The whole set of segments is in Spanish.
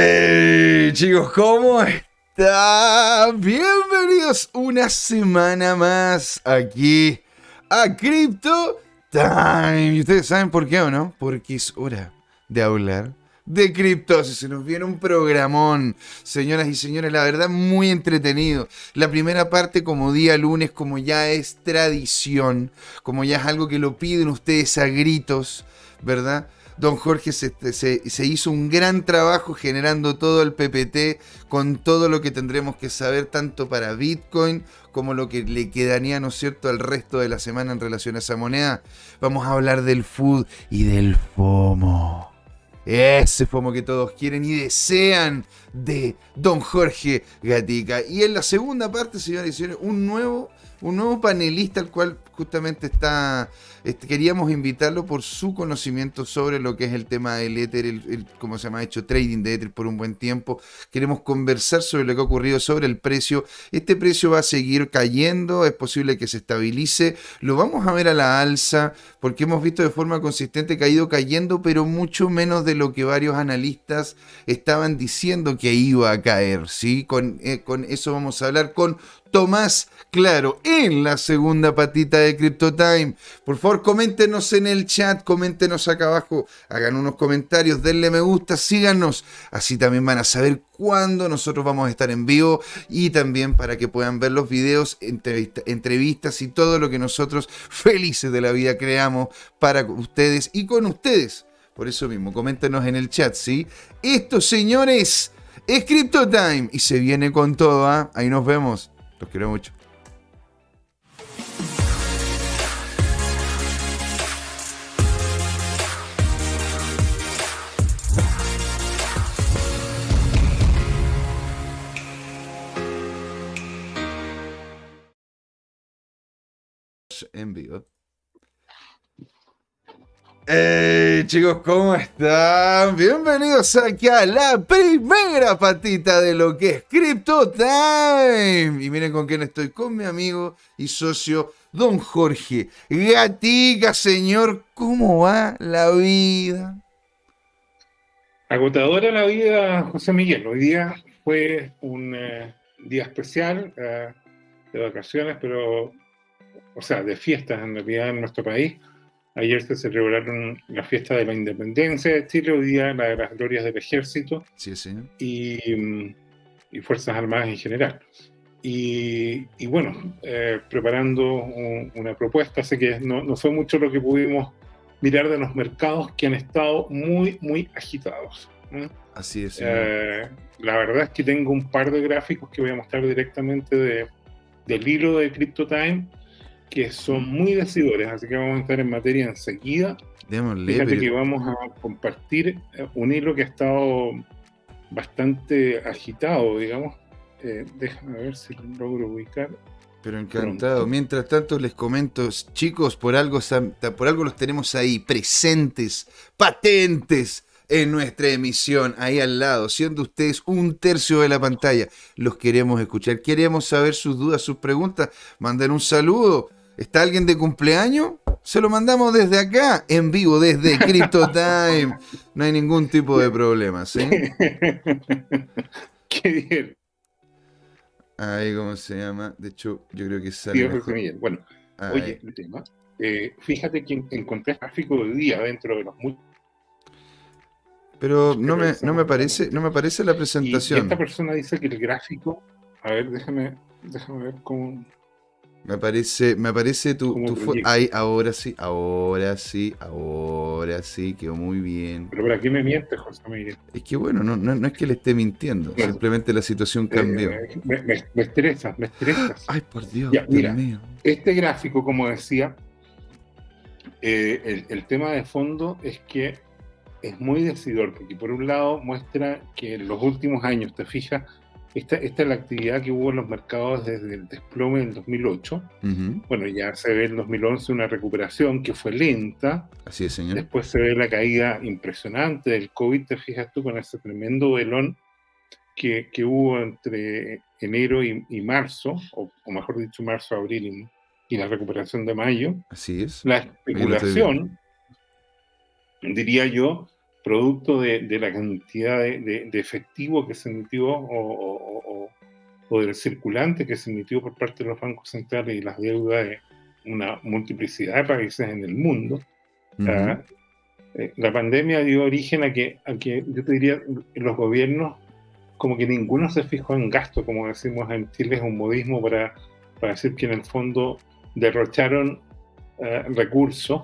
Hey, chicos, ¿cómo están? Bienvenidos una semana más aquí a Crypto Time. ¿Y ustedes saben por qué o no? Porque es hora de hablar de criptos. Se nos viene un programón, señoras y señores, la verdad muy entretenido. La primera parte como día lunes, como ya es tradición, como ya es algo que lo piden ustedes a gritos, ¿verdad? Don Jorge se, hizo un gran trabajo generando todo el PPT con todo lo que tendremos que saber tanto para Bitcoin como lo que le quedaría, ¿no es cierto?, al resto de la semana en relación a esa moneda. Vamos a hablar del food y del FOMO. Ese FOMO que todos quieren y desean de Don Jorge Gatica. Y en la segunda parte, señores y señores, un nuevo, un nuevo panelista al cual justamente está este, queríamos invitarlo por su conocimiento sobre lo que es el tema del Ether, el, como se llama, hecho trading de Ether por un buen tiempo. Queremos conversar sobre lo que ha ocurrido sobre el precio. Este precio va a seguir cayendo, es posible que se estabilice. Lo vamos a ver a la alza, porque hemos visto de forma consistente que ha ido cayendo, pero mucho menos de lo que varios analistas estaban diciendo que iba a caer. ¿sí? Con, eh, con eso vamos a hablar con Tomás Claro en la segunda patita de CryptoTime. Por favor, coméntenos en el chat, coméntenos acá abajo, hagan unos comentarios, denle me gusta, síganos. Así también van a saber cuándo nosotros vamos a estar en vivo y también para que puedan ver los videos, entrevistas y todo lo que nosotros felices de la vida creamos para ustedes y con ustedes. Por eso mismo, coméntenos en el chat, ¿sí? Esto, señores, es CryptoTime y se viene con todo, ¿ah? Ahí nos vemos. Los quiero mucho. En vivo. Hey chicos, ¿cómo están? Bienvenidos aquí a la primera patita de lo que es Crypto Time. Y miren con quién estoy, con mi amigo y socio Don Jorge Gatica, señor, ¿cómo va la vida? Agotadora la vida, José Miguel. Hoy día fue un eh, día especial eh, de vacaciones, pero o sea, de fiestas en realidad en nuestro país. Ayer se celebraron la fiesta de la independencia de Chile, hoy día la de las glorias del ejército sí, sí. Y, mm, y, Fuerzas Armadas en general. Y, y bueno, eh, preparando una propuesta, sé que no, no, fue mucho lo que pudimos mirar de los mercados que han estado muy, muy agitados. Así es. Eh, la verdad es que tengo un par de gráficos que voy a mostrar directamente de, del hilo de CryptoTime que son muy decidores, así que vamos a estar en materia enseguida. Démosle, Fíjate que vamos a compartir eh, un hilo que ha estado bastante agitado, digamos. Eh, déjame ver si lo logro ubicar. Pero encantado. Mientras tanto les comento, chicos, por algo, por algo los tenemos ahí, presentes, patentes en nuestra emisión, ahí al lado, siendo ustedes un tercio de la pantalla. Los queremos escuchar, queremos saber sus dudas, sus preguntas. Manden un saludo ¿Está alguien de cumpleaños? Se lo mandamos desde acá, en vivo, desde Crypto Time. No hay ningún tipo de problema, ¿sí? Qué bien. Ahí, ¿cómo se llama? De hecho, yo creo que sale. Bueno, oye, el tema. Eh, fíjate que encontré gráfico de día dentro de los Pero no me, no me parece, no me parece la presentación. Y esta persona dice que el gráfico, a ver, déjame, déjame ver cómo. Me parece, me parece tu, tu Ay, ahora sí, ahora sí, ahora sí, quedó muy bien. Pero ¿para qué me mientes, José Miguel? Es que bueno, no, no, es que le esté mintiendo, simplemente la situación eh, cambió. me, me, me, estresas, me estresas. Ay, por Dios, mira, Este gráfico, como decía, eh, el, el tema de fondo es que es muy decidor, porque por un lado muestra que en los últimos años, te fijas, esta, esta, es la actividad que hubo en los mercados desde el desplome del 2008. Bueno, ya se ve en 2011 una recuperación que fue lenta. Así es, señor. Después se ve la caída impresionante del COVID, te fijas tú, con ese tremendo velón que, que hubo entre enero y, marzo, o, mejor dicho, marzo, abril y, la recuperación de mayo. Así es. La especulación, diría yo, producto de, la cantidad de, efectivo que se emitió o, del circulante que se emitió por parte de los bancos centrales y las deudas de una multiplicidad de países en el mundo, ah, eh, la pandemia dio origen a que, a que, yo te diría, los gobiernos, como que ninguno se fijó en gasto, como decimos en Chile, es un modismo para, para decir que en el fondo derrocharon eh, recursos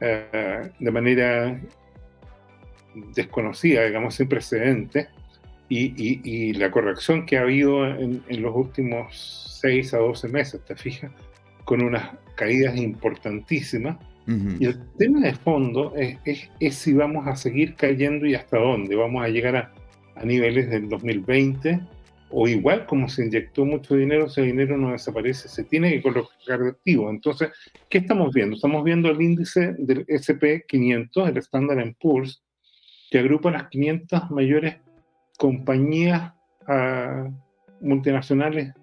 eh, de manera desconocida, digamos, sin precedentes, y, la corrección que ha habido en, los últimos 6 a 12 meses, ¿te fijas? Con unas caídas importantísimas. Y el tema de fondo es, es, si vamos a seguir cayendo y hasta dónde. Vamos a llegar a, a niveles del 2020 o igual como se inyectó mucho dinero, ese dinero no desaparece, se tiene que colocar de activo. Entonces, ¿qué estamos viendo? Estamos viendo el índice del SP500, el Standard Poor's, que agrupa las 500 mayores compañías ah, multinacionales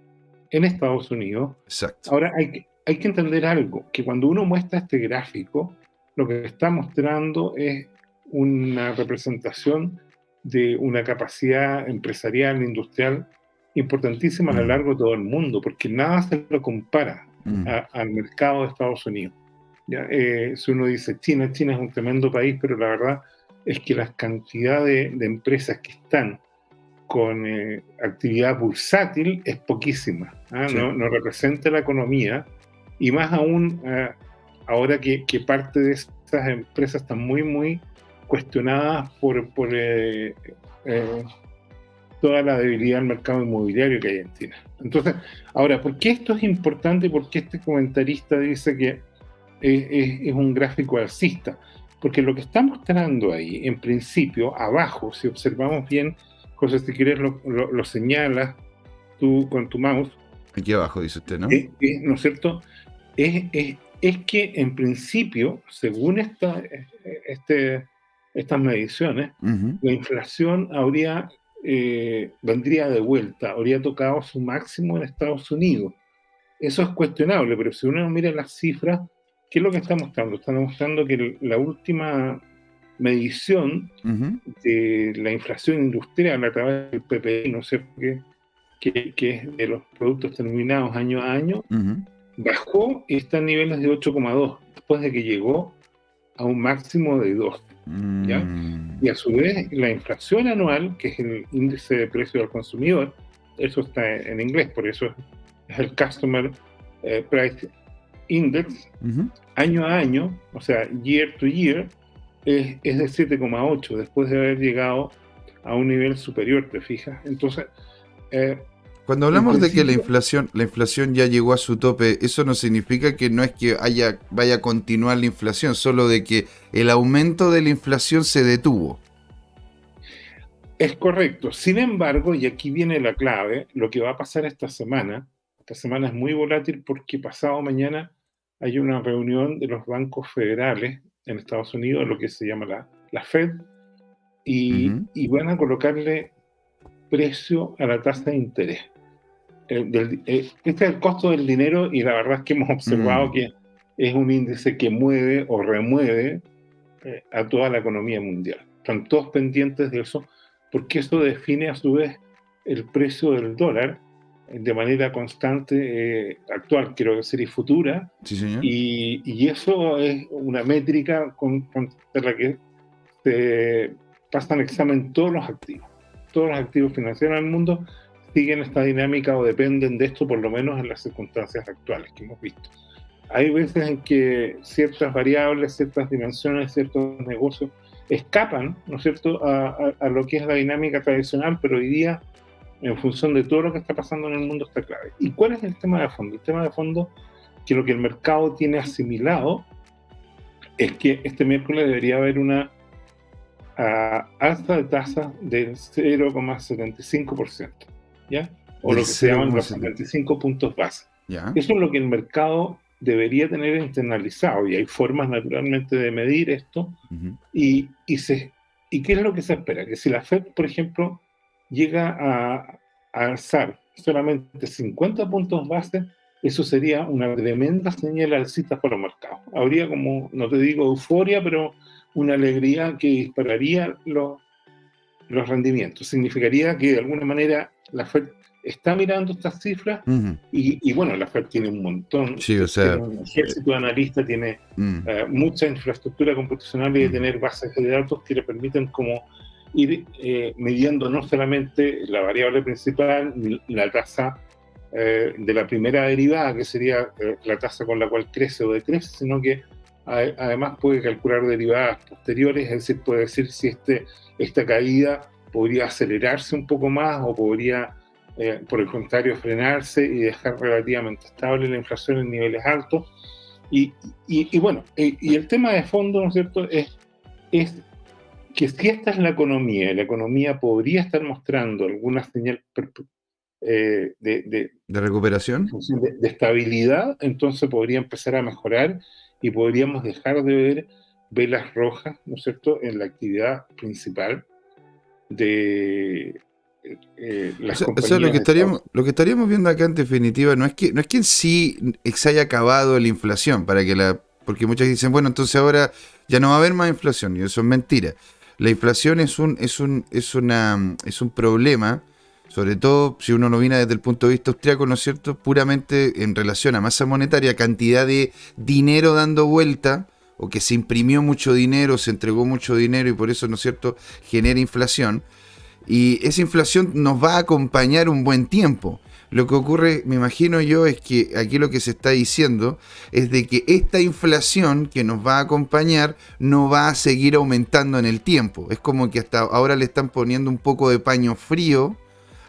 en Estados Unidos. Exacto. Ahora hay que, hay que entender algo, que cuando uno muestra este gráfico, lo que está mostrando es una representación de una capacidad empresarial, industrial importantísima a lo mm. largo de todo el mundo, porque nada se lo compara mm. al mercado de Estados Unidos. ¿ya? Eh, si uno dice China, China es un tremendo país, pero la verdad es que la cantidad de, empresas que están con eh, actividad bursátil es poquísima, ¿ah? no, no, representa la economía y más aún ah, ahora que, que, parte de estas empresas están muy, muy cuestionadas por, por eh, toda la debilidad del mercado inmobiliario que hay en China. Entonces, ahora, ¿por qué esto es importante por qué este comentarista dice que es, un gráfico alcista? Porque lo que está mostrando ahí, en principio, abajo, si observamos bien, José, si quieres lo, lo, señalas tú con tu mouse. Aquí abajo, dice usted, ¿no? ¿No es cierto? Es, es, que en principio, según esta, este, estas mediciones, la inflación habría eh, vendría de vuelta, habría tocado su máximo en Estados Unidos. Eso es cuestionable, pero si uno mira las cifras, ¿qué es lo que está mostrando? Está mostrando que la última medición de la inflación industrial a través del PPI, no sé qué, que, es de los productos terminados año a año, bajó y está en niveles de 8,2, después de que llegó a un máximo de 2. Mm. Y a su vez, la inflación anual, que es el índice de precio del consumidor, eso está en inglés, por eso es el Customer eh, Price Index, año a año, o sea, year to year, es, es de 7,8, después de haber llegado a un nivel superior, ¿te fijas? Entonces, eh, cuando hablamos de que la inflación, la inflación ya llegó a su tope, eso no significa que no es que haya, vaya a continuar la inflación, solo de que el aumento de la inflación se detuvo. Es correcto. Sin embargo, y aquí viene la clave, lo que va a pasar esta semana, esta semana es muy volátil porque pasado mañana hay una reunión de los bancos federales en Estados Unidos, lo que se llama la, Fed, y, y van a colocarle precio a la tasa de interés. Eh, este es el costo del dinero y la verdad es que hemos observado mm. que es un índice que mueve o remueve eh, a toda la economía mundial. Están todos pendientes de eso porque eso define a su vez el precio del dólar de manera constante, eh, actual, quiero decir, y futura. Y, y, eso es una métrica con, con la que se pasan examen todos los activos. Todos los activos financieros del mundo siguen esta dinámica o dependen de esto, por lo menos en las circunstancias actuales que hemos visto. Hay veces en que ciertas variables, ciertas dimensiones, ciertos negocios escapan, ¿no es cierto?, a, lo que es la dinámica tradicional, pero hoy día, en función de todo lo que está pasando en el mundo, está clave. ¿Y cuál es el tema de fondo? El tema de fondo que lo que el mercado tiene asimilado es que este miércoles debería haber una uh, alza de tasa del 0,75%. O lo que se llaman los 75 puntos base. Eso es lo que el mercado debería tener internalizado y hay formas naturalmente de medir esto. y, y, se, ¿Y qué es lo que se espera? Que si la Fed, por ejemplo, llega a, a alzar solamente 50 puntos base, eso sería una tremenda señal alcista para los mercados. Habría como, no te digo euforia, pero una alegría que dispararía los, los rendimientos. Significaría que de alguna manera la Fed está mirando estas cifras y, bueno, la FED tiene un montón, sí, o sea, tiene un ejército de analistas, tiene mm. eh, mucha infraestructura computacional y de mm. tener bases de datos que le permiten como ir eh, midiendo no solamente la variable principal, la tasa eh, de la primera derivada, que sería la tasa con la cual crece o decrece, sino que además puede calcular derivadas posteriores, es decir, puede decir si este, esta caída podría acelerarse un poco más o podría eh, por el contrario, frenarse y dejar relativamente estable la inflación en niveles altos. Y, bueno, eh, y, el tema de fondo, ¿no es cierto?, es que si esta es la economía, la economía podría estar mostrando alguna señal eh, de, de, recuperación, de, de, estabilidad, entonces podría empezar a mejorar y podríamos dejar de ver velas rojas, ¿no es cierto?, en la actividad principal de, eh, o sea, lo que estaríamos lo que estaríamos viendo acá en definitiva no es que no es que en sí se haya acabado la inflación para que la porque muchas dicen bueno entonces ahora ya no va a haber más inflación y eso es mentira la inflación es un es un es una es un problema sobre todo si uno no viene desde el punto de vista austriaco, ¿no es cierto? Puramente en relación a masa monetaria, cantidad de dinero dando vuelta, o que se imprimió mucho dinero, se entregó mucho dinero y por eso, ¿no es cierto?, genera inflación. Y esa inflación nos va a acompañar un buen tiempo. Lo que ocurre, me imagino yo, es que aquí lo que se está diciendo es de que esta inflación que nos va a acompañar no va a seguir aumentando en el tiempo. Es como que hasta ahora le están poniendo un poco de paño frío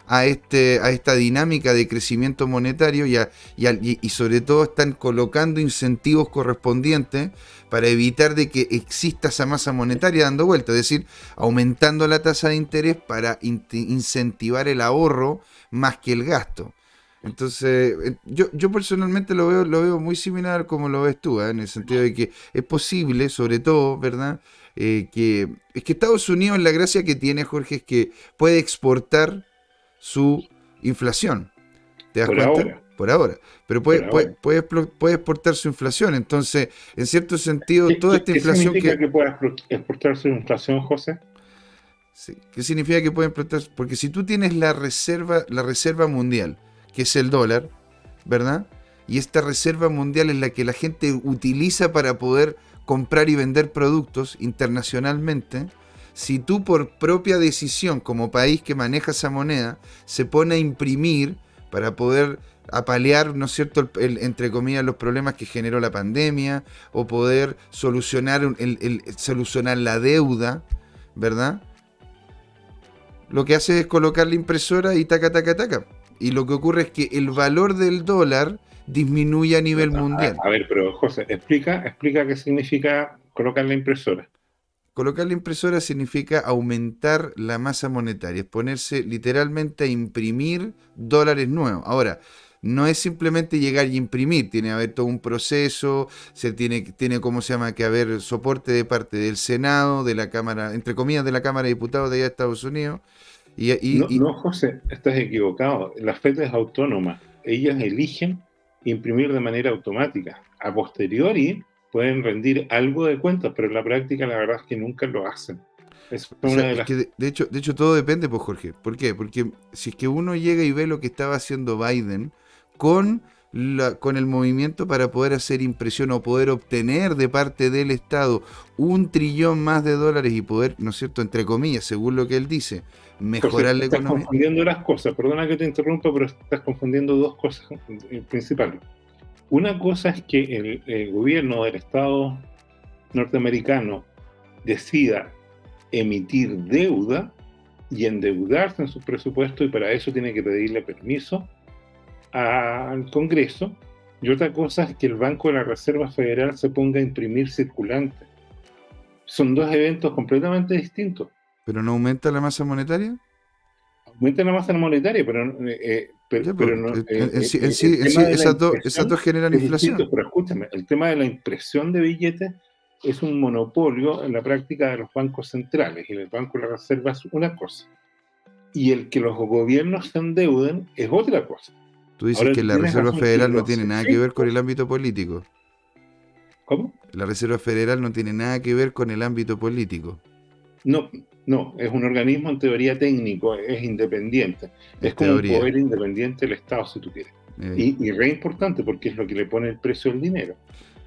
a, este, a esta dinámica de crecimiento monetario y, sobre todo están colocando incentivos correspondientes para evitar de que exista esa masa monetaria dando vuelta, es decir, aumentando la tasa de interés para incentivar el ahorro más que el gasto. Entonces, yo, yo personalmente lo veo, lo veo muy similar como lo ves tú, ¿eh? en el sentido de que es posible, sobre todo, ¿verdad? Eh, que es que Estados Unidos, la gracia que tiene, Jorge, es que puede exportar su inflación. ¿Te das cuenta? Por ahora. Pero puede, puede, puede, exportar su inflación. Entonces, en cierto sentido, toda esta inflación. ¿Qué significa que, pueda exportar su inflación, José? ¿Qué significa que puede exportar? Porque si tú tienes la reserva, la reserva mundial, que es el dólar, ¿verdad? Y esta reserva mundial es la que la gente utiliza para poder comprar y vender productos internacionalmente si tú por propia decisión como país que maneja esa moneda se pone a imprimir para poder apalear, ¿no es cierto?, entre comillas, los problemas que generó la pandemia o poder solucionar, el, solucionar la deuda, ¿verdad? Lo que hace es colocar la impresora y taca, taca, taca. Y lo que ocurre es que el valor del dólar disminuye a nivel mundial. A, a ver, pero José, explica, explica qué significa colocar la impresora. Colocar la impresora significa aumentar la masa monetaria, es ponerse literalmente a imprimir dólares nuevos. Ahora, no es simplemente llegar y imprimir, tiene que haber todo un proceso, se tiene, tiene como se llama, que haber soporte de parte del Senado, de la Cámara, entre comillas, de la Cámara de Diputados de allá de Estados Unidos. Y, no, no, José, estás equivocado. La FED es autónoma. Ellas eligen imprimir de manera automática. A posteriori, pueden rendir algo de cuentas, pero en la práctica la verdad es que nunca lo hacen. de, hecho, de hecho, todo depende, pues Jorge. ¿Por qué? Porque si es que uno llega y ve lo que estaba haciendo Biden con, la, con el movimiento para poder hacer impresión o poder obtener de parte del Estado un trillón más de dólares y poder, ¿no es cierto?, entre comillas, según lo que él dice, mejorar la economía. Estás confundiendo las cosas, perdona que te interrumpa, pero estás confundiendo dos cosas principales. Una cosa es que el, gobierno del Estado norteamericano decida emitir deuda y endeudarse en su presupuesto y para eso tiene que pedirle permiso al Congreso. Y otra cosa es que el Banco de la Reserva Federal se ponga a imprimir circulante. Son dos eventos completamente distintos. ¿Pero no aumenta la masa monetaria? Aumenta la masa monetaria, pero eh, pero, no, en, sí, esas, dos, generan inflación. Pero escúchame, el tema de la impresión de billetes es un monopolio en la práctica de los bancos centrales y el Banco de la Reserva es una cosa. Y el que los gobiernos se endeuden es otra cosa. Tú dices que la Reserva Federal no tiene nada que ver con el ámbito político. ¿Cómo? La Reserva Federal no tiene nada que ver con el ámbito político. No, no, es un organismo en teoría técnico, es independiente. Es, como un poder independiente del Estado, si tú quieres. Eh. Y, y, re importante porque es lo que le pone el precio del dinero.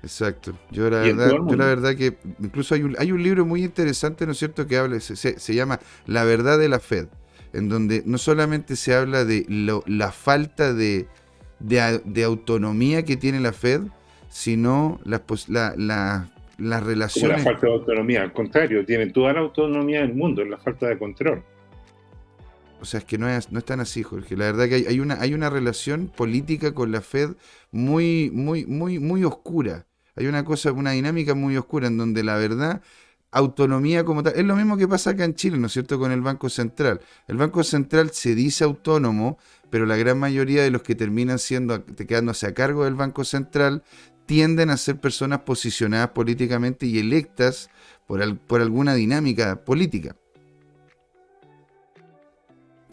Exacto. Yo la, verdad, yo la verdad que incluso hay un, hay un libro muy interesante, ¿no es cierto?, que habla, se, se, llama La verdad de la Fed, en donde no solamente se habla de la falta de, de, autonomía que tiene la Fed, sino las, la, la, las relaciones... la falta de autonomía, al contrario, tiene toda la autonomía del mundo, es la falta de control. O sea, es que no es, no es tan así, Jorge. La verdad que hay, hay, una, hay una relación política con la Fed muy, muy, muy, muy oscura. Hay una cosa, una dinámica muy oscura en donde la verdad autonomía como tal. Es lo mismo que pasa acá en Chile, ¿no es cierto?, con el Banco Central. El Banco Central se dice autónomo, pero la gran mayoría de los que terminan siendo, quedándose a cargo del Banco Central tienden a ser personas posicionadas políticamente y electas por, por alguna dinámica política.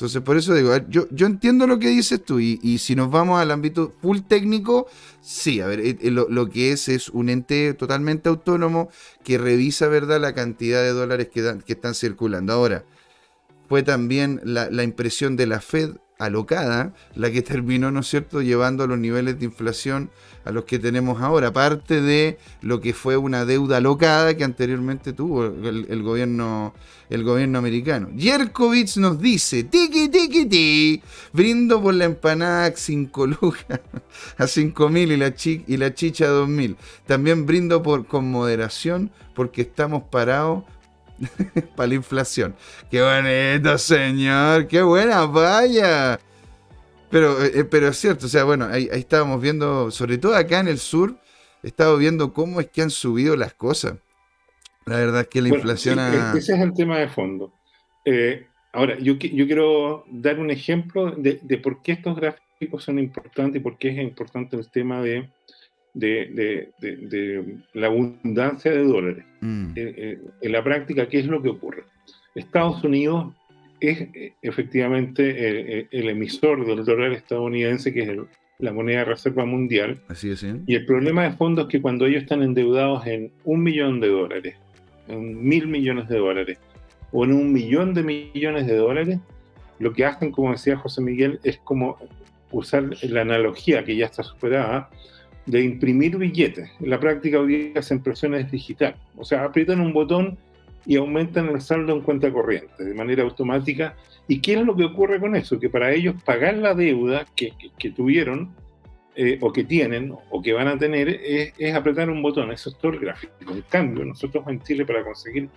Entonces, por eso digo, yo, yo entiendo lo que dices tú, y, si nos vamos al ámbito full técnico, sí, a ver, eh, eh, lo, que es es un ente totalmente autónomo que revisa, ¿verdad?, la cantidad de dólares que, que están circulando. Ahora, fue también la, la impresión de la Fed alocada la que terminó, ¿no es cierto?, llevando a los niveles de inflación a los que tenemos ahora, aparte de lo que fue una deuda alocada que anteriormente tuvo el, gobierno el gobierno americano. Jerkovich nos dice, tiki tiki ti, brindo por la empanada 5 lucas a 5 mil y la, y la chicha a 2 mil. También brindo por, con moderación porque estamos parados para la inflación. Qué bonito, señor. Qué buena vaya. Pero, eh, pero es cierto, o sea, bueno, ahí, estábamos viendo, sobre todo acá en el sur, estado viendo cómo es que han subido las cosas. La verdad es que la inflación ha... Ese es el tema de fondo. Eh, ahora, yo, yo quiero dar un ejemplo de, por qué estos gráficos son importantes y por qué es importante el tema de, de, la abundancia de dólares. Mm. Eh, en la práctica, ¿qué es lo que ocurre? Estados Unidos es eh, efectivamente el, emisor del dólar estadounidense, que es la moneda de reserva mundial. Así es. Y el problema de fondo es que cuando ellos están endeudados en un millón de dólares, en mil millones de dólares, o en un millón de millones de dólares, lo que hacen, como decía José Miguel, es como usar la analogía que ya está superada de imprimir billetes. En la práctica hoy día esa impresión es digital. O sea, aprietan un botón y aumentan el saldo en cuenta corriente de manera automática. ¿Y qué es lo que ocurre con eso? Que para ellos pagar la deuda que, que, tuvieron eh, o que tienen o que van a tener es, es, apretar un botón. Eso es todo el gráfico. En cambio, nosotros en Chile para conseguir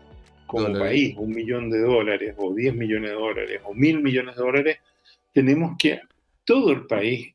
como país un millón de dólares o 10 millones de dólares o mil millones de dólares, tenemos que todo el país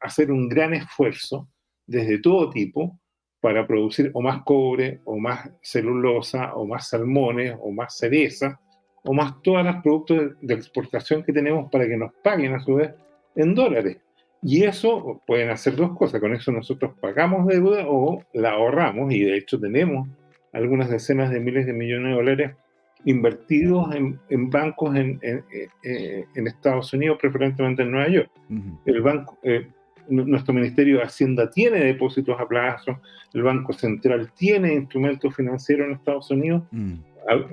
hacer un gran esfuerzo desde todo tipo para producir o más cobre, o más celulosa, o más salmones, o más cereza, o más todos los productos de exportación que tenemos para que nos paguen a su vez en dólares. Y eso pueden hacer dos cosas. Con eso nosotros pagamos deuda o la ahorramos, y de hecho tenemos algunas decenas de miles de millones de dólares invertidos en, en bancos en, en, eh, en, Estados Unidos, preferentemente en Nueva York. El banco, eh, nuestro Ministerio de Hacienda tiene depósitos a plazo, el Banco Central tiene instrumentos financieros en Estados Unidos, mm.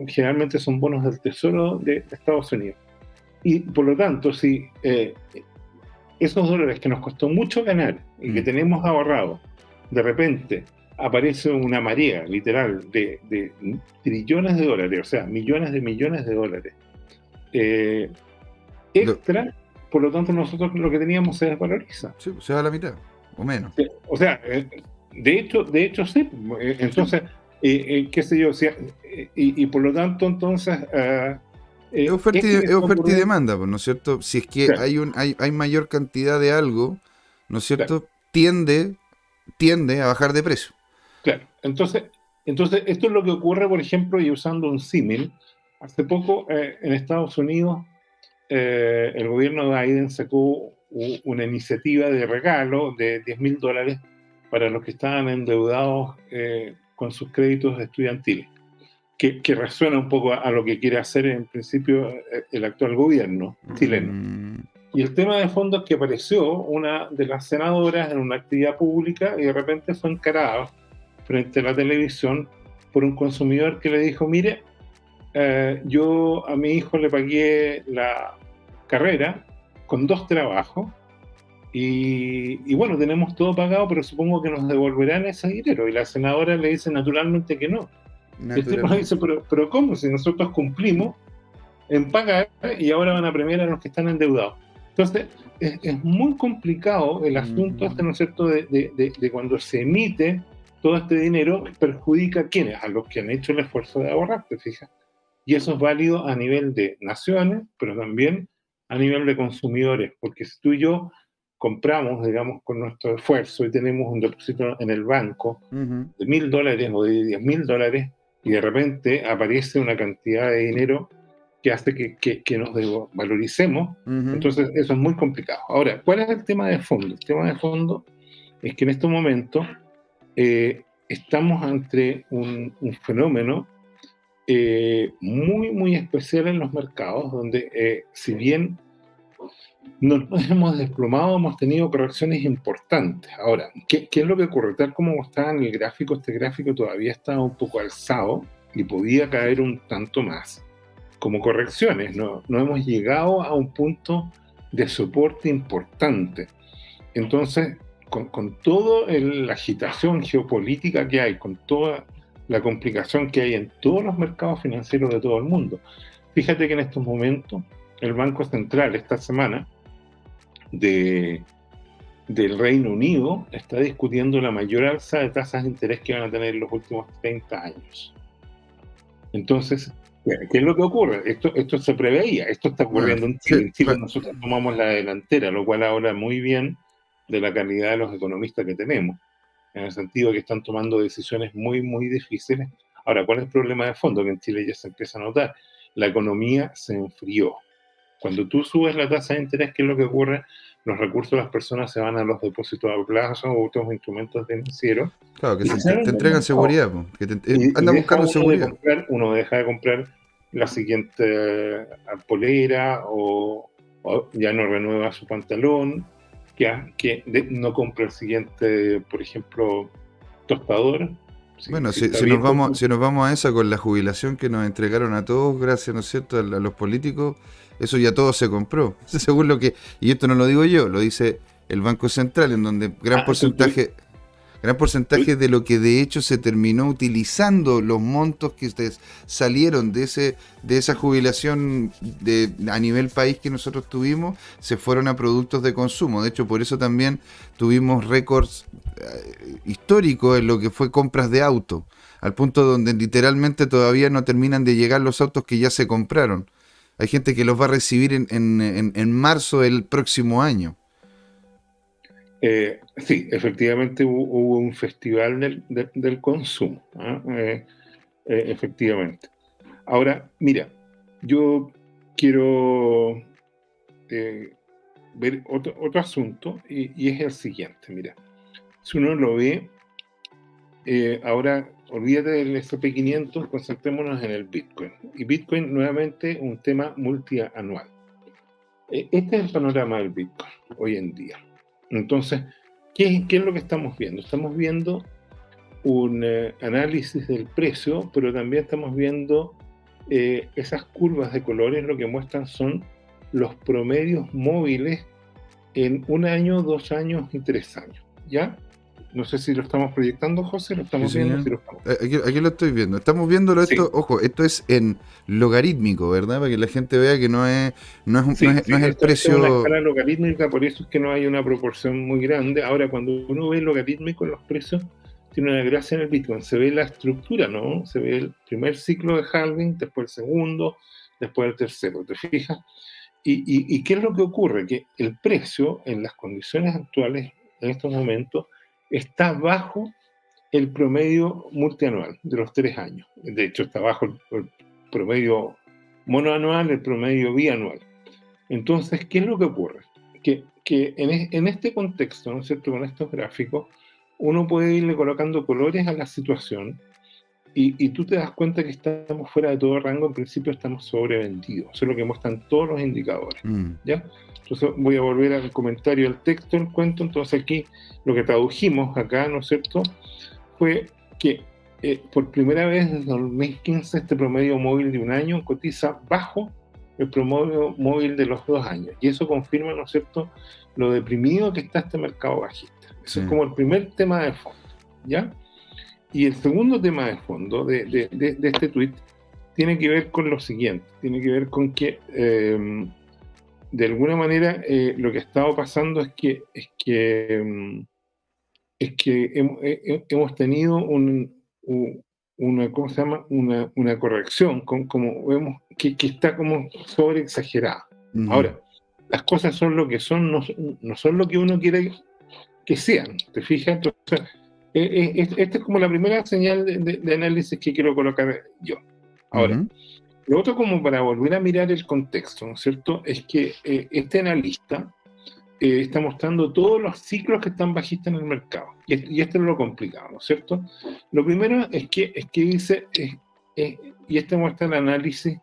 generalmente son bonos del Tesoro de Estados Unidos. Y por lo tanto, si eh, esos dólares que nos costó mucho ganar y que mm. tenemos ahorrado, de repente aparece una marea literal de, trillones de dólares, o sea, millones de millones de dólares eh, extra por lo tanto nosotros lo que teníamos se desvaloriza. Sí, se va a la mitad, o menos. O sea, eh, de hecho, de hecho sí. Eh, entonces, eh, qué sé yo, y, por lo tanto, entonces... Ah, es oferta, y, demanda, pues, ¿no es cierto? Si es que hay, un, hay, hay mayor cantidad de algo, ¿no es cierto? Tiende, tiende a bajar de precio. Claro, entonces, entonces esto es lo que ocurre, por ejemplo, y usando un símil, hace poco en Estados Unidos eh, el gobierno de Biden sacó una iniciativa de regalo de 10 mil dólares para los que estaban endeudados eh, con sus créditos estudiantiles, que, resuena un poco a, lo que quiere hacer en principio eh, el actual gobierno chileno. Mm. Y el tema de fondo es que apareció una de las senadoras en una actividad pública y de repente fue encarada frente a la televisión por un consumidor que le dijo, mire, eh, yo a mi hijo le pagué la carrera con dos trabajos y, bueno, tenemos todo pagado, pero supongo que nos devolverán ese dinero. Y la senadora le dice naturalmente que no. Este dice, pero, pero ¿cómo? Si nosotros cumplimos en pagar y ahora van a premiar a los que están endeudados. Entonces, es, muy complicado el asunto, este, ¿no es cierto?, de, de, de, cuando se emite todo este dinero, perjudica a quienes, a los que han hecho el esfuerzo de ahorrar, ¿te fijas? Y eso es válido a nivel de naciones, pero también a nivel de consumidores, porque si tú y yo compramos, digamos, con nuestro esfuerzo y tenemos un depósito en el banco de mil dólares o de diez mil dólares y de repente aparece una cantidad de dinero que hace que, que, nos valoricemos, entonces eso es muy complicado. Ahora, ¿cuál es el tema de fondo? El tema de fondo es que en este momento eh, estamos ante un, fenómeno eh, muy, muy especial en los mercados, donde eh, si bien no nos hemos desplomado, hemos tenido correcciones importantes. Ahora, ¿qué, es lo que ocurre? Tal como está en el gráfico, este gráfico todavía está un poco alzado y podía caer un tanto más. Como correcciones, no, no hemos llegado a un punto de soporte importante. Entonces, con, con toda la agitación geopolítica que hay, con toda la complicación que hay en todos los mercados financieros de todo el mundo, fíjate que en estos momentos el Banco Central esta semana de, del Reino Unido está discutiendo la mayor alza de tasas de interés que van a tener en los últimos 30 años. Entonces, ¿qué es lo que ocurre? Esto, esto se preveía, esto está ocurriendo en Chile. En Chile nosotros tomamos la delantera, lo cual habla muy bien de la calidad de los economistas que tenemos, en el sentido que están tomando decisiones muy, muy difíciles. Ahora, ¿cuál es el problema de fondo? Que en Chile ya se empieza a notar. La economía se enfrió. Cuando tú subes la tasa de interés, ¿qué es lo que ocurre? Los recursos de las personas se van a los depósitos a plazo o otros instrumentos financieros. Claro, que te, entregan seguridad. Que te, buscando seguridad. uno deja de comprar la siguiente eh, polera o, ya no renueva su pantalón, que, que no compra el siguiente, por ejemplo, tostador. bueno, si, nos vamos, si nos vamos a esa con la jubilación que nos entregaron a todos, gracias, ¿no es cierto?, a los políticos, eso ya todo se compró. Según lo que, y esto no lo digo yo, lo dice el Banco Central, en donde gran ah, porcentaje, gran porcentaje de lo que de hecho se terminó utilizando los montos que salieron de ese, de esa jubilación de, a nivel país que nosotros tuvimos, se fueron a productos de consumo. De hecho, por eso también tuvimos récords eh, históricos en lo que fue compras de auto, al punto donde literalmente todavía no terminan de llegar los autos que ya se compraron. Hay gente que los va a recibir en, en, en marzo del próximo año. Eh, sí, efectivamente hubo, un festival del, consumo, ¿ah? eh, eh, efectivamente. Ahora, mira, yo quiero ver otro, otro asunto y, y, es el siguiente, mira, si uno lo ve, ahora olvídate del SP500, concentrémonos en el Bitcoin. Y Bitcoin nuevamente un tema multianual. Este es el panorama del Bitcoin hoy en día. Entonces, ¿qué, es lo que estamos viendo? Estamos viendo un eh, análisis del precio, pero también estamos viendo eh, esas curvas de colores, lo que muestran son los promedios móviles en un año, dos años y tres años. ¿Ya? No sé si lo estamos proyectando, José, lo estamos viendo. Eh, aquí, lo estoy viendo. Estamos viéndolo esto, ojo, esto es en logarítmico, ¿verdad? Para que la gente vea que no es, no es, un, no es, el precio. Es una escala logarítmica, por eso es que no hay una proporción muy grande. Ahora, cuando uno ve logarítmico, los precios tiene una gracia en el Bitcoin. Se ve la estructura, ¿no? Se ve el primer ciclo de halving, después el segundo, después el tercero. ¿Te fijas? Y, y, y qué es lo que ocurre? Que el precio, en las condiciones actuales, en estos momentos, está bajo el promedio multianual de los tres años. De hecho, está bajo el, promedio monoanual, el promedio bianual. Entonces, ¿qué es lo que ocurre? Que, que en, este contexto, ¿no es cierto?, con estos gráficos, uno puede irle colocando colores a la situación y, y, tú te das cuenta que estamos fuera de todo rango, en principio estamos sobrevendidos. Eso es lo que muestran todos los indicadores. Mm. ¿ya? Entonces voy a volver al comentario del texto del cuento. Entonces aquí lo que tradujimos acá, ¿no es cierto? Fue que eh, por primera vez desde 2015 este promedio móvil de un año cotiza bajo el promedio móvil de los dos años. Y eso confirma, ¿no es cierto?, lo deprimido que está este mercado bajista. Eso es como el primer tema de fondo, ¿ya? Y el segundo tema de fondo de, de, de, este tweet tiene que ver con lo siguiente, tiene que ver con que eh, de alguna manera eh, lo que ha estado pasando es que, es que, mm, es que hemos, tenido un, una, ¿cómo se llama? Una, una corrección, con, como vemos que, que, está como sobre exagerada. Ahora, las cosas son lo que son, no, no, son lo que uno quiere que sean. ¿Te fijas? Entonces, eh, eh, esta es como la primera señal de, análisis que quiero colocar yo. Ahora, lo otro como para volver a mirar el contexto, ¿no es cierto? Es que eh, este analista está mostrando todos los ciclos que están bajistas en el mercado. Y, esto es lo complicado, ¿no es cierto? Lo primero es que, es que dice, y este muestra el análisis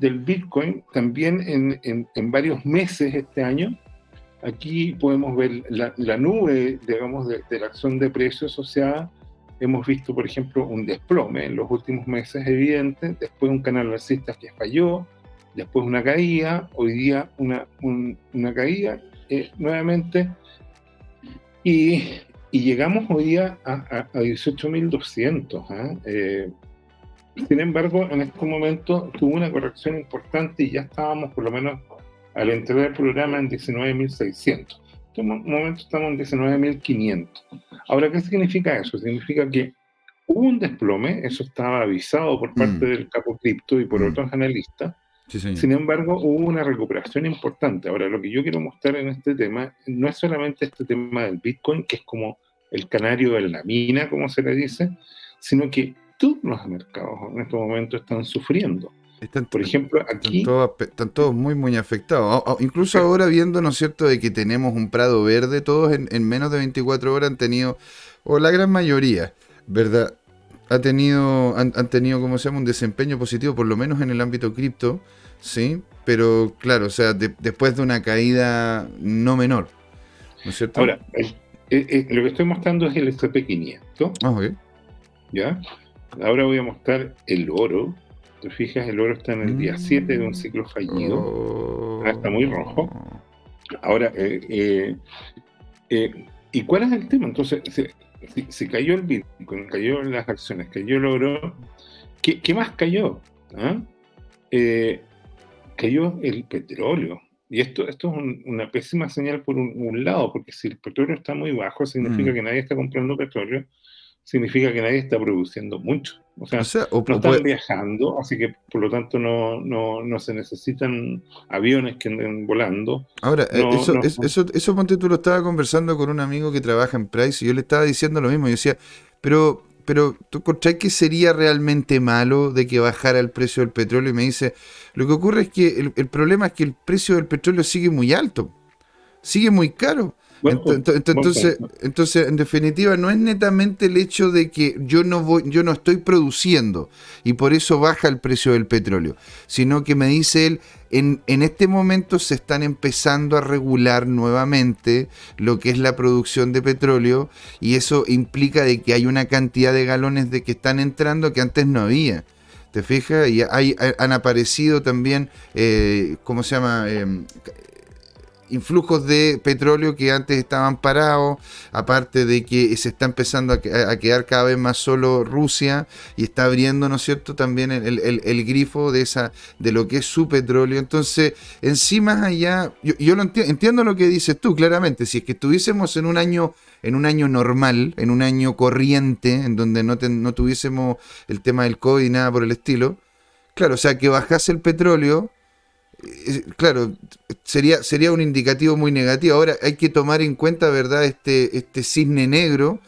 del Bitcoin también en, en, varios meses este año. Aquí podemos ver la, la nube, digamos, de, la acción de precios asociada. Hemos visto, por ejemplo, un desplome en los últimos meses evidente, después un canal alcista que falló, después una caída, hoy día una, una caída eh, nuevamente, y, y, llegamos hoy día a, a, a 18.200. ¿ah? eh, sin embargo, en este momento tuvo una corrección importante y ya estábamos por lo menos al entrar el programa en 19.600. En este momento estamos en 19.500. Ahora, ¿qué significa eso? Significa que hubo un desplome, eso estaba avisado por parte mm. del capo cripto y por mm. otros analistas. Sin embargo, hubo una recuperación importante. Ahora, lo que yo quiero mostrar en este tema no es solamente este tema del Bitcoin, que es como el canario de la mina, como se le dice, sino que los mercados en estos momentos están sufriendo. Están, Por ejemplo, aquí... Están todos, muy, muy afectados. Incluso ahora viendo, ¿no es cierto?, de que tenemos un prado verde, todos en, menos de 24 horas han tenido, o la gran mayoría, ¿verdad? Ha tenido, han, tenido, como se llama, un desempeño positivo, por lo menos en el ámbito cripto, ¿sí? Pero claro, o sea, después de una caída no menor, ¿no es cierto? Ahora, lo que estoy mostrando es el SP500. Ah, ok. ¿Ya? Ahora voy a mostrar el oro. Te fijas, el oro está en el día 7 de un ciclo fallido. Oh. está muy rojo. Ahora, eh, eh, eh, ¿y cuál es el tema? Entonces, se, cayó el Bitcoin, cayó las acciones, cayó el oro. ¿Qué, más cayó? ¿Ah? cayó el petróleo. Y esto, esto es una pésima señal por un, lado, porque si el petróleo está muy bajo, significa mm. que nadie está comprando petróleo significa que nadie está produciendo mucho. O sea, no están viajando, así que por lo tanto no, no, no, se necesitan aviones que anden volando. Ahora, eh, eso, eso, eso, ponte tú lo estaba conversando con un amigo que trabaja en Price y yo le estaba diciendo lo mismo. Yo decía, pero, pero ¿tú crees que sería realmente malo de que bajara el precio del petróleo? Y me dice, lo que ocurre es que el, el problema es que el precio del petróleo sigue muy alto, sigue muy caro entonces, entonces, en definitiva, no es netamente el hecho de que yo no voy, yo no estoy produciendo y por eso baja el precio del petróleo, sino que me dice él, en, en este momento se están empezando a regular nuevamente lo que es la producción de petróleo y eso implica de que hay una cantidad de galones de que están entrando que antes no había. ¿Te fijas? Y hay, han aparecido también, eh, ¿cómo se llama? Em, influjos de petróleo que antes estaban parados, aparte de que se está empezando a, quedar cada vez más solo Rusia y está abriendo, ¿no es cierto?, también el, grifo de, esa, de lo que es su petróleo. Entonces, encima allá, yo, lo entiendo, lo que dices tú, claramente, si es que estuviésemos en un año en un año normal, en un año corriente, en donde no, no tuviésemos el tema del COVID y nada por el estilo, claro, o sea, que bajase el petróleo, claro, sería, sería un indicativo muy negativo. Ahora hay que tomar en cuenta, ¿verdad?, este, este cisne negro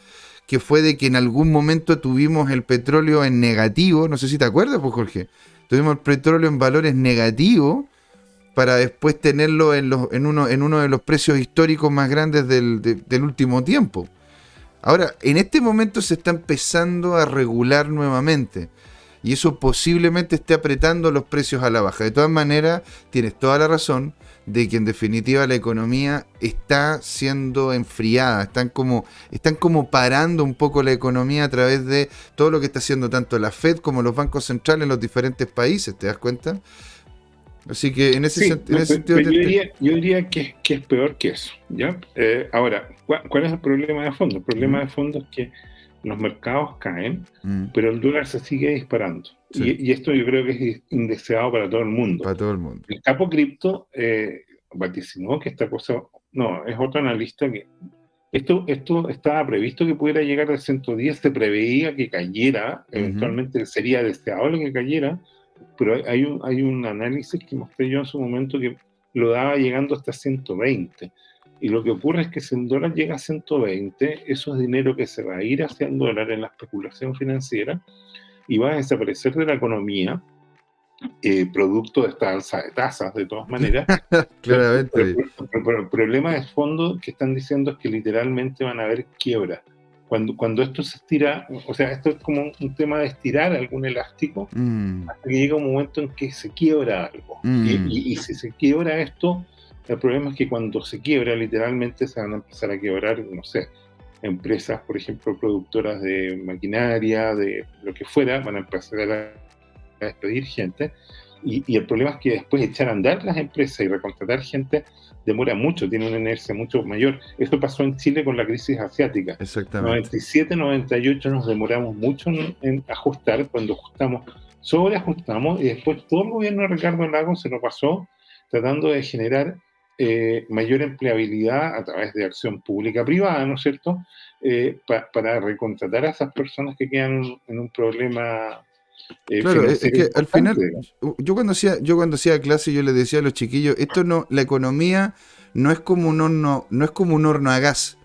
que fue de que en algún momento tuvimos el petróleo en negativo, no sé si te acuerdas, pues Jorge, tuvimos el petróleo en valores negativos para después tenerlo en, uno, en uno de los precios históricos más grandes del último tiempo. Ahora, en este momento se está empezando a regular nuevamente y eso posiblemente esté apretando los precios a la baja. De todas maneras, tienes toda la razón de que en definitiva la economía está siendo enfriada, están como, están como parando un poco la economía a través de todo lo que está haciendo tanto la Fed como los bancos centrales en los diferentes países, ¿te das cuenta? Así que en ese, sentido... yo, diría, que, es peor que eso. ¿ya? Eh, ahora, ¿cuál, es el problema de fondo? El problema de fondo es que los mercados caen, mm. pero el dólar se sigue disparando. Y, esto yo creo que es indeseado para todo el mundo. Para todo el mundo. El capo cripto eh, vaticinó que esta cosa, no, es otro analista que esto, esto estaba previsto que pudiera llegar al 110, se preveía que cayera, eventualmente sería deseable que cayera, pero hay un, hay un análisis que mostré yo en su momento que lo daba llegando hasta 120. Y lo que ocurre es que si el dólar llega a 120, eso es dinero que se va a ir hacia el dólar en la especulación financiera y va a desaparecer de la economía, eh, producto de esta alza de tasas, de todas maneras. Claramente. Pero, el problema de fondo que están diciendo es que literalmente van a haber quiebra. Cuando, cuando esto se estira, o sea, esto es como un, tema de estirar algún elástico, mm. hasta que llega un momento en que se quiebra algo. Mm. y si se quiebra esto, el problema es que cuando se quiebra, literalmente se van a empezar a quebrar, no sé, empresas, por ejemplo, productoras de maquinaria, de lo que fuera, van a empezar a, despedir gente. Y, el problema es que después echar a andar las empresas y recontratar gente demora mucho, tiene una inercia mucho mayor. Esto pasó en Chile con la crisis asiática. Exactamente. 97, 98 nos demoramos mucho en, ajustar, cuando ajustamos, sobreajustamos y después todo el gobierno de Ricardo Lago se lo pasó tratando de generar eh, mayor empleabilidad a través de acción pública privada, ¿no es cierto? Eh, para recontratar a esas personas que quedan en un problema. Eh, claro, es que al final, yo cuando hacía, yo cuando hacía clase, yo les decía a los chiquillos, esto no, la economía no es como un horno, no es como un horno a gas.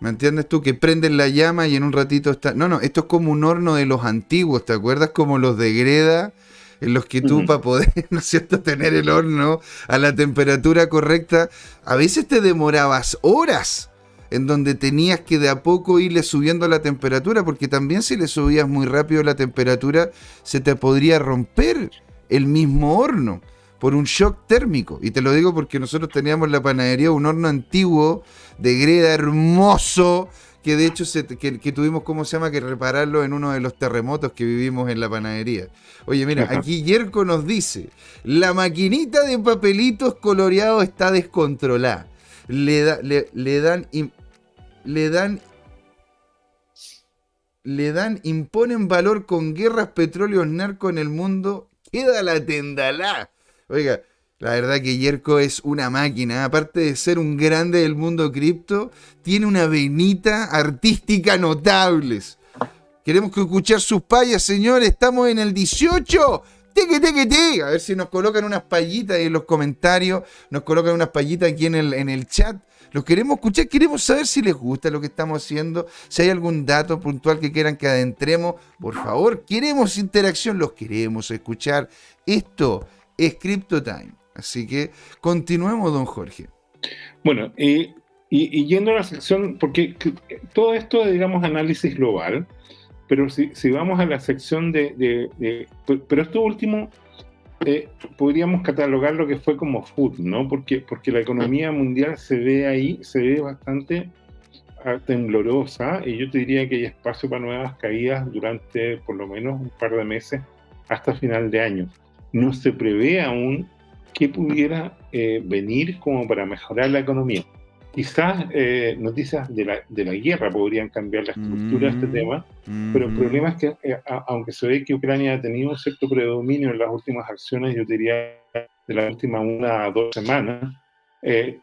¿Me entiendes tú? Que prenden la llama y en un ratito está. No, no, esto es como un horno de los antiguos, ¿te acuerdas? Como los de Greda, en los que tú para poder, ¿no es cierto?, tener el horno a la temperatura correcta, a veces te demorabas horas en donde tenías que de a poco irle subiendo la temperatura, porque también si le subías muy rápido la temperatura, se te podría romper el mismo horno por un shock térmico. Y te lo digo porque nosotros teníamos en la panadería un horno antiguo de greda hermoso, que de hecho se, que, tuvimos, ¿cómo se llama?, que repararlo en uno de los terremotos que vivimos en la panadería. Oye, mira, aquí Yerko nos dice, la maquinita de papelitos coloreados está descontrolada. Le, da, le, dan... le dan le dan, imponen valor con guerras, petróleos, narco en el mundo, queda la tendalá. Oiga, la verdad que Yerko es una máquina, aparte de ser un grande del mundo cripto, tiene una venita artística notables. Queremos que escuchar sus payas, señores. Estamos en el 18. Teque, teque, teque. A ver si nos colocan unas payitas en los comentarios. Nos colocan unas payitas aquí en el, en el chat. Los queremos escuchar, queremos saber si les gusta lo que estamos haciendo, si hay algún dato puntual que quieran que adentremos, por favor, queremos interacción, los queremos escuchar. Esto es Crypto Time. Así que continuemos, don Jorge. Bueno, y, yendo a la sección, porque todo esto es, digamos, análisis global, pero si, vamos a la sección de, pero esto último eh, podríamos catalogar lo que fue como food, ¿no? Porque, porque la economía mundial se ve ahí, se ve bastante ah, temblorosa y yo te diría que hay espacio para nuevas caídas durante por lo menos un par de meses hasta final de año. No se prevé aún que pudiera eh, venir como para mejorar la economía. Quizás eh, noticias de la, de la, guerra podrían cambiar la estructura de este mm, tema, pero el mm. problema es que, eh, aunque se ve que Ucrania ha tenido un cierto predominio en las últimas acciones, yo diría de las últimas una a dos semanas,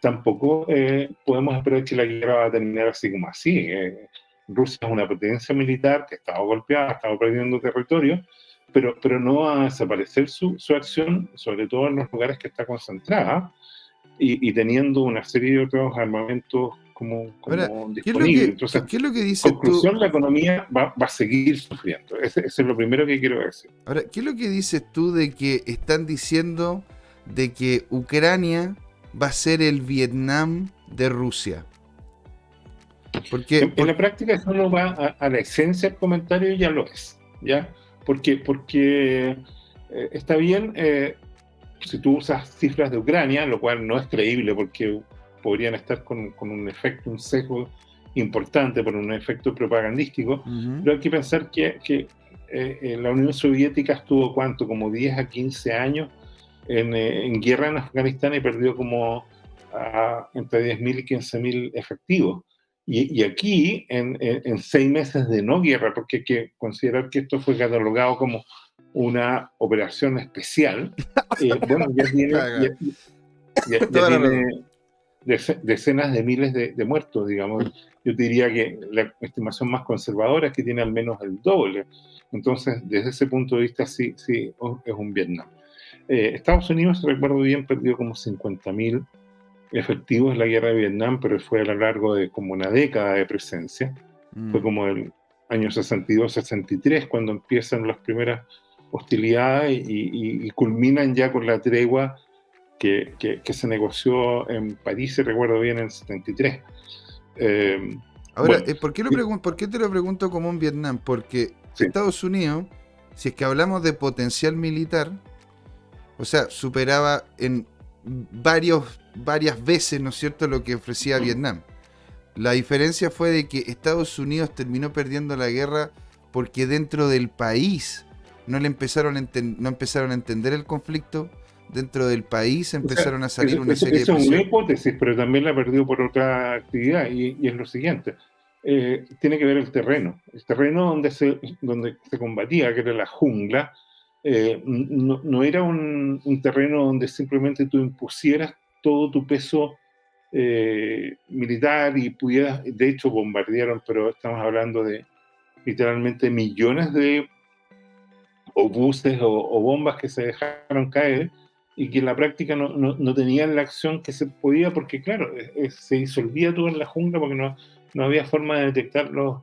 tampoco podemos esperar que la guerra va a terminar así como así. Rusia es una potencia militar que ha estado golpeada, ha estado perdiendo territorio, pero, pero no va a desaparecer su, su acción, sobre todo en los lugares que está concentrada, y, y teniendo una serie de otros armamentos como, como disponibles. Entonces, ¿qué es lo que dice conclusión, la economía va, va, a seguir sufriendo. Ese, es lo primero que quiero decir. Ahora, ¿qué es lo que dices tú de que están diciendo de que Ucrania va a ser el Vietnam de Rusia? Porque, en, la práctica eso no va a, a, la esencia del comentario y ya lo es. ¿ya? Porque, porque eh, está bien, eh, si tú usas cifras de Ucrania, lo cual no es creíble porque podrían estar con, un efecto, un sesgo importante por un efecto propagandístico, pero hay que pensar que, que eh, la Unión Soviética estuvo cuánto, como 10 a 15 años en, en guerra en Afganistán y perdió como entre 10.000 y 15.000 efectivos. Y, aquí, en, en, seis meses de no guerra, porque hay que considerar que esto fue catalogado como una operación especial, eh, bueno, ya tiene, decenas de miles de, muertos, digamos. Yo diría que la estimación más conservadora es que tiene al menos el doble. Entonces, desde ese punto de vista, sí, sí es un Vietnam. Eh, Estados Unidos, recuerdo bien, perdió como 50.000 efectivos en la guerra de Vietnam, pero fue a lo largo de como una década de presencia. Mm. Fue como el año 62-63 cuando empiezan las primeras hostilidades y, culminan ya con la tregua que, que, se negoció en París, recuerdo bien, en 73. Eh, Ahora, eh, ¿por, qué lo ¿por qué te lo pregunto como en Vietnam? Porque Estados Unidos, si es que hablamos de potencial militar, o sea, superaba en varios, varias veces, ¿no es cierto?, lo que ofrecía Vietnam. La diferencia fue de que Estados Unidos terminó perdiendo la guerra porque dentro del país no le empezaron a, no empezaron a entender el conflicto, dentro del país empezaron a salir una serie de... Es una hipótesis, pero también la perdió por otra actividad y, es lo siguiente. Eh, tiene que ver el terreno. El terreno donde se, donde se combatía, que era la jungla, eh, no, era un, terreno donde simplemente tú impusieras todo tu peso eh, militar y pudieras, de hecho bombardearon, pero estamos hablando de literalmente millones de obuses o, bombas que se dejaron caer y que en la práctica no, no, tenían la acción que se podía porque claro, eh, se disolvía todo en la jungla porque no, no había forma de detectar los,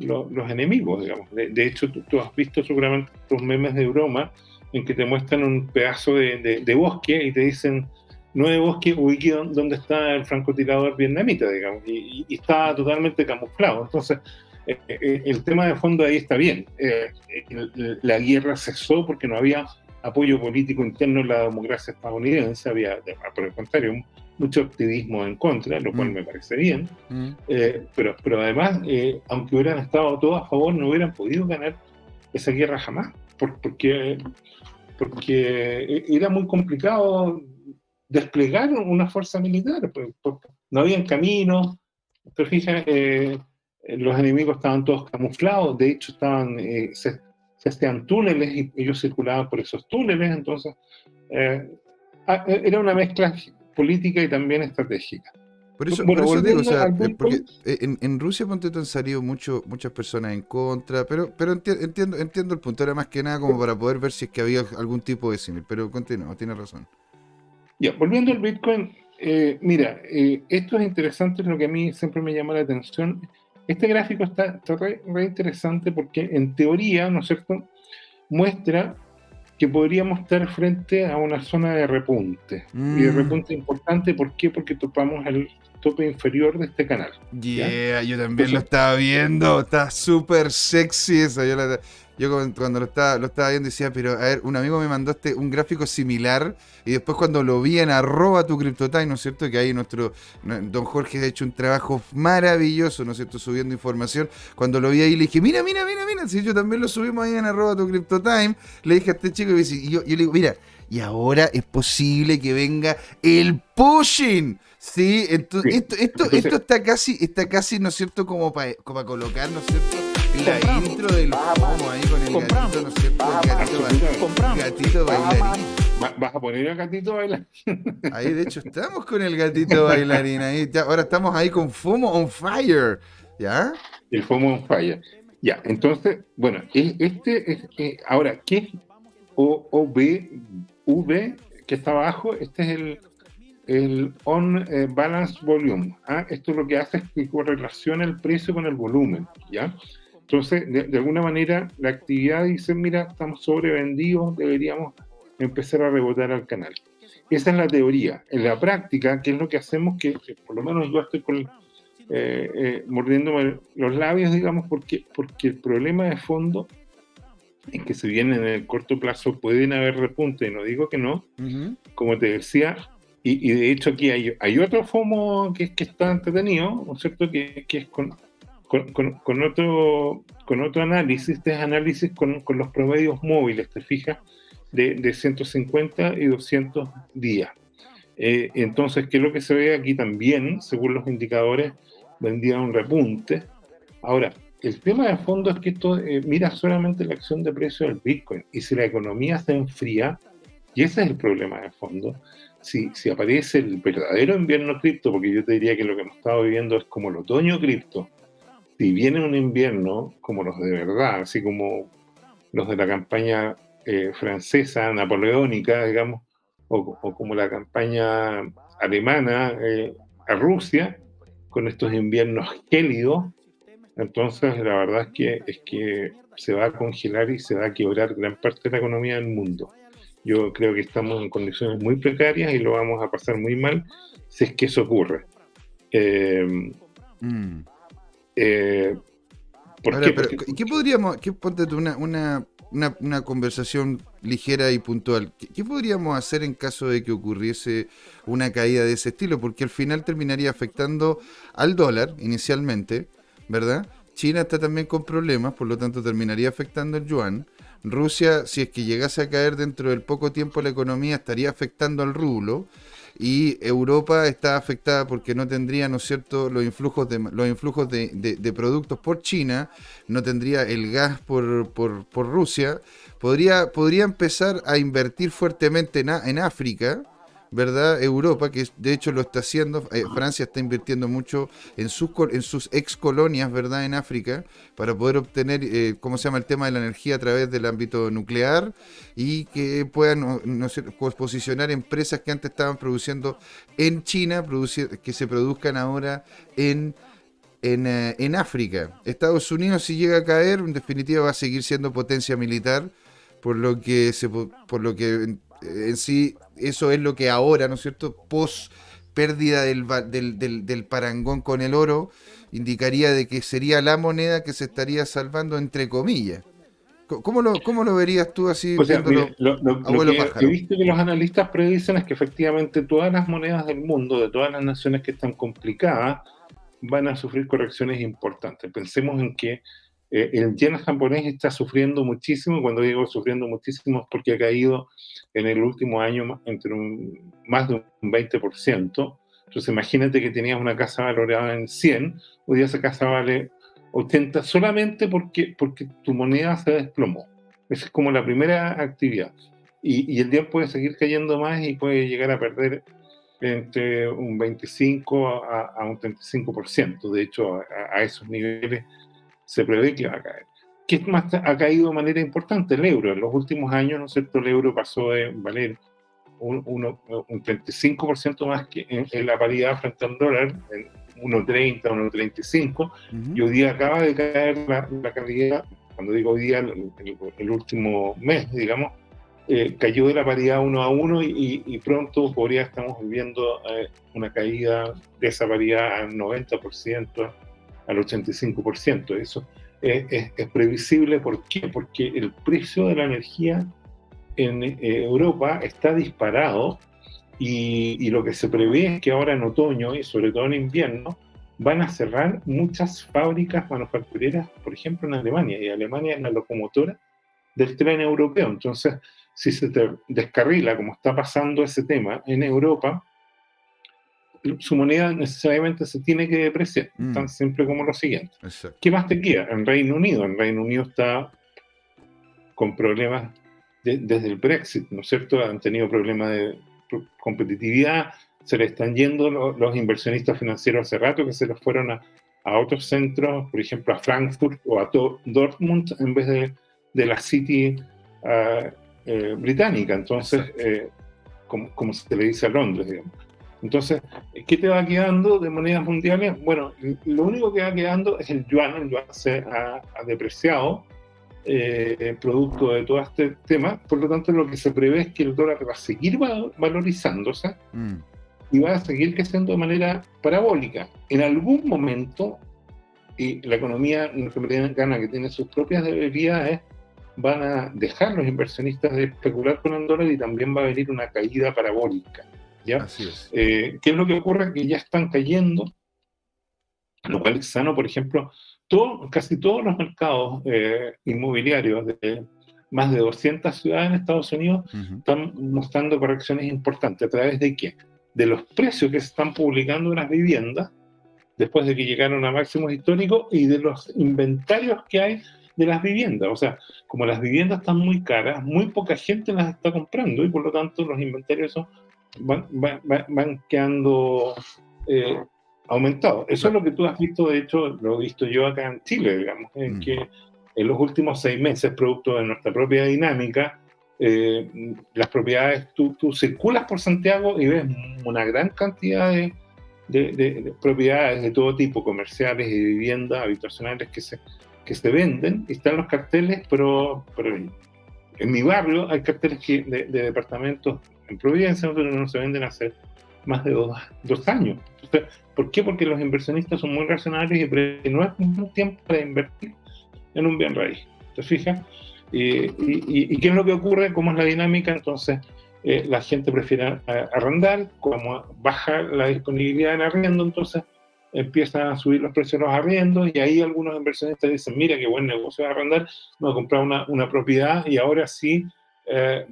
los, enemigos, digamos. De, hecho, tú, has visto seguramente estos memes de broma en que te muestran un pedazo de, bosque y te dicen, no de bosque, ubique donde está el francotirador vietnamita, digamos, y, está totalmente camuflado. Entonces, eh, eh, el tema de fondo ahí está bien. Eh, la guerra cesó porque no había apoyo político interno en la democracia estadounidense, había, por el contrario, mucho activismo en contra, lo cual mm. me parece bien, mm. eh, pero, pero además, eh, aunque hubieran estado todos a favor, no hubieran podido ganar esa guerra jamás, porque, porque era muy complicado desplegar una fuerza militar, pues, no había caminos, pero fíjate, eh, los enemigos estaban todos camuflados, de hecho estaban, se, se, hacían túneles y ellos circulaban por esos túneles, entonces ah, era una mezcla política y también estratégica. Por eso, por eso digo, o sea, porque en, Rusia ponte han salido mucho, muchas personas en contra, pero, pero entiendo, entiendo el punto, era más que nada como para poder ver si es que había algún tipo de símil, pero continúa, tiene razón. Ya, volviendo al Bitcoin, eh, mira, eh, esto es interesante, es lo que a mí siempre me llama la atención. Este gráfico está, re, re interesante porque en teoría, ¿no es cierto?, muestra que podríamos estar frente a una zona de repunte. Y de mm. repunte importante, ¿por qué? Porque topamos el tope inferior de este canal. Yeah, yo también lo estaba viendo, está súper sexy eso. Yo, yo cuando lo estaba, lo estaba viendo decía, pero a ver, un amigo me mandó este, un gráfico similar y después cuando lo vi en arroba tu CryptoTime, ¿no es cierto? Que ahí nuestro don Jorge ha hecho un trabajo maravilloso, ¿no es cierto? Subiendo información. Cuando lo vi ahí le dije, mira, mira, mira, mira, si yo también lo subimos ahí en arroba tu CryptoTime, le dije a este chico y yo, yo le digo, mira, y ahora es posible que venga el pushing. Sí, entonces, Esto, esto, esto está casi, está casi, ¿no es cierto?, como para como colocar, ¿no es cierto? La intro del FOMO ahí con el gatito, ¿no? El gatito, bailarín. ¿Vas a poner el gatito bailarín? Ahí, de hecho, estamos con el gatito bailarín. Ahí, ahora estamos ahí con FOMO on fire. ¿Ya? El FOMO on fire. Ya, entonces, bueno, este es, eh, ahora, ¿qué es OBV que está abajo? Este es el, el On eh, Balance Volume. ¿ah? Esto lo que hace es que correlaciona el precio con el volumen, ¿ya? Entonces, de, alguna manera, la actividad dice, mira, estamos sobrevendidos, deberíamos empezar a rebotar al canal. Esa es la teoría. En la práctica, ¿qué es lo que hacemos? Que, por lo menos yo estoy con, eh, eh, mordiéndome los labios, digamos, porque, porque el problema de fondo en que se viene en el corto plazo pueden haber repuntes, no digo que no, como te decía, y, de hecho aquí hay, hay otro FOMO que, que está entretenido, ¿no es cierto? Que, que es con, con, otro, con otro análisis, este es análisis con, los promedios móviles, te fijas, de, de 150 y 200 días. Eh, entonces, ¿qué es lo que se ve aquí también? Según los indicadores, vendía un repunte. Ahora, el tema de fondo es que esto eh, mira solamente la acción de precio del Bitcoin. Y si la economía se enfría, y ese es el problema de fondo, si, si aparece el verdadero invierno cripto, porque yo te diría que lo que hemos estado viviendo es como el otoño cripto, si viene un invierno como los de verdad, así como los de la campaña eh, francesa, napoleónica, digamos, o, como la campaña alemana eh, a Rusia, con estos inviernos gélidos, entonces la verdad es que, es que se va a congelar y se va a quebrar gran parte de la economía del mundo. Yo creo que estamos en condiciones muy precarias y lo vamos a pasar muy mal si es que eso ocurre. Eh, mm. Eh, qué? podríamos, qué, ponte una, una, una, conversación ligera y puntual, ¿Qué, podríamos hacer en caso de que ocurriese una caída de ese estilo? Porque al final terminaría afectando al dólar inicialmente, ¿verdad? China está también con problemas, por lo tanto terminaría afectando el yuan. Rusia, si es que llegase a caer dentro del poco tiempo la economía, estaría afectando al rublo y Europa está afectada porque no tendría, ¿no cierto?, los influjos de, los influjos de, productos por China, no tendría el gas por, por, por Rusia, podría, podría empezar a invertir fuertemente en, en África, ¿verdad? Europa, que de hecho lo está haciendo, eh, Francia está invirtiendo mucho en sus, en sus ex colonias, ¿verdad? En África, para poder obtener, eh, ¿cómo se llama? El tema de la energía a través del ámbito nuclear y que puedan posicionar empresas que antes estaban produciendo en China, que se produzcan ahora en... En, eh, en África. Estados Unidos si llega a caer, en definitiva va a seguir siendo potencia militar, por lo que por lo que en sí eso es lo que ahora, ¿no es cierto?, post pérdida del, del, del, parangón con el oro, indicaría de que sería la moneda que se estaría salvando entre comillas. ¿Cómo lo, cómo lo verías tú así? O sea, lo, que he visto que los analistas predicen es que efectivamente todas las monedas del mundo, de todas las naciones que están complicadas, van a sufrir correcciones importantes. Pensemos en que eh, el yen japonés está sufriendo muchísimo, cuando digo sufriendo muchísimo es porque ha caído en el último año entre un, más de un 20%. Entonces imagínate que tenías una casa valorada en 100, hoy día esa casa vale 80 solamente porque, porque tu moneda se desplomó. Esa es como la primera actividad. Y, y el yen puede seguir cayendo más y puede llegar a perder entre un 25 a, a un 35%. De hecho, a, a esos niveles se prevé que va a caer. ¿Qué más ha caído de manera importante? El euro. En los últimos años, ¿no es cierto?, el euro pasó de valer un, un, un 35% más que en, la paridad frente al dólar, en 1,30, 1,35, y hoy día acaba de caer la, la calidad, cuando digo hoy día, el, último mes, digamos, eh, cayó de la paridad 1 a 1 y, pronto podría estamos viviendo eh, una caída de esa paridad al 90%, al 85%. Eso es, previsible. ¿Por qué? Porque el precio de la energía en eh, Europa está disparado y, lo que se prevé es que ahora en otoño y sobre todo en invierno van a cerrar muchas fábricas manufactureras, por ejemplo en Alemania, y Alemania es la locomotora del tren europeo. Entonces, si se descarrila, como está pasando ese tema en Europa, su moneda necesariamente se tiene que depreciar, mm. tan simple como lo siguiente. ¿Qué más te queda? En Reino Unido, en Reino Unido está con problemas desde el Brexit, ¿no es cierto? Han tenido problemas de competitividad, se le están yendo los, inversionistas financieros hace rato que se los fueron a, otros centros, por ejemplo a Frankfurt o a Dortmund en vez de, de la City ah, eh, británica, entonces, eh, como, como se le dice a Londres, digamos. Entonces, ¿qué te va quedando de monedas mundiales? Bueno, lo único que va quedando es el yuan. El yuan se ha, depreciado eh, producto de todo este tema. Por lo tanto, lo que se prevé es que el dólar va a seguir valorizándose mm. y va a seguir creciendo de manera parabólica. En algún momento, y la economía norteamericana que tiene sus propias debilidades, van a dejar los inversionistas de especular con el dólar y también va a venir una caída parabólica. ¿Ya? Así es. Eh, ¿Qué es lo que ocurre? Que ya están cayendo, lo cual es sano, por ejemplo, todo, casi todos los mercados eh, inmobiliarios de más de 200 ciudades en Estados Unidos están mostrando correcciones importantes. ¿A través de qué? De los precios que se están publicando en las viviendas después de que llegaron a máximos históricos y de los inventarios que hay de las viviendas. O sea, como las viviendas están muy caras, muy poca gente las está comprando y por lo tanto los inventarios son- van, van- van- van quedando eh, aumentados. Eso es lo que tú has visto, de hecho, lo he visto yo acá en Chile, digamos, en Mm. que en los últimos seis meses, producto de nuestra propia dinámica, eh, las propiedades, tú, tú circulas por Santiago y ves una gran cantidad de, de- de- de propiedades de todo tipo, comerciales y viviendas habitacionales que se, que se venden, y están los carteles, pero, pero en, mi barrio hay carteles que- de departamentos en Providencia, pero no se venden hace más de dos, dos años. Entonces, ¿Por qué? Porque los inversionistas son muy racionales y no es un tiempo para invertir en un bien raíz. ¿Te fijas? Y, y- y- qué es lo que ocurre? ¿Cómo es la dinámica? Entonces, eh, la gente prefiere a- arrendar, como baja la disponibilidad en arriendo, entonces empiezan a subir los precios de los arriendos y ahí algunos inversionistas dicen, mira qué buen negocio de arrendar, voy a comprar una, una propiedad y ahora sí eh,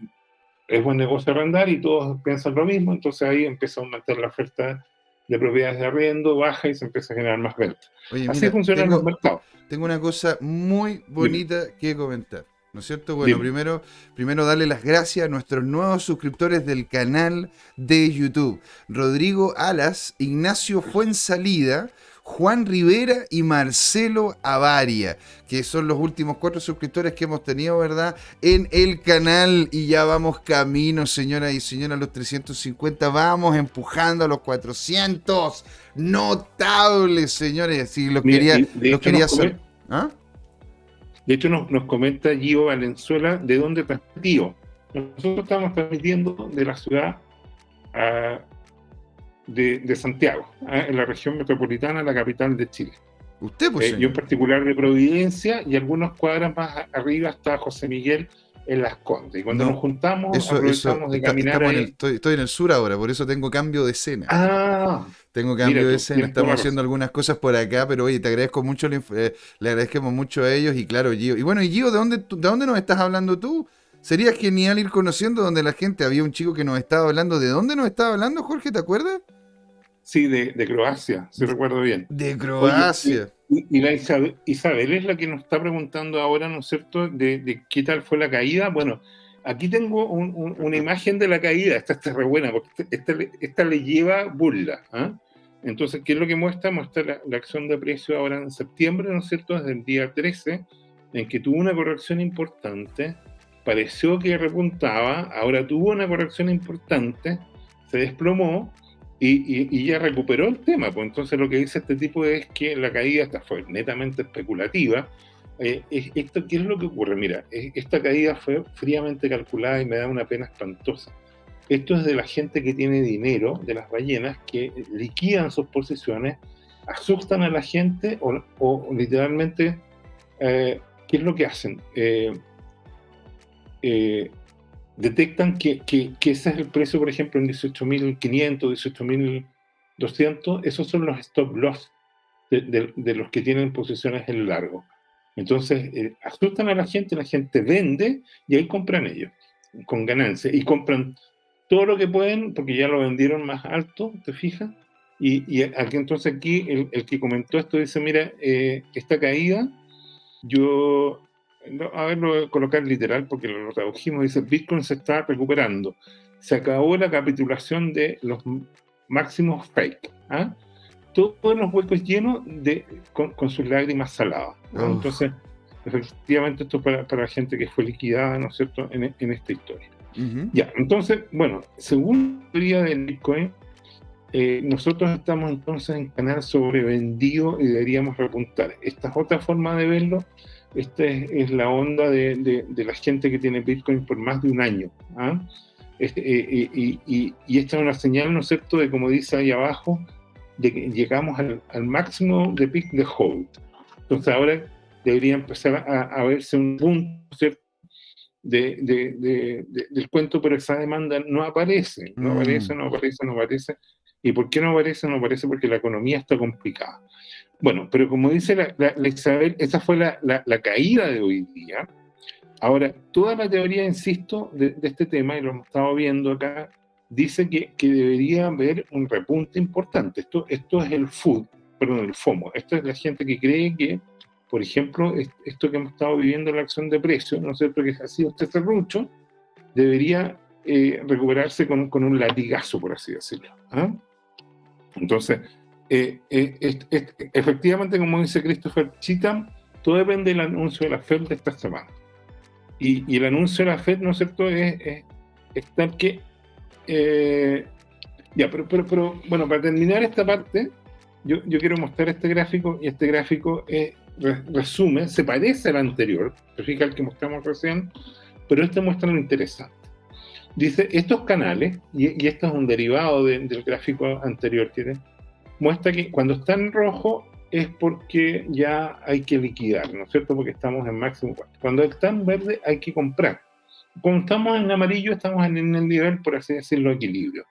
es buen negocio arrendar y todos piensan lo mismo, entonces ahí empieza a aumentar la oferta de propiedades de arriendo, baja y se empieza a generar más ventas. Oye, Así mira, funcionan tengo, los mercados. tengo una cosa muy bonita que comentar. ¿No es cierto? Bueno, Dime. primero, primero darle las gracias a nuestros nuevos suscriptores del canal de YouTube. Rodrigo Alas, Ignacio Fuensalida, Juan Rivera y Marcelo Avaria, que son los últimos cuatro suscriptores que hemos tenido, ¿verdad? En el canal y ya vamos camino, señoras y señores, a los 350, vamos empujando a los 400. Notables, señores. Si los Mira, quería, y de los quería hacer. ¿Ah? De hecho, nos, nos comenta Gio Valenzuela de dónde transmitió. Nosotros estamos transmitiendo de la ciudad ah, de, de Santiago, ah, en la región metropolitana, la capital de Chile. Usted, pues. Eh, yo en particular de Providencia y algunos cuadras más arriba está José Miguel en Las Condes. Y cuando No, nos juntamos, Eso, eso, aprovechamos de caminar en ahí. el- estoy, estoy en el sur ahora, por eso tengo cambio de escena. Ah, Tengo cambio mira de escena, estamos haciendo algunas cosas por acá, pero oye, te agradezco mucho, inf- eh, le agradecemos mucho a ellos y claro, Gio. Y bueno, y Gio, ¿de dónde, tú- ¿de dónde nos estás hablando tú? Sería genial ir conociendo donde la gente, había un chico que nos estaba hablando, ¿de dónde nos estaba hablando, Jorge? ¿Te acuerdas? Sí, de, de Croacia, si recuerdo bien. De Croacia. Y, y la Isabel, Isabel es la que nos está preguntando ahora, ¿no es cierto?, de, de qué tal fue la caída. Bueno, aquí tengo un- un- una imagen de la caída. Esta está re buena, porque esta, le- esta le lleva burla. ¿ah? Entonces, ¿qué es lo que muestra? Muestra la, la acción de precio ahora en septiembre, ¿no es cierto?, desde el día 13, en que tuvo una corrección importante, pareció que repuntaba, ahora tuvo una corrección importante, se desplomó y, ya recuperó el tema. Pues entonces lo que dice este tipo es que la caída esta fue netamente especulativa. Eh, es- esto, ¿Qué es lo que ocurre? Mira, es- esta caída fue fríamente calculada y me da una pena espantosa. Esto es de la gente que tiene dinero, de las ballenas, que liquidan sus posiciones, asustan a la gente o, o literalmente, eh, ¿qué es lo que hacen? Eh, eh, detectan que, que- que ese es el precio, por ejemplo, en 18.500, 18.200, esos son los stop loss de, de- de los que tienen posiciones en largo. Entonces, eh, asustan a la gente, la gente vende y ahí compran ellos, con ganancia, y compran todo lo que pueden porque ya lo vendieron más alto, ¿te fijas? Y, aquí entonces aquí el, el que comentó esto dice, mira, eh, esta caída, yo no, a ver, lo voy a colocar literal porque lo tradujimos, dice, Bitcoin se está recuperando. Se acabó la capitulación de los máximos fake. ¿ah? Todos los huecos llenos de, con, con sus lágrimas saladas. ¿no? Entonces, efectivamente, esto es para, para la gente que fue liquidada, ¿no es cierto?, en, en esta historia. Ya, entonces, bueno, según la teoría del Bitcoin, eh, nosotros estamos entonces en canal sobrevendido y deberíamos repuntar. Esta es otra forma de verlo. Esta es, es la onda de, de- de la gente que tiene Bitcoin por más de un año. ¿ah? Este, eh, y, y- y- esta es una señal, ¿no es cierto?, de como dice ahí abajo, de que llegamos al, al máximo de pick de hold. Entonces ahora debería empezar a, a verse un punto, ¿cierto?, del cuento, pero esa demanda no aparece, no mm. aparece, no aparece, no aparece. ¿Y por qué no aparece? No aparece porque la economía está complicada. Bueno, pero como dice la, Isabel, esa fue la, caída de hoy día. Ahora, toda la teoría, insisto, de, este tema, y lo hemos estado viendo acá, dice que, que, debería haber un repunte importante. Esto, esto es el food, perdón, el FOMO. Esto es la gente que cree que, por ejemplo, esto que hemos estado viviendo en la acción de precios, ¿no es cierto?, que ha sido este serrucho, debería eh, recuperarse con, con, un latigazo, por así decirlo. ¿ah? Entonces, eh, eh, efectivamente, como dice Christopher Cheatham, todo depende del anuncio de la FED de esta semana. Y, el anuncio de la FED, ¿no es cierto?, es, es, que... Eh, ya, pero, pero, pero, bueno, para terminar esta parte, yo, yo quiero mostrar este gráfico y este gráfico resume, se parece al anterior, fíjate al que mostramos recién, pero este muestra lo interesante. Dice, estos canales, y, esto es un derivado del gráfico anterior, tiene muestra que cuando está en rojo es porque ya hay que liquidar, ¿no es cierto? Porque estamos en máximo Cuando está en verde hay que comprar. Cuando estamos en amarillo estamos en el nivel, por así decirlo, equilibrio.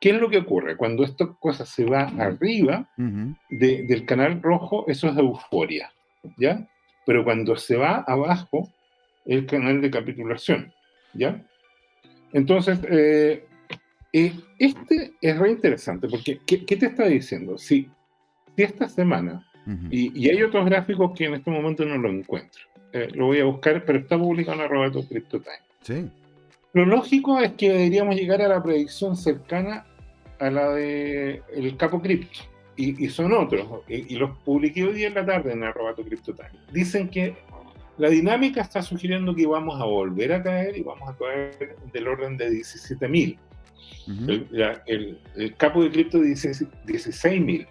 ¿Qué es lo que ocurre? Cuando esta cosa se va arriba del canal rojo, eso es euforia, ¿ya? Pero cuando se va abajo, el canal de capitulación, ¿ya? Entonces, eh, eh, este es re interesante porque, ¿qué, te está diciendo? Si, si esta semana, y, hay otros gráficos que en este momento no lo encuentro, eh, lo voy a buscar, pero está publicado en arroba CryptoTime. Sí. Lo lógico es que deberíamos llegar a la predicción cercana a la de el Capo Cripto. Y, son otros, y, los publiqué hoy día en la tarde en arroba CryptoTime. Dicen que la dinámica está sugiriendo que vamos a volver a caer y vamos a caer del orden de 17.000 el, capo de cripto dice 16.000.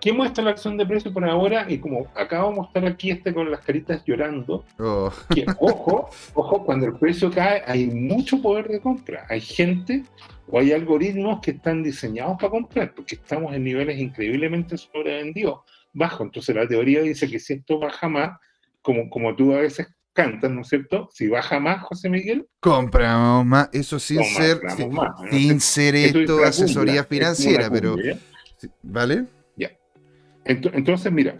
¿Qué muestra la acción de precio por ahora? Y como acabo de mostrar aquí este con las caritas llorando, oh. que ojo, ojo, cuando el precio cae hay mucho poder de compra. Hay gente o hay algoritmos que están diseñados para comprar, porque estamos en niveles increíblemente sobrevendidos, bajo. Entonces la teoría dice que si esto baja más, como, como tú a veces cantan, ¿no es cierto? Si baja más, José Miguel. Compramos más, eso sin ser, sin, ser esto asesoría financiera, pero... ¿Vale? Ya. Entonces, mira,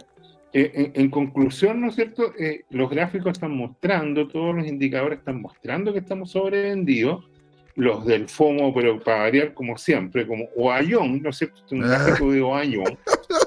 eh, en, conclusión, ¿no es cierto? Eh, los gráficos están mostrando, todos los indicadores están mostrando que estamos sobrevendidos, los del FOMO, pero para variar como siempre, como Oayón, ¿no es cierto? Este es un gráfico de Oayón.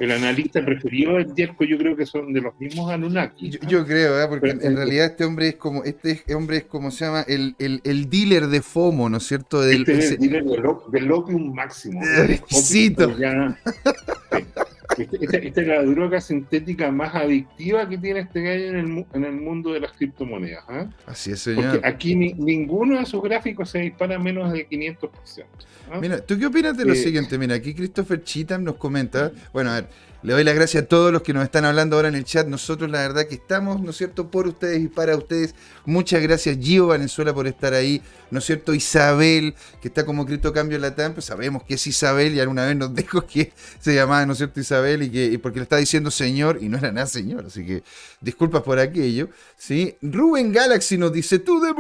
El analista preferido del Yerko, yo creo que son de los mismos Anunnaki. Yo, creo, ¿eh? porque en, realidad este hombre es como, este hombre es como se llama, el, el, el dealer de FOMO, ¿no es cierto? Del, este es el dealer del, opium máximo. Exquisito. Esta, es la droga sintética más adictiva que tiene este gallo en el, en el mundo de las criptomonedas. ¿eh? Así es, señor. Porque aquí ninguno de sus gráficos se dispara menos de 500%. ¿ah? Mira, ¿tú qué opinas de lo eh, siguiente? Mira, aquí Christopher Cheatham nos comenta, bueno, a ver, le doy las gracias a todos los que nos están hablando ahora en el chat. Nosotros la verdad que estamos, ¿no es cierto?, por ustedes y para ustedes. Muchas gracias Gio Venezuela por estar ahí, ¿no es cierto? Isabel, que está como Cripto Cambio Latam, pues sabemos que es Isabel y alguna vez nos dijo que se llamaba, ¿no es cierto?, Isabel y que porque le está diciendo señor y no era nada señor, así que disculpas por aquello, ¿sí? Rubén Galaxy nos dice, to the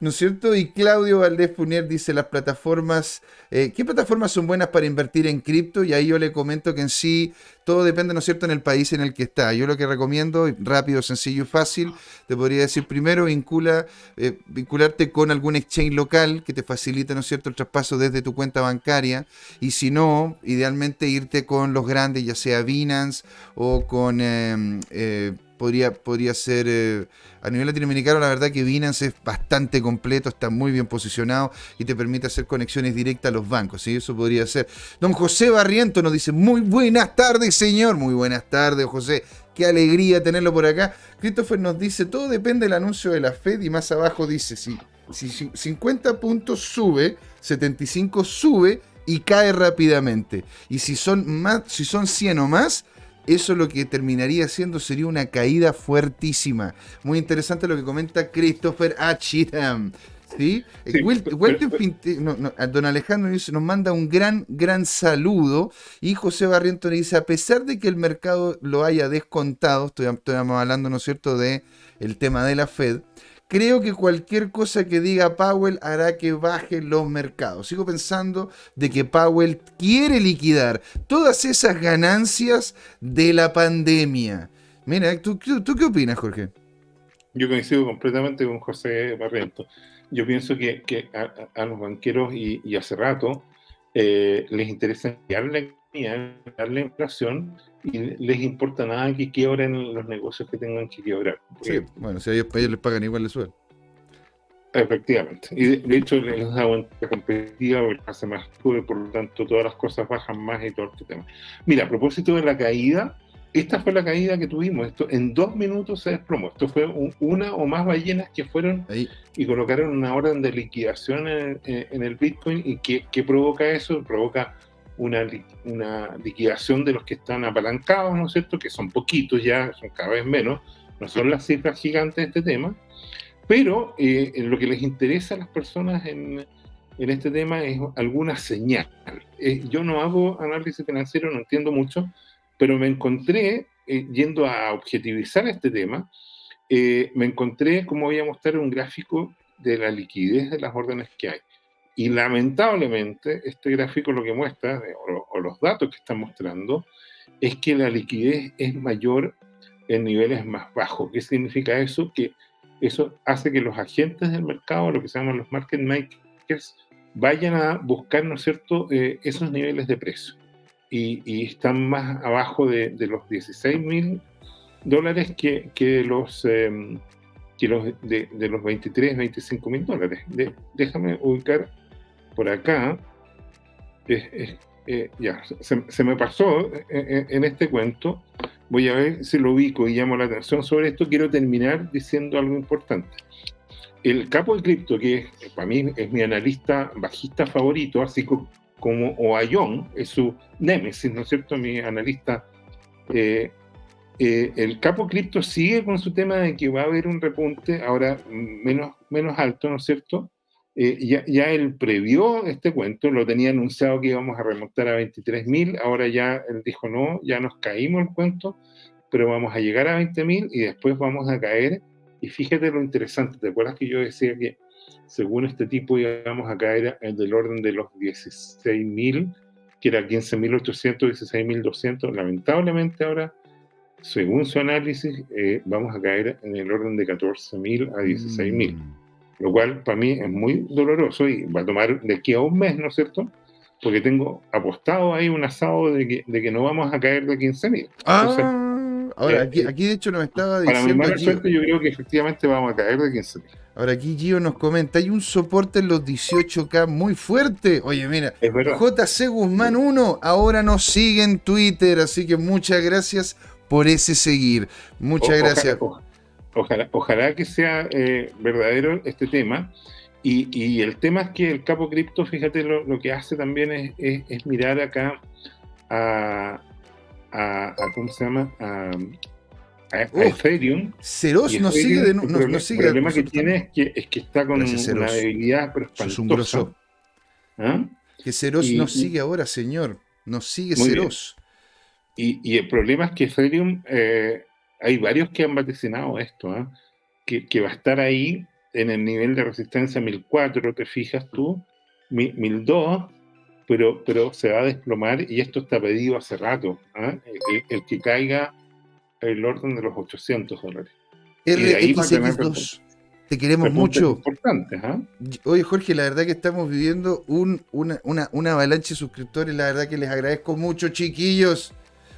¿no es cierto? Y Claudio Valdés Punier dice, las plataformas, eh, ¿qué plataformas son buenas para invertir en cripto? Y ahí yo le comento que en sí todo depende, ¿no es cierto?, en el país en el que está. Yo lo que recomiendo, rápido, sencillo y fácil, te podría decir primero, vincula, eh, vincularte con algún exchange local que te facilite, ¿no es cierto?, el traspaso desde tu cuenta bancaria. Y si no, idealmente irte con los grandes, ya sea Binance o con... Em, eh, podría, podría ser eh, a nivel latinoamericano, la verdad que Binance es bastante completo, está muy bien posicionado y te permite hacer conexiones directas a los bancos. ¿sí? Eso podría ser. Don José Barriento nos dice: Muy buenas tardes, señor. Muy buenas tardes, José. Qué alegría tenerlo por acá. Christopher nos dice: Todo depende del anuncio de la Fed y más abajo dice: Si, si 50 puntos sube, 75 sube y cae rápidamente. Y si son, más, si son 100 o más, eso lo que terminaría siendo sería una caída fuertísima. Muy interesante lo que comenta Christopher Achidam. ¿Sí? don Alejandro nos manda un gran, gran saludo. Y José Barriento le dice: a pesar de que el mercado lo haya descontado, estoy, hablando, ¿no es cierto?, de el tema de la Fed, creo que cualquier cosa que diga Powell hará que bajen los mercados. Sigo pensando de que Powell quiere liquidar todas esas ganancias de la pandemia. Mira, ¿tú, qué opinas, Jorge? Yo coincido completamente con José Barriento. Yo pienso que, a, los banqueros y, hace rato eh, les interesa darle la inflación y les importa nada que quiebren los negocios que tengan que quebrar. Sí, bueno, si a ellos, les pagan igual de sueldo. Efectivamente. Y de, hecho les da una competitiva porque hace más por lo tanto todas las cosas bajan más y todo este tema. Mira, a propósito de la caída, esta fue la caída que tuvimos. Esto en dos minutos se desplomó. Esto fue una o más ballenas que fueron y colocaron una orden de liquidación en, el Bitcoin. ¿Y qué, qué, provoca eso? Provoca una, liquidación de los que están apalancados, ¿no es cierto? Que son poquitos ya, son cada vez menos. No son las cifras gigantes de este tema. Pero eh, lo que les interesa a las personas en, en este tema es alguna señal. Eh, yo no hago análisis financiero, no entiendo mucho pero me encontré, eh, yendo a objetivizar este tema, me encontré, como voy a mostrar, un gráfico de la liquidez de las órdenes que hay. Y lamentablemente, este gráfico lo que muestra, o, los datos que está mostrando, es que la liquidez es mayor en niveles más bajos. ¿Qué significa eso? Que eso hace que los agentes del mercado, lo que se llaman los market makers, vayan a buscar, ¿no es cierto?, eh, esos niveles de precio y, están más abajo de, los 16 mil dólares que, que los, em, que los de, los 23, 25 mil dólares. déjame ubicar por acá. Eh, ya, se, me pasó eh, eh, en, este cuento. Voy a ver si lo ubico y llamo la atención sobre esto. Quiero terminar diciendo algo importante. El capo de cripto, que para mí es mi analista bajista favorito, así como Oayón, es su némesis, ¿no es cierto? Mi analista. El capo cripto sigue con su tema de que va a haber un repunte, ahora menos, menos alto, ¿no es cierto? Eh, ya, ya, él previó este cuento, lo tenía anunciado que íbamos a remontar a 23.000, ahora ya él dijo no, ya nos caímos el cuento, pero vamos a llegar a 20.000 y después vamos a caer. Y fíjate lo interesante, ¿te acuerdas que yo decía que según este tipo íbamos a caer del orden de los 16.000, que era 15.800, 16.200. Lamentablemente ahora, según su análisis, eh, vamos a caer en el orden de 14.000 a 16.000. Mm. Lo cual para mí es muy doloroso y va a tomar de aquí a un mes, ¿no es cierto? Porque tengo apostado ahí un asado de que, de que no vamos a caer de 15.000. Ah, ahora, aquí, aquí, de hecho nos estaba diciendo. Para mi mala suerte, yo creo que efectivamente vamos a caer de 15.000. Ahora aquí Gio nos comenta, hay un soporte en los 18K muy fuerte. Oye, mira, JC Guzmán 1 ahora nos sigue en Twitter, así que muchas gracias por ese seguir. Muchas gracias. Ojalá, ojalá, que sea eh, verdadero este tema. Y, el tema es que el capo cripto, fíjate, lo, que hace también es, mirar acá a, a, ¿cómo se llama? A, a, Ethereum. Ceros no sigue de no, el, problema que tiene es que, es que está con una debilidad pero Es un grosso. ¿Ah? Que Ceros no sigue ahora, señor. No sigue Ceros. Y, y, el problema es que Ethereum, eh, hay varios que han vaticinado esto, ¿ah? que, que, va a estar ahí en el nivel de resistencia 1004, te fijas tú, 1002, pero, pero se va a desplomar y esto está pedido hace rato. ¿ah? el, que caiga el orden de los 800 dólares. RXX2, te queremos mucho. ¿ah? Oye, Jorge, la verdad que estamos viviendo un, una, una, una avalancha de suscriptores. La verdad que les agradezco mucho, chiquillos.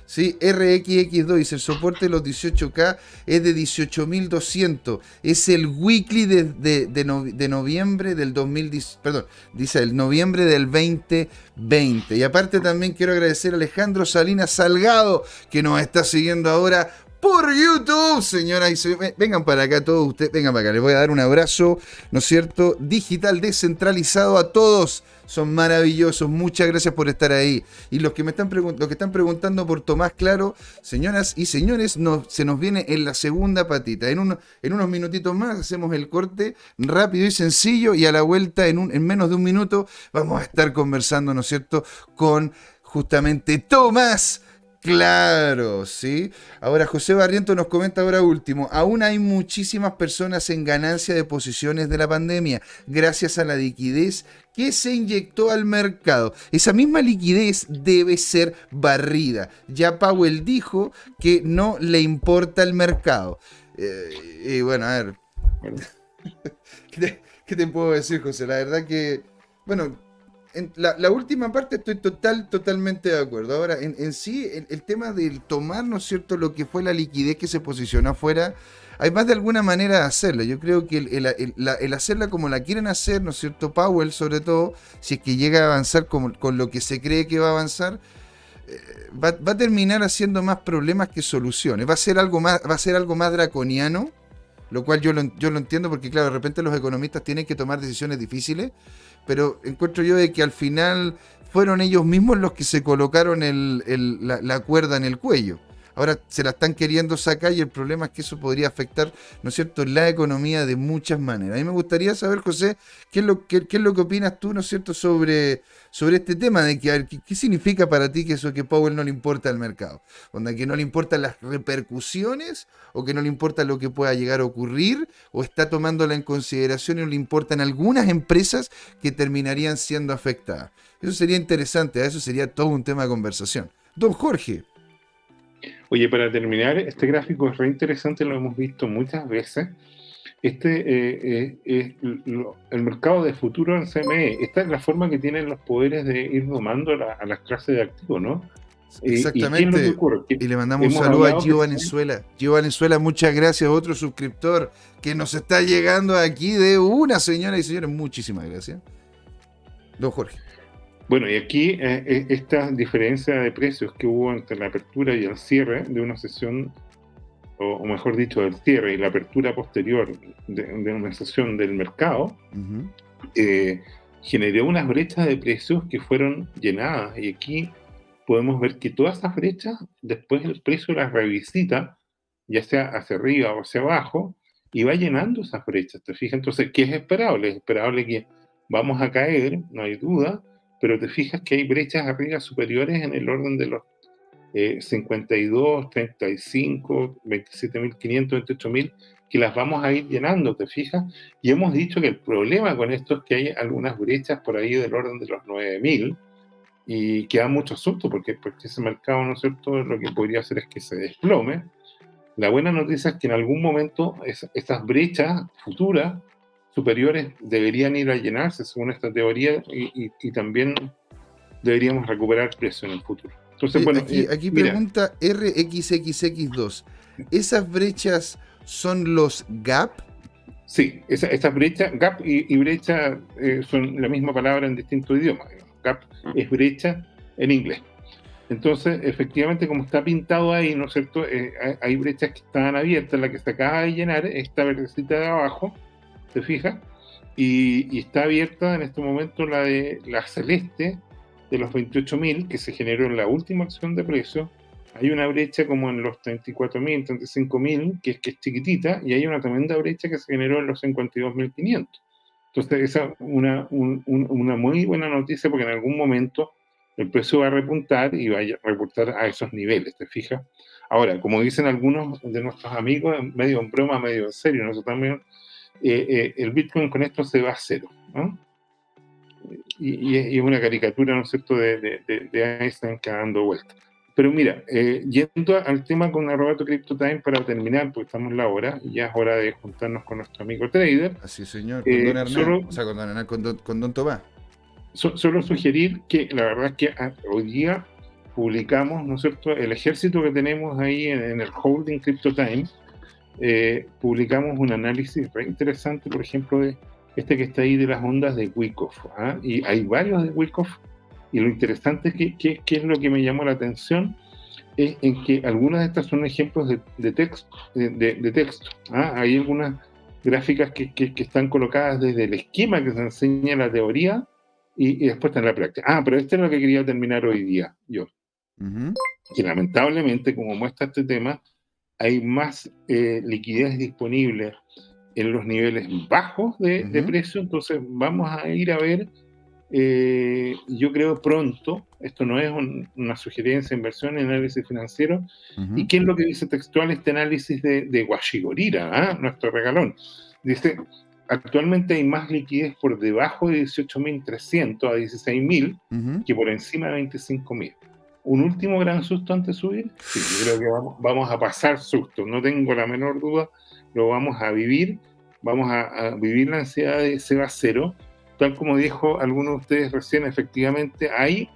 Sí, RXX2 dice el soporte de los 18K es de 18.200. Es el weekly de, de, noviembre del 2010, perdón, dice el noviembre del 2020. Y aparte también quiero agradecer a Alejandro Salinas Salgado que nos está siguiendo ahora por YouTube, señoras y Vengan para acá todos ustedes, vengan para acá. Les voy a dar un abrazo, ¿no es cierto? Digital descentralizado a todos. Son maravillosos. Muchas gracias por estar ahí. Y los que me están, que están preguntando por Tomás Claro, señoras y señores, se nos viene en la segunda patita. En, en unos minutitos más hacemos el corte rápido y sencillo. Y a la vuelta, en, un, en menos de un minuto, vamos a estar conversando, ¿no es cierto?, con justamente Tomás Claro, sí. Ahora José Barriento nos comenta ahora último, aún hay muchísimas personas en ganancia de posiciones de la pandemia gracias a la liquidez que se inyectó al mercado. Esa misma liquidez debe ser barrida. Ya Powell dijo que no le importa el mercado. Eh, y bueno, a ver. ¿Qué te puedo decir, José? La verdad que, bueno, en la, última parte estoy total, totalmente de acuerdo. Ahora, en, sí, el, tema del tomar, ¿no es cierto?, lo que fue la liquidez que se posicionó afuera, hay más de alguna manera de hacerlo. Yo creo que el, hacerla como la quieren hacer, ¿no es cierto?, Powell, sobre todo, si es que llega a avanzar con, lo que se cree que va a avanzar, eh, va, a terminar haciendo más problemas que soluciones. Va a ser algo más, va a ser algo más draconiano lo cual yo lo entiendo porque, claro, de repente los economistas tienen que tomar decisiones difíciles, pero encuentro yo de que al final fueron ellos mismos los que se colocaron la, cuerda en el cuello. Ahora se la están queriendo sacar y el problema es que eso podría afectar, ¿no es cierto?, la economía de muchas maneras. A mí me gustaría saber, José, qué es lo, qué, es lo que opinas tú, ¿no es cierto?, sobre, sobre este tema de que, ¿qué, significa para ti que eso que Powell no le importa al mercado? Onda, que no le importan las repercusiones o que no le importa lo que pueda llegar a ocurrir o está tomándola en consideración y no le importan algunas empresas que terminarían siendo afectadas. Eso sería interesante, eso sería todo un tema de conversación. Don Jorge. Oye, para terminar, este gráfico es re interesante, lo hemos visto muchas veces. Este eh, eh, es el mercado de futuro en CME. Esta es la forma que tienen los poderes de ir domando a las clases de activos, ¿no? Exactamente. ¿Y, le mandamos un saludo a Gio Valenzuela. Gio Valenzuela, muchas gracias. Otro suscriptor que nos está llegando aquí de una señora y señores. Muchísimas gracias. Don Jorge. Bueno, y aquí eh, eh, esta diferencia de precios que hubo entre la apertura y el cierre de una sesión, o, mejor dicho, el cierre y la apertura posterior de, una sesión del mercado, eh, generó unas brechas de precios que fueron llenadas. Y aquí podemos ver que todas esas brechas, después el precio las revisita, ya sea hacia arriba o hacia abajo, y va llenando esas brechas. ¿Te fijas? Entonces, ¿qué es esperable? Es esperable que vamos a caer, no hay duda pero te fijas que hay brechas arriba superiores en el orden de los 52, 35, 27.500, 28.000, que las vamos a ir llenando, ¿te fijas? Y hemos dicho que el problema con esto es que hay algunas brechas por ahí del orden de los 9.000 y queda mucho asunto porque, porque ese mercado, ¿no es cierto?, lo que podría hacer es que se desplome. La buena noticia es que en algún momento esas brechas futuras superiores deberían ir a llenarse según esta teoría y, también deberíamos recuperar precio en el futuro. Entonces, bueno, aquí, eh, pregunta RXXX2. ¿Esas brechas son los gap? Sí, esas brechas, gap y, brecha eh, son la misma palabra en distintos idiomas. Gap es brecha en inglés. Entonces, efectivamente, como está pintado ahí, ¿no es cierto? Eh, hay brechas que están abiertas, la que se acaba de llenar, esta verdecita de abajo, ¿te fijas? Y, está abierta en este momento la de la celeste de los 28.000 que se generó en la última acción de precio. Hay una brecha como en los 34.000, 35.000, que es, que es chiquitita, y hay una tremenda brecha que se generó en los 52.500. Entonces, esa es una, una muy buena noticia porque en algún momento el precio va a repuntar y va a repuntar a esos niveles, ¿te fijas? Ahora, como dicen algunos de nuestros amigos, medio en broma, medio en serio, nosotros también eh, eh, el Bitcoin con esto se va a cero. ¿no? Y, es una caricatura, ¿no es cierto?, de, de, de Einstein que dando vueltas. Pero mira, eh, yendo al tema con Arrobato Crypto Time para terminar, porque estamos en la hora, y ya es hora de juntarnos con nuestro amigo trader. Así, señor, con Don Hernán, solo, o sea, con Don, Hernán, con don, con don Tomás. solo sugerir que la verdad es que ah, hoy día publicamos, ¿no es cierto?, el ejército que tenemos ahí en, en el Holding Crypto Time, eh, publicamos un análisis re interesante, por ejemplo, de este que está ahí de las ondas de Wyckoff. ¿ah? Y hay varios de Wyckoff. Y lo interesante es que, que, es lo que me llamó la atención, es en que algunas de estas son ejemplos de, de texto. De, texto ¿ah? Hay algunas gráficas que, que, están colocadas desde el esquema que se enseña en la teoría y, después está en la práctica. Ah, pero esto es lo que quería terminar hoy día, yo. Que lamentablemente, como muestra este tema, hay más eh, liquidez disponible en los niveles bajos de, precio, entonces vamos a ir a ver eh, yo creo pronto, esto no es una sugerencia de inversión en análisis financiero, ¿y qué es lo que dice textual este análisis de, de Guachigorira, ¿ah? nuestro regalón? Dice, actualmente hay más liquidez por debajo de 18.300 a 16.000 que por encima de 25.000. ¿Un último gran susto antes de subir? Sí, yo creo que vamos, vamos a pasar susto, no tengo la menor duda, lo vamos a vivir, vamos a, a vivir la ansiedad de Seba Cero, tal como dijo alguno de ustedes recién, efectivamente hay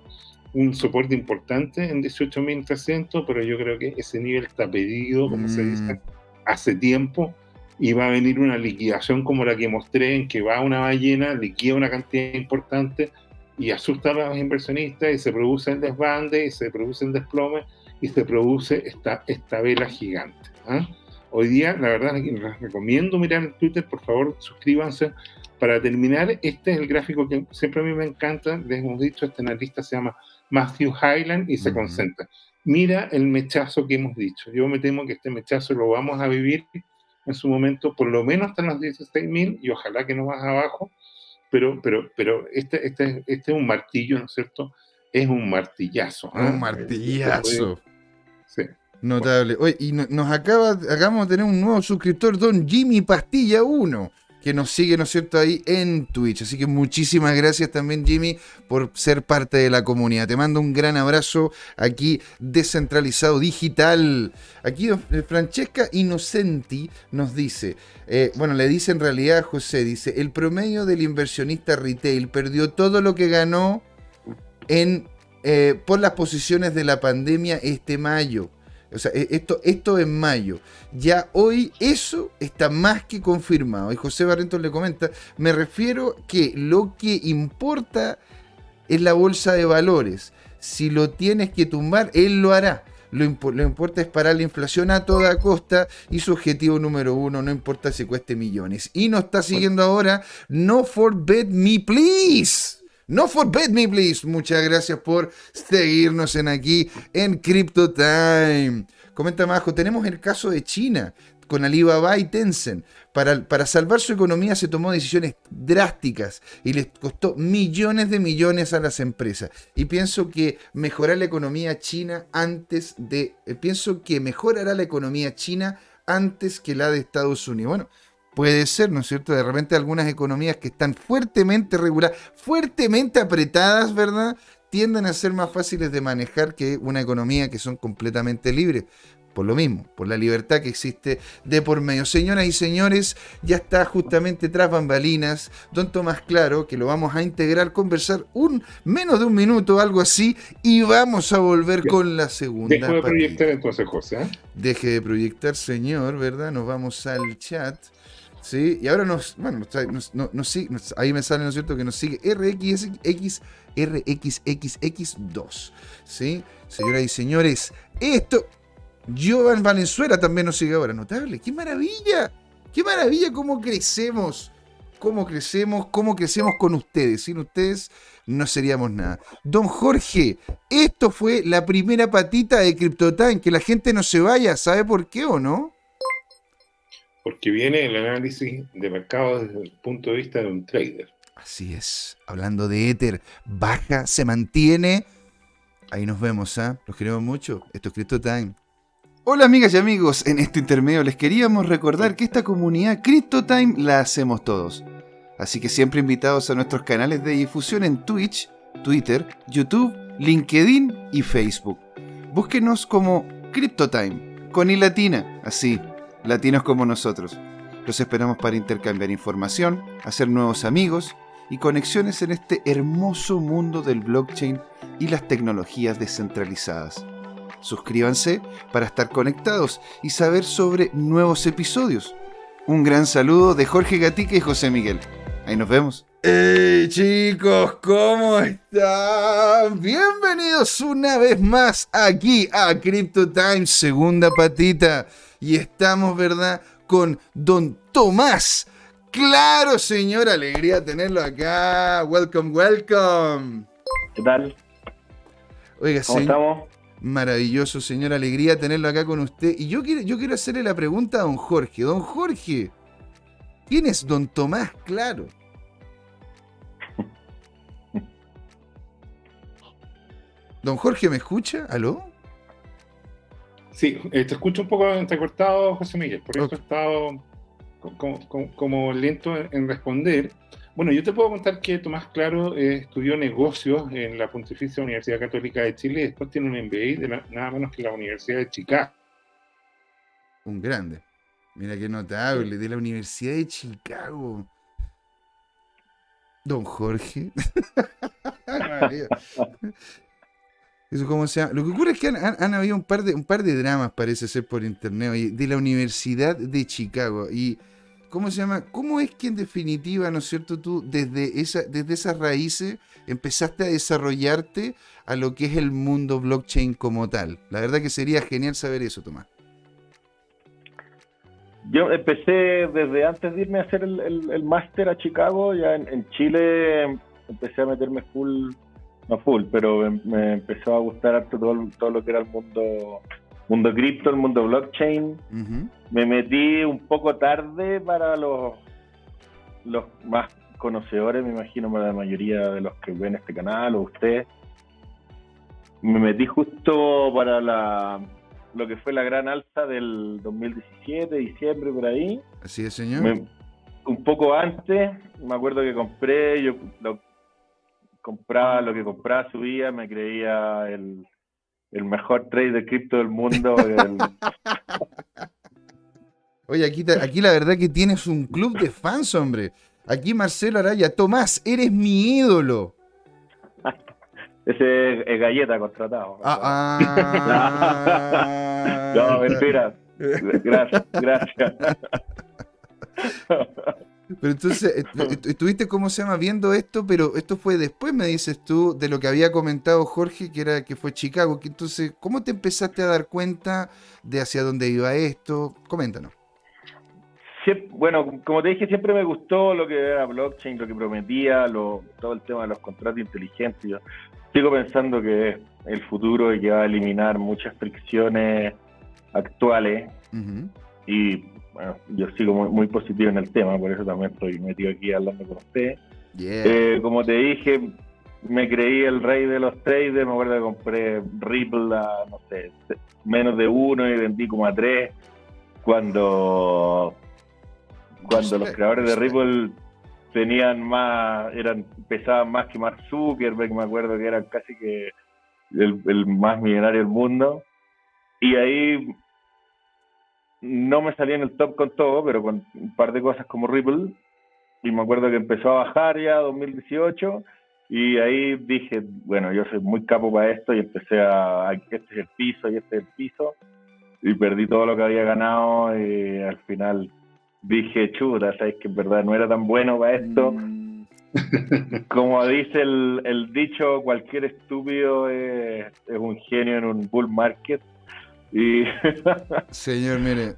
un soporte importante en 18.300, pero yo creo que ese nivel está pedido, como se dice, mm. hace tiempo, y va a venir una liquidación como la que mostré, en que va una ballena, liquida una cantidad importante y asusta a los inversionistas y se produce el desbande y se produce el desplome y se produce esta, esta vela gigante. ¿ah? Hoy día, la verdad, les recomiendo mirar el Twitter, por favor, suscríbanse. Para terminar, este es el gráfico que siempre a mí me encanta. Les hemos dicho, este analista se llama Matthew Highland y se concentra. Mira el mechazo que hemos dicho. Yo me temo que este mechazo lo vamos a vivir en su momento, por lo menos hasta los 16.000 y ojalá que no más abajo. Pero, pero, pero este, este, este es un martillo, ¿no es cierto? Es un martillazo. Un ¿ah? martillazo. Sí. Notable. Oye, y nos acaba, acabamos de tener un nuevo suscriptor, don Jimmy Pastilla 1, nos sigue, ¿no es cierto?, ahí en Twitch. Así que muchísimas gracias también, Jimmy, por ser parte de la comunidad. Te mando un gran abrazo aquí, descentralizado digital. Aquí eh, Francesca Innocenti nos dice, eh, bueno, le dice en realidad a José, dice, el promedio del inversionista retail perdió todo lo que ganó en, eh, por las posiciones de la pandemia este mayo. O sea, e, esto, esto en mayo. Ya hoy eso está más que confirmado. Y José Barrentos le comenta, me refiero que lo que importa es la bolsa de valores. Si lo tienes que tumbar, él lo hará. Lo, lo, importa es parar la inflación a toda costa y su objetivo número uno, no importa si cueste millones. Y nos está siguiendo ahora, no forbid me please. No forbid me, please. Muchas gracias por seguirnos en aquí en Crypto Time. Comenta Majo, tenemos el caso de China con Alibaba y Tencent. Para, para, salvar su economía se tomó decisiones drásticas y les costó millones de millones a las empresas. Y pienso que mejorar la economía china antes de... Eh, pienso que mejorará la economía china antes que la de Estados Unidos. Bueno, Puede ser, ¿no es cierto? De repente algunas economías que están fuertemente reguladas, fuertemente apretadas, ¿verdad? Tienden a ser más fáciles de manejar que una economía que son completamente libres. Por lo mismo, por la libertad que existe de por medio. Señoras y señores, ya está justamente tras bambalinas Don Tomás Claro, que lo vamos a integrar, conversar un menos de un minuto, algo así, y vamos a volver con la segunda. Deje de proyectar entonces, José. ¿eh? Deje de proyectar, señor, ¿verdad? Nos vamos al chat. ¿Sí? Y ahora nos, bueno, nos, sigue, ahí me sale, ¿no es cierto?, que nos sigue RXX, RXXX2, ¿sí? Señoras y señores, esto, Jovan Valenzuela también nos sigue ahora, notable, qué maravilla, qué maravilla cómo crecemos, cómo crecemos, cómo crecemos con ustedes, sin ustedes no seríamos nada. Don Jorge, esto fue la primera patita de CryptoTime, que la gente no se vaya, ¿sabe por qué o no? Porque viene el análisis de mercado desde el punto de vista de un trader. Así es. Hablando de Ether, baja, se mantiene. Ahí nos vemos, ¿ah? Los queremos mucho. Esto es Crypto Time. Hola amigas y amigos, en este intermedio les queríamos recordar que esta comunidad Crypto Time la hacemos todos. Así que siempre invitados a nuestros canales de difusión en Twitch, Twitter, YouTube, LinkedIn y Facebook. Búsquenos como CryptoTime, con i latina, así, latinos como nosotros. Los esperamos para intercambiar información, hacer nuevos amigos y conexiones en este hermoso mundo del blockchain y las tecnologías descentralizadas. Suscríbanse para estar conectados y saber sobre nuevos episodios. Un gran saludo de Jorge Gatica y José Miguel. Ahí nos vemos. ¡Hey chicos! ¿Cómo están? Bienvenidos una vez más aquí a Crypto Time, segunda patita y estamos, ¿verdad? Con don Tomás. Claro, señor, alegría tenerlo acá. Welcome, welcome. ¿Qué tal? Oiga, ¿Cómo estamos? Maravilloso, señor, alegría tenerlo acá con usted. Y yo quiero, yo quiero hacerle la pregunta a don Jorge. Don Jorge, ¿quién es don Tomás Claro? Don Jorge, ¿me escucha? ¿Aló? Sí, eh, te escucho un poco entrecortado, José Miguel, por eso he estado como, lento en, responder. Bueno, yo te puedo contar que Tomás Claro eh, estudió negocios en la Pontificia Universidad Católica de Chile y después tiene un MBA de nada menos que la Universidad de Chicago. Un grande. Mira qué notable, de la Universidad de Chicago. Don Jorge. Eso como sea. Lo que ocurre es que han, habido un par de un par de dramas, parece ser por internet, de la Universidad de Chicago. Y ¿cómo se llama? ¿Cómo es que en definitiva, ¿no es cierto? Tú desde esa, desde esas raíces empezaste a desarrollarte a lo que es el mundo blockchain como tal. La verdad que sería genial saber eso, Tomás. Yo empecé desde antes de irme a hacer el, máster a Chicago, ya en, Chile empecé a meterme full, no full, pero me, empezó a gustar todo, todo lo que era el mundo mundo cripto, el mundo blockchain. Me metí un poco tarde para los, los más conocedores, me imagino, para la mayoría de los que ven este canal o ustedes. Me metí justo para la lo que fue la gran alza del 2017, diciembre, por ahí. Así es, señor. un poco antes, me acuerdo que compré, yo compraba lo que compraba, subía, me creía el, mejor trade de cripto del mundo. Oye, aquí, aquí la verdad que tienes un club de fans, hombre. Aquí Marcelo Araya, Tomás, eres mi ídolo. Ese es galleta contratado. Ah, ah. no, mentira. Gracias, gracias. Pero entonces, eh, eh, estuviste, ¿cómo se llama? Viendo esto, pero esto fue después, me dices tú, de lo que había comentado Jorge, que era que fue Chicago. Entonces, ¿cómo te empezaste a dar cuenta de hacia dónde iba esto? Coméntanos. bueno, como te dije, siempre me gustó lo que era blockchain, lo que prometía, lo, todo el tema de los contratos inteligentes sigo pensando que es el futuro y que va a eliminar muchas fricciones actuales. Y bueno, yo sigo muy, positivo en el tema, por eso también estoy metido aquí hablando con usted. Eh, como te dije, me creí el rey de los traders, me acuerdo que compré Ripple a, no sé, menos de uno y vendí como a tres, cuando, cuando los creadores de Ripple tenían más, eran, pesaban más que Mark Zuckerberg, me acuerdo que eran casi que el, más millonario del mundo. Y ahí no me salía en el top con todo, pero con un par de cosas como Ripple. Y me acuerdo que empezó a bajar ya 2018. Y ahí dije, bueno, yo soy muy capo para esto y empecé a, este es el piso y este es el piso. Y perdí todo lo que había ganado y al final dije, chuta, sabes que en verdad no era tan bueno para esto. Mm. Como dice el, dicho, cualquier estúpido es, un genio en un bull market. Y Señor, mire,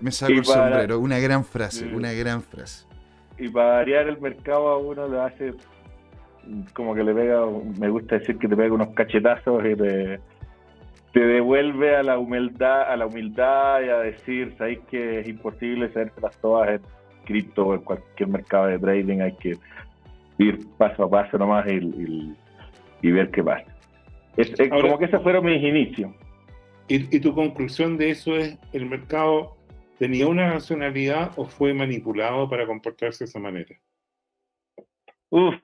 me saco el sombrero, una gran frase, una gran frase. Y para variar el mercado a uno le hace como que le pega, me gusta decir que te pega unos cachetazos y te, te devuelve a la humildad, a la humildad y a decir, sabéis que es imposible las todas en cripto o en cualquier mercado de trading, hay que ir paso a paso nomás y, ver qué pasa. Es, como que esos fueron mis inicios. Y, tu conclusión de eso es, ¿el mercado tenía una racionalidad o fue manipulado para comportarse de esa manera? Uf,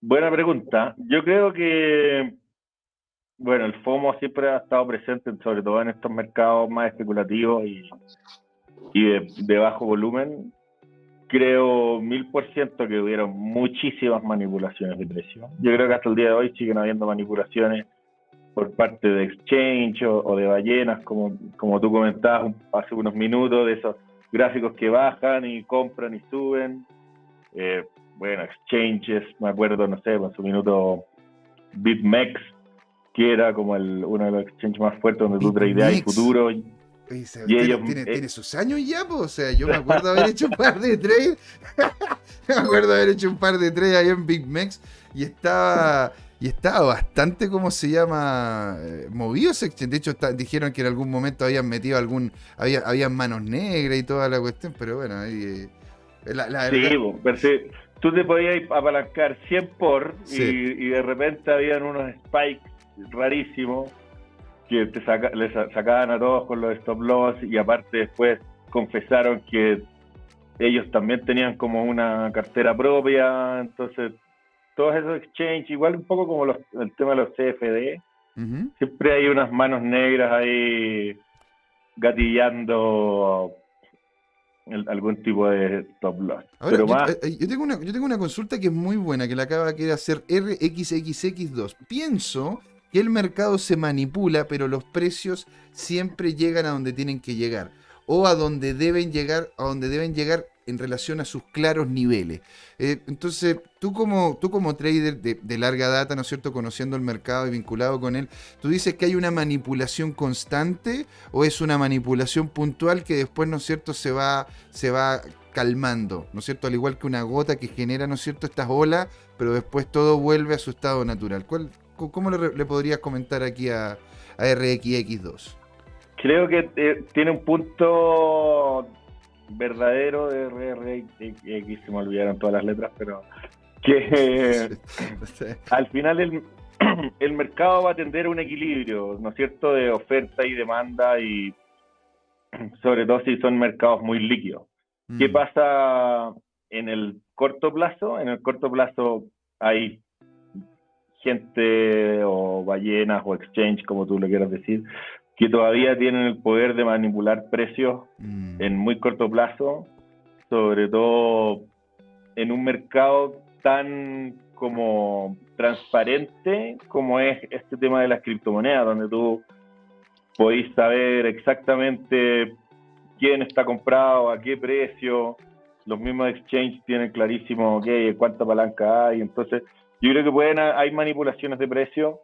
buena pregunta. Yo creo que bueno, el FOMO siempre ha estado presente, sobre todo en estos mercados más especulativos y, de, bajo volumen. Creo mil por ciento que hubieron muchísimas manipulaciones de precio. Yo creo que hasta el día de hoy siguen habiendo manipulaciones por parte de exchange o, de ballenas, como, como tú comentabas hace unos minutos, de esos gráficos que bajan y compran y suben. Eh, bueno, exchanges, me acuerdo, no sé, en su minuto BitMEX que era como el, uno de los exchanges más fuertes donde tú tradeas futuro. Y, ellos, tiene, tiene, sus años ya, pues, o sea, yo me acuerdo haber hecho un par de trades, me acuerdo haber hecho un par de trades ahí en Big Mex y estaba y estaba bastante, ¿cómo se llama? Eh, movido ese exchange. De hecho, dijeron que en algún momento habían metido algún, había, habían manos negras y toda la cuestión, pero bueno, ahí... Eh, la, sí, pero tú te podías apalancar 100 por y, y, de repente habían unos spikes rarísimo que te saca, les sacaban a todos con los stop loss y aparte después confesaron que ellos también tenían como una cartera propia, entonces todos esos exchanges, igual un poco como el tema de los CFD, siempre hay unas manos negras ahí gatillando algún tipo de stop loss. Pero yo, más... Eh, yo, tengo una, yo tengo una consulta que es muy buena, que la acaba de hacer RXXX2. Pienso que el mercado se manipula, pero los precios siempre llegan a donde tienen que llegar o a donde deben llegar, a donde deben llegar en relación a sus claros niveles. Eh, entonces, tú como, tú como trader de, larga data, ¿no es cierto?, conociendo el mercado y vinculado con él, ¿tú dices que hay una manipulación constante o es una manipulación puntual que después, ¿no es cierto?, se va, se va calmando, ¿no es cierto?, al igual que una gota que genera, ¿no es cierto?, estas olas, pero después todo vuelve a su estado natural. ¿Cuál, ¿Cómo le, podrías comentar aquí a, a RXX2? Creo que eh, tiene un punto verdadero de RRX, se me olvidaron todas las letras, pero que al final el, el mercado va a tender a un equilibrio, ¿no es cierto?, de oferta y demanda y sobre todo si son mercados muy líquidos. ¿Qué mm. pasa en el corto plazo? En el corto plazo hay gente o ballenas o exchange, como tú lo quieras decir, que todavía tienen el poder de manipular precios mm. en muy corto plazo, sobre todo en un mercado tan como transparente como es este tema de las criptomonedas, donde tú podéis saber exactamente quién está comprado, a qué precio, los mismos exchanges tienen clarísimo okay, cuánta palanca hay, entonces yo creo que pueden hay manipulaciones de precio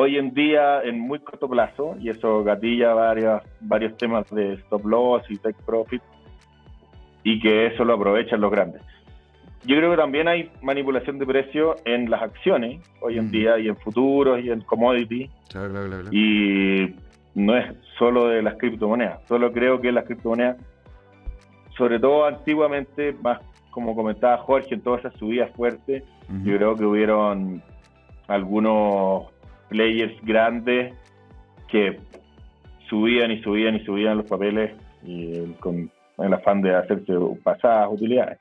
hoy en día en muy corto plazo, y eso gatilla varios, varios temas de stop loss y take profit, y que eso lo aprovechan los grandes. Yo creo que también hay manipulación de precio en las acciones hoy en mm. día y en futuros y en commodity. y no es solo de las criptomonedas. Solo creo que las criptomonedas, sobre todo antiguamente, más como comentaba Jorge, en todas esas subidas fuertes, yo creo que hubieron algunos players grandes que subían y subían y subían los papeles y con el afán de hacerse pasadas utilidades.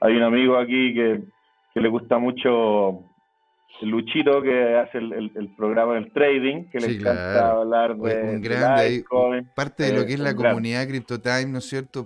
hay un amigo aquí que le gusta mucho Luchito que hace el, programa del trading, que le encanta hablar de, un grande, parte de lo que es la comunidad CryptoTime, ¿no es cierto?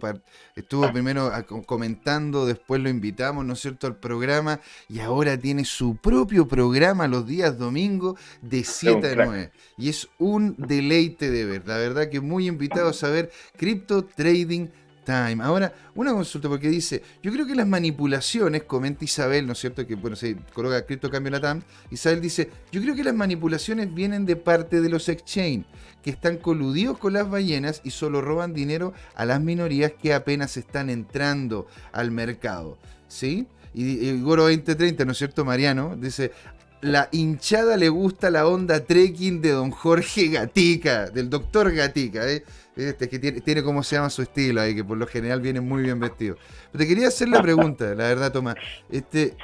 Estuvo primero comentando, después lo invitamos, ¿no es cierto?, al programa y ahora tiene su propio programa los días domingos de 7 a 9. Y es un deleite de ver, la verdad que muy invitado a saber Crypto Trading Ahora, una consulta, porque dice, yo creo que las manipulaciones, comenta Isabel, ¿no es cierto? Que bueno, se coloca cripto cambio la TAM. Isabel dice, yo creo que las manipulaciones vienen de parte de los exchange, que están coludidos con las ballenas y solo roban dinero a las minorías que apenas están entrando al mercado. ¿Sí? Y Goro 2030, ¿no es cierto, Mariano? Dice, la hinchada le gusta la onda trekking de don Jorge Gatica, del doctor Gatica, ¿eh? Este, que tiene, tiene como se llama su estilo ahí, que por lo general viene muy bien vestido. Pero te quería hacer la pregunta, la verdad, Tomás. Este,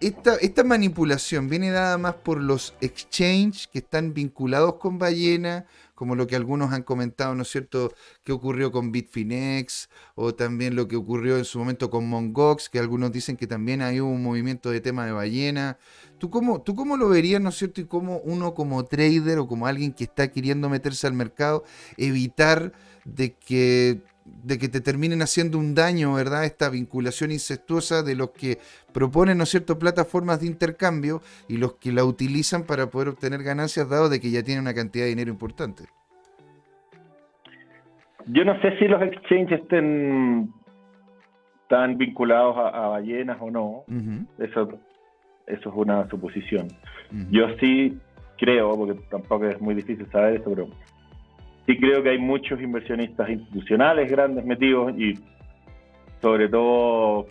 esta, esta manipulación viene dada más por los exchanges que están vinculados con ballena, como lo que algunos han comentado, ¿no es cierto?, que ocurrió con Bitfinex, o también lo que ocurrió en su momento con Mongox, que algunos dicen que también hay un movimiento de tema de ballena. ¿Tú cómo, ¿Tú cómo lo verías, ¿no es cierto? Y cómo uno como trader o como alguien que está queriendo meterse al mercado, evitar de que, de que te terminen haciendo un daño, ¿verdad? Esta vinculación incestuosa de los que proponen, ¿no es cierto?, plataformas de intercambio y los que la utilizan para poder obtener ganancias, dado de que ya tienen una cantidad de dinero importante. Yo no sé si los exchanges estén tan vinculados a, ballenas o no. Eso eso es una suposición. Yo sí creo, porque tampoco es muy difícil saber eso, pero sí creo que hay muchos inversionistas institucionales grandes metidos y sobre todo,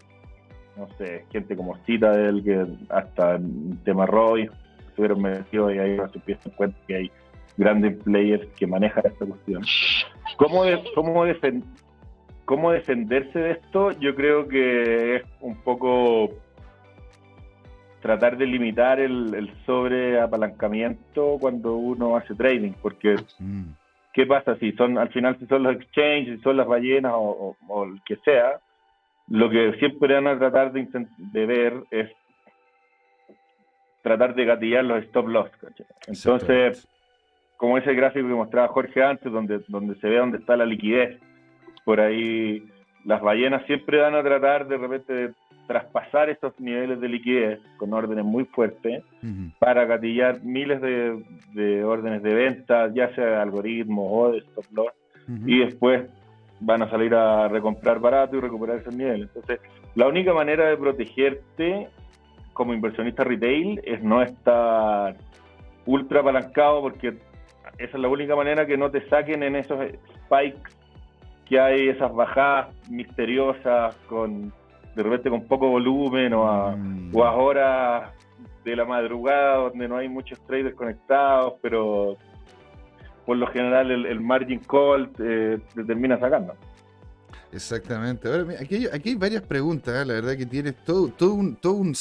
no sé, gente como Citadel, que hasta el tema Roy estuvieron metidos y ahí se empieza a cuenta que hay grandes players que manejan esta cuestión. ¿Cómo, cómo, ¿Cómo defenderse de esto? Yo creo que es un poco tratar de limitar el, el sobreapalancamiento cuando uno hace trading, porque mm. ¿qué pasa si son al final si son los exchanges, si son las ballenas o, o, el que sea? Lo que siempre van a tratar de, de ver es tratar de gatillar los stop loss. Entonces, como ese gráfico que mostraba Jorge antes, donde, donde se ve dónde está la liquidez, por ahí las ballenas siempre van a tratar de repente de traspasar estos niveles de liquidez con órdenes muy fuertes para gatillar miles de, órdenes de venta, ya sea de algoritmos o de stop loss, y después van a salir a recomprar barato y recuperar esos niveles. Entonces, la única manera de protegerte como inversionista retail es no estar ultra apalancado porque esa es la única manera que no te saquen en esos spikes que hay, esas bajadas misteriosas con de repente con poco volumen o a, mm. horas de la madrugada donde no hay muchos traders conectados, pero por lo general el, margin call eh, te termina sacando. Exactamente. Ahora, aquí, hay, varias preguntas, ¿eh? la verdad que tienes todo, todo, un, todo un,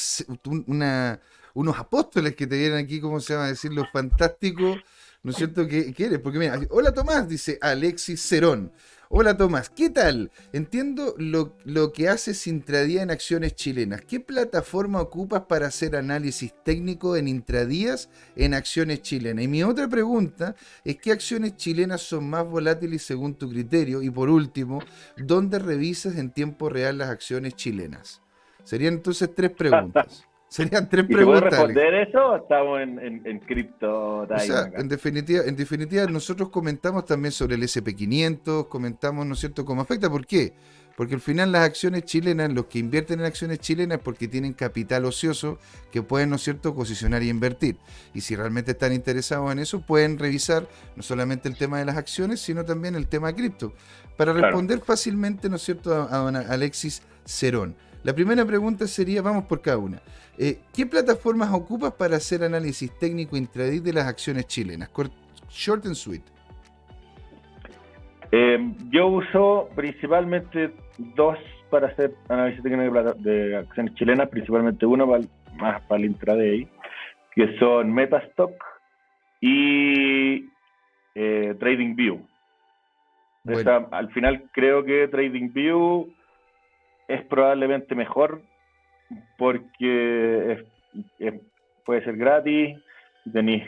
una, unos apóstoles que te vienen aquí, ¿cómo se llama? A decir lo fantástico, ¿no es cierto? que eres? Porque mira, hola Tomás, dice Alexis Cerón. Hola Tomás, ¿qué tal? Entiendo lo, lo, que haces intradía en acciones chilenas. ¿Qué plataforma ocupas para hacer análisis técnico en intradías en acciones chilenas? Y mi otra pregunta es qué acciones chilenas son más volátiles según tu criterio. Y por último, ¿dónde revisas en tiempo real las acciones chilenas? Serían entonces tres preguntas. Serían tres preguntas. ¿Puedes responder eso estamos en, en, en cripto o sea, en definitiva, en definitiva, nosotros comentamos también sobre el SP500, comentamos, ¿no es cierto?, cómo afecta. ¿Por qué? Porque al final las acciones chilenas, los que invierten en acciones chilenas, porque tienen capital ocioso que pueden, ¿no es cierto?, posicionar y invertir. Y si realmente están interesados en eso, pueden revisar no solamente el tema de las acciones, sino también el tema de cripto. Para responder fácilmente, ¿no es cierto?, a, a Alexis Cerón. La primera pregunta sería, vamos por cada una. Eh, ¿Qué plataformas ocupas para hacer análisis técnico intraday de las acciones chilenas? Short and sweet. Eh, yo uso principalmente dos para hacer análisis técnico de, acciones chilenas, principalmente uno más para el intraday, que son Metastock y eh, TradingView. al final creo que TradingView es probablemente mejor porque puede ser gratis, tenéis,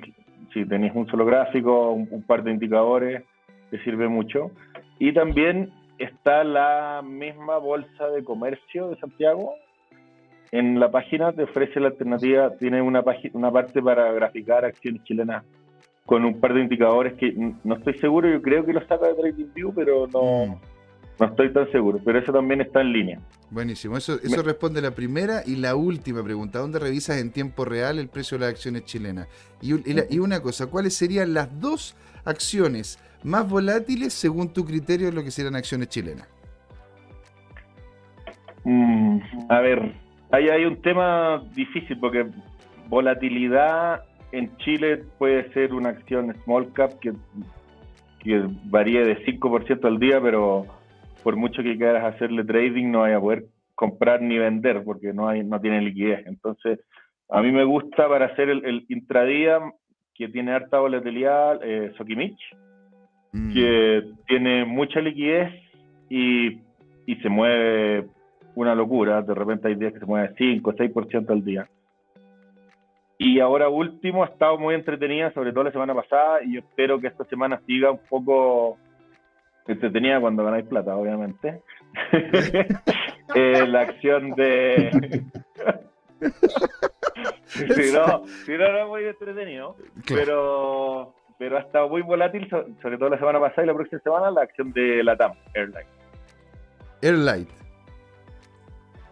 si tenéis un solo gráfico, un, par de indicadores, te sirve mucho. Y también está la misma bolsa de comercio de Santiago. En la página te ofrece la alternativa, tiene una, una parte para graficar acciones chilenas con un par de indicadores que no estoy seguro, yo creo que lo saca de TradingView, pero no, mm. No estoy tan seguro, pero eso también está en línea. Buenísimo, eso, eso responde la primera y la última pregunta. ¿Dónde revisas en tiempo real el precio de las acciones chilenas? Y, una cosa, ¿cuáles serían las dos acciones más volátiles según tu criterio de lo que serían acciones chilenas? Mm, a ver, ahí hay un tema difícil porque volatilidad en Chile puede ser una acción small cap que, que varíe de 5% al día, pero por mucho que quieras hacerle trading, no vaya a poder comprar ni vender porque no hay no tiene liquidez. Entonces, a mí me gusta para hacer el, intradía que tiene harta volatilidad, eh, Sokimich, mm. que tiene mucha liquidez y, y, se mueve una locura. De repente hay días que se mueve 5 o 6% al día. Y ahora último, ha estado muy entretenida, sobre todo la semana pasada, y yo espero que esta semana siga un poco tenía cuando ganáis plata, obviamente. Eh, la acción de. si no, si no, no es muy entretenido. Pero, pero ha estado muy volátil, sobre todo la semana pasada y la próxima semana, la acción de Latam Airline. Airlight.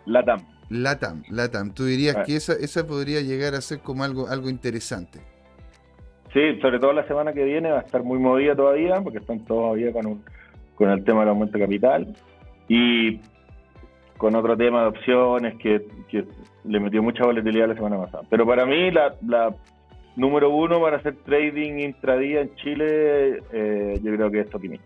Latam. Latam, Latam. Tú dirías ah. que esa, esa podría llegar a ser como algo, algo interesante. Sí, sobre todo la semana que viene va a estar muy movida todavía, porque están todavía con un con el tema del aumento de capital y con otro tema de opciones que, le metió mucha volatilidad la semana pasada. Pero para mí la, número uno para hacer trading intradía en Chile, eh, yo creo que es Tokimich.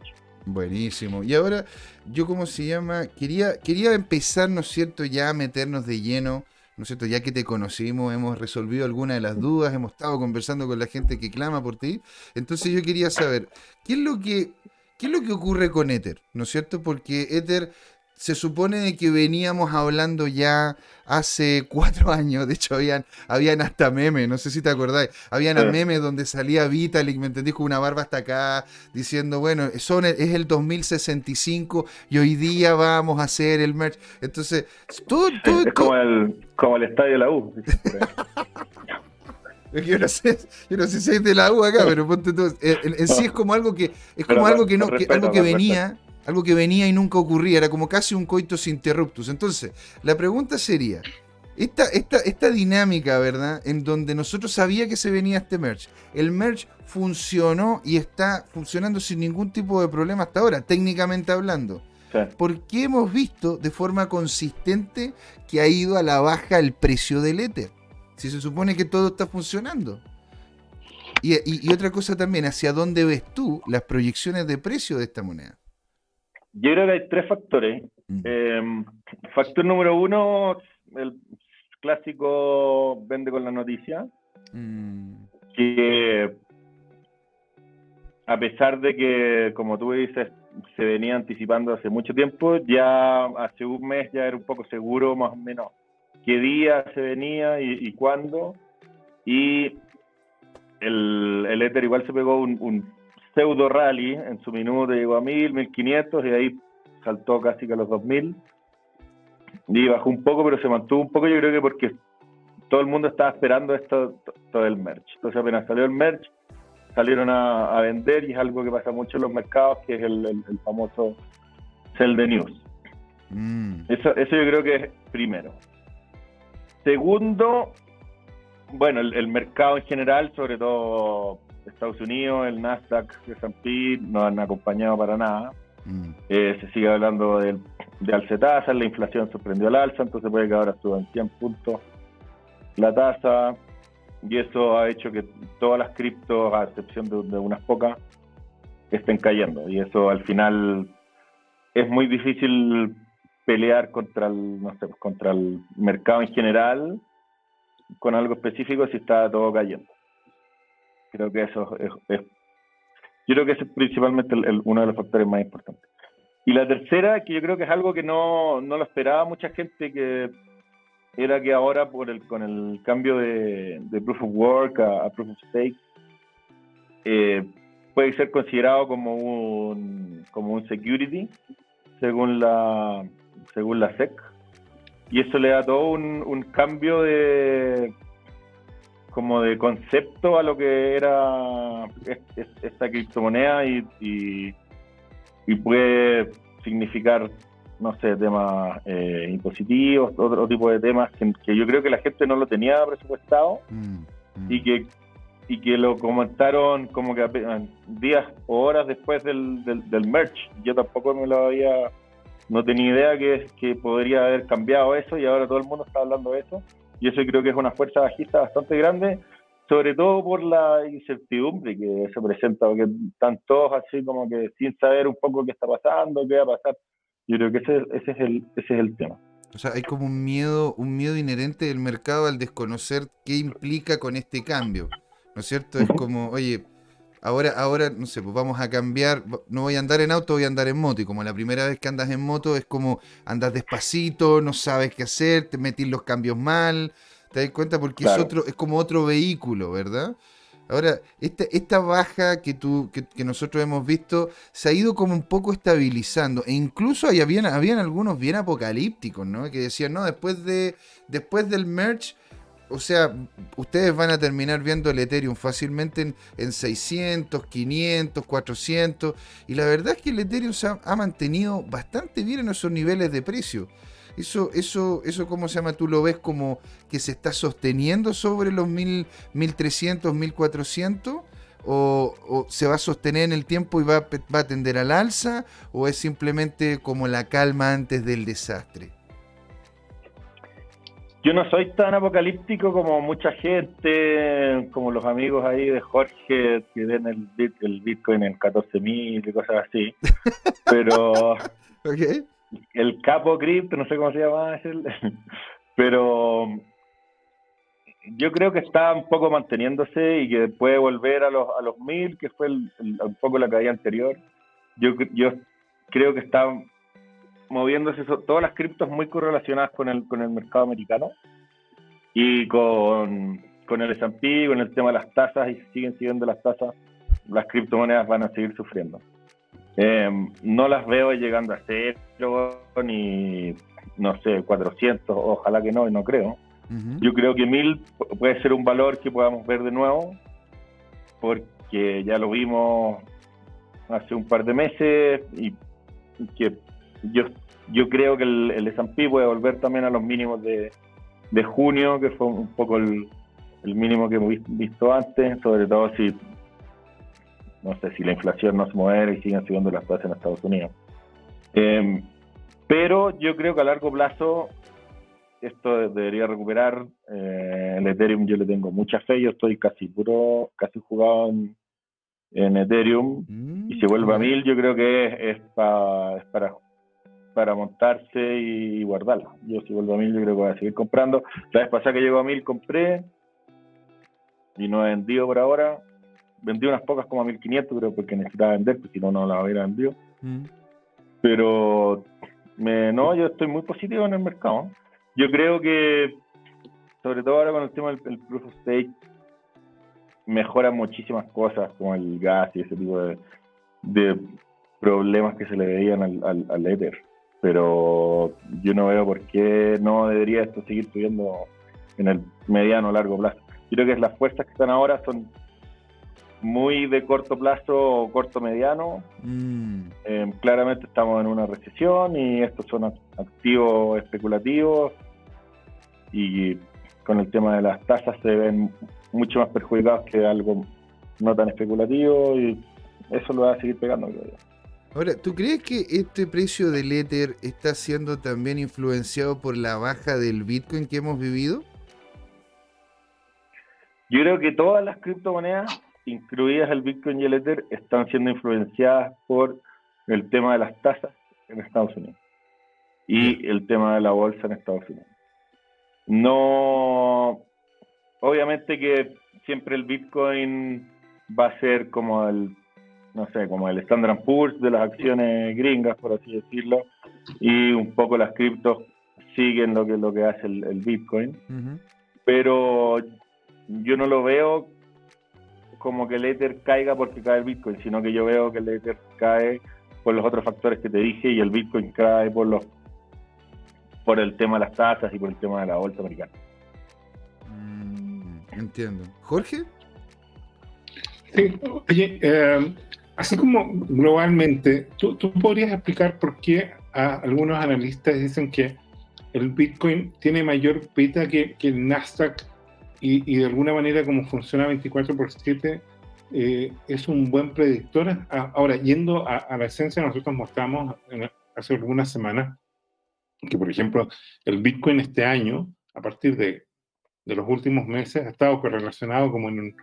Buenísimo. Y ahora, yo como se llama, quería, quería empezar, ¿no es cierto?, ya a meternos de lleno ¿no es cierto? Ya que te conocimos, hemos resolvido algunas de las dudas, hemos estado conversando con la gente que clama por ti. Entonces yo quería saber, ¿qué es lo que, qué es lo que ocurre con Ether? ¿No es cierto? Porque Ether se supone que veníamos hablando ya hace cuatro años, de hecho habían, habían hasta memes, no sé si te acordáis, habían memes donde salía Vitalik, ¿me entendí? Con una barba hasta acá, diciendo, bueno, son, es el 2065 y hoy día vamos a hacer el merch. Entonces, todo... todo es como el, como el estadio de la U. Yo no sé, yo no sé si es de la U acá, pero ponte todo. En, sí es como algo que es como algo que no, que, algo que venía, algo que venía y nunca ocurría, era como casi un coitus interruptus. Entonces, la pregunta sería, esta, esta, esta dinámica, ¿verdad? En donde nosotros sabía que se venía este merge. El merge funcionó y está funcionando sin ningún tipo de problema hasta ahora, técnicamente hablando. ¿Por qué hemos visto de forma consistente que ha ido a la baja el precio del Ether? Si se supone que todo está funcionando. Y, y otra cosa también, ¿hacia dónde ves tú las proyecciones de precio de esta moneda? Yo creo que hay tres factores. Mm. Em, factor número uno, el clásico vende con la noticia. Mm. Que a pesar de que, como tú dices, se venía anticipando hace mucho tiempo, ya hace un mes ya era un poco seguro más o menos qué día se venía y, cuándo. Y el, el Ether igual se pegó un pseudo rally, en su minuto llegó a 1000, 1500 y ahí saltó casi que a los 2000 y bajó un poco, pero se mantuvo un poco yo creo que porque todo el mundo estaba esperando esto, todo el merch. Entonces apenas salió el merch, salieron a, vender y es algo que pasa mucho en los mercados, que es el, famoso sell the news. Mm. Eso, eso yo creo que es primero. Segundo, bueno, el, mercado en general, sobre todo Estados Unidos, el Nasdaq, el S&P, no han acompañado para nada. Mm. Eh, se sigue hablando de, de alce tasa, la inflación sorprendió al alza, entonces puede que ahora suba en 100 puntos la tasa, y eso ha hecho que todas las criptos, a excepción de, unas pocas, estén cayendo. Y eso al final es muy difícil pelear contra el, no sé, contra el mercado en general con algo específico si está todo cayendo. Creo que eso es, yo creo que ese es principalmente uno de los factores más importantes. Y la tercera, que yo creo que es algo que no, no lo esperaba mucha gente, que era que ahora por el, con el cambio de, Proof of Work a, Proof of Stake, eh, puede ser considerado como un, como un security, según la, según la SEC. Y eso le da todo un cambio de, como de concepto a lo que era esta criptomoneda y, y, puede significar, no sé, temas eh, impositivos, otro tipo de temas que, yo creo que la gente no lo tenía presupuestado mm, mm. y que y que lo comentaron como que días o horas después del, del, merch. Yo tampoco me lo había, no tenía idea que, que podría haber cambiado eso y ahora todo el mundo está hablando de eso y eso creo que es una fuerza bajista bastante grande, sobre todo por la incertidumbre que se presenta, porque están todos así como que sin saber un poco qué está pasando, qué va a pasar. Yo creo que ese, ese, es, el, ese es el tema. O sea, hay como un miedo, un miedo inherente del mercado al desconocer qué implica con este cambio. ¿No es cierto? Es como, oye, ahora, ahora, no sé, pues vamos a cambiar, no voy a andar en auto, voy a andar en moto. Y como la primera vez que andas en moto es como andas despacito, no sabes qué hacer, te metís los cambios mal, te das cuenta porque es otro, es como otro vehículo, ¿verdad? Ahora, esta, esta baja que, tú, que, nosotros hemos visto se ha ido como un poco estabilizando. E incluso habían, habían algunos bien apocalípticos, ¿no? Que decían, no, después, de, después del merge o sea, ustedes van a terminar viendo el Ethereum fácilmente en, 600, 500, 400. Y la verdad es que el Ethereum se ha, mantenido bastante bien en esos niveles de precio. Eso, eso, eso, ¿cómo se llama? ¿Tú lo ves como que se está sosteniendo sobre los 1000, 1300, 1400? O, ¿O, se va a sostener en el tiempo y va, va a tender al alza? ¿O es simplemente como la calma antes del desastre? Yo no soy tan apocalíptico como mucha gente, como los amigos ahí de Jorge que ven el, el Bitcoin en 14.000 y cosas así. Pero el capo crypto, no sé cómo se llama, Pero yo creo que está un poco manteniéndose y que puede volver a los, a los mil, que fue un poco la caída anterior. Yo, yo creo que está moviéndose todas las criptos muy correlacionadas con el, con el mercado americano y con, con el S&P, con el tema de las tasas, y siguen siguiendo las tasas, las criptomonedas van a seguir sufriendo. Eh, no las veo llegando a cero, ni, no sé, 400, ojalá que no, y no creo. Yo creo que 1000 puede ser un valor que podamos ver de nuevo, porque ya lo vimos hace un par de meses y que yo, yo creo que el, el S&P puede volver también a los mínimos de, de junio, que fue un poco el, el mínimo que hemos visto antes, sobre todo si no sé si la inflación no se mueve y siguen subiendo las tasas en Estados Unidos. Em, pero yo creo que a largo plazo esto debería recuperar. Eh, el Ethereum yo le tengo mucha fe, yo estoy casi puro, casi jugado en, Ethereum. Mm, y si vuelve a mil, yo creo que es, para, para montarse y guardarlo. Yo si vuelvo a mil, yo creo que voy a seguir comprando. La vez pasada que llegó a mil compré y no he vendido por ahora. Vendí unas pocas como a 1500, creo, porque necesitaba vender, porque si no, no las hubiera vendido. Mm. Pero me, no, yo estoy muy positivo en el mercado. Yo creo que, sobre todo ahora con el tema del, proof of stake, mejora muchísimas cosas, como el gas y ese tipo de, problemas que se le veían al, al, Ether. Pero yo no veo por qué no debería esto seguir subiendo en el mediano o largo plazo. Creo que las fuerzas que están ahora son muy de corto plazo o corto mediano. Mm. Eh, claramente estamos en una recesión y estos son activos especulativos y con el tema de las tasas se ven mucho más perjudicados que algo no tan especulativo y eso lo va a seguir pegando, Ahora, ¿tú crees que este precio del Ether está siendo también influenciado por la baja del Bitcoin que hemos vivido? Yo creo que todas las criptomonedas, incluidas el Bitcoin y el Ether, están siendo influenciadas por el tema de las tasas en Estados Unidos y el tema de la bolsa en Estados Unidos. No, obviamente que siempre el Bitcoin va a ser como el, no sé, como el Standard Poor's de las acciones gringas, por así decirlo, y un poco las criptos siguen lo que lo que hace el, Bitcoin, pero yo no lo veo como que el Ether caiga porque cae el Bitcoin, sino que yo veo que el Ether cae por los otros factores que te dije y el Bitcoin cae por los por el tema de las tasas y por el tema de la bolsa americana. Mm, entiendo. ¿Jorge? Sí, oye, eh, así como globalmente, ¿tú, podrías explicar por qué algunos analistas dicen que el Bitcoin tiene mayor beta que, el Nasdaq y, de alguna manera como funciona 24 por 7 eh, es un buen predictor. Ahora, yendo a, la esencia, nosotros mostramos hace algunas semanas que, por ejemplo, el Bitcoin este año, a partir de, de los últimos meses, ha estado correlacionado como en un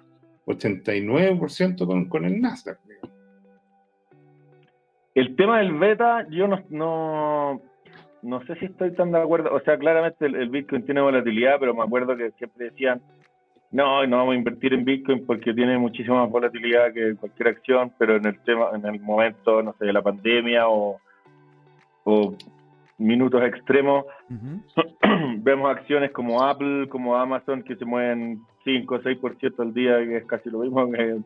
89% con, con el Nasdaq. El tema del beta, yo no, no, no, sé si estoy tan de acuerdo. O sea, claramente el, Bitcoin tiene volatilidad, pero me acuerdo que siempre decían, no, no vamos a invertir en Bitcoin porque tiene muchísima más volatilidad que cualquier acción, pero en el tema, en el momento, no sé, de la pandemia o, o minutos extremos, vemos acciones como Apple, como Amazon, que se mueven 5 o 6% al día, que es casi lo mismo que,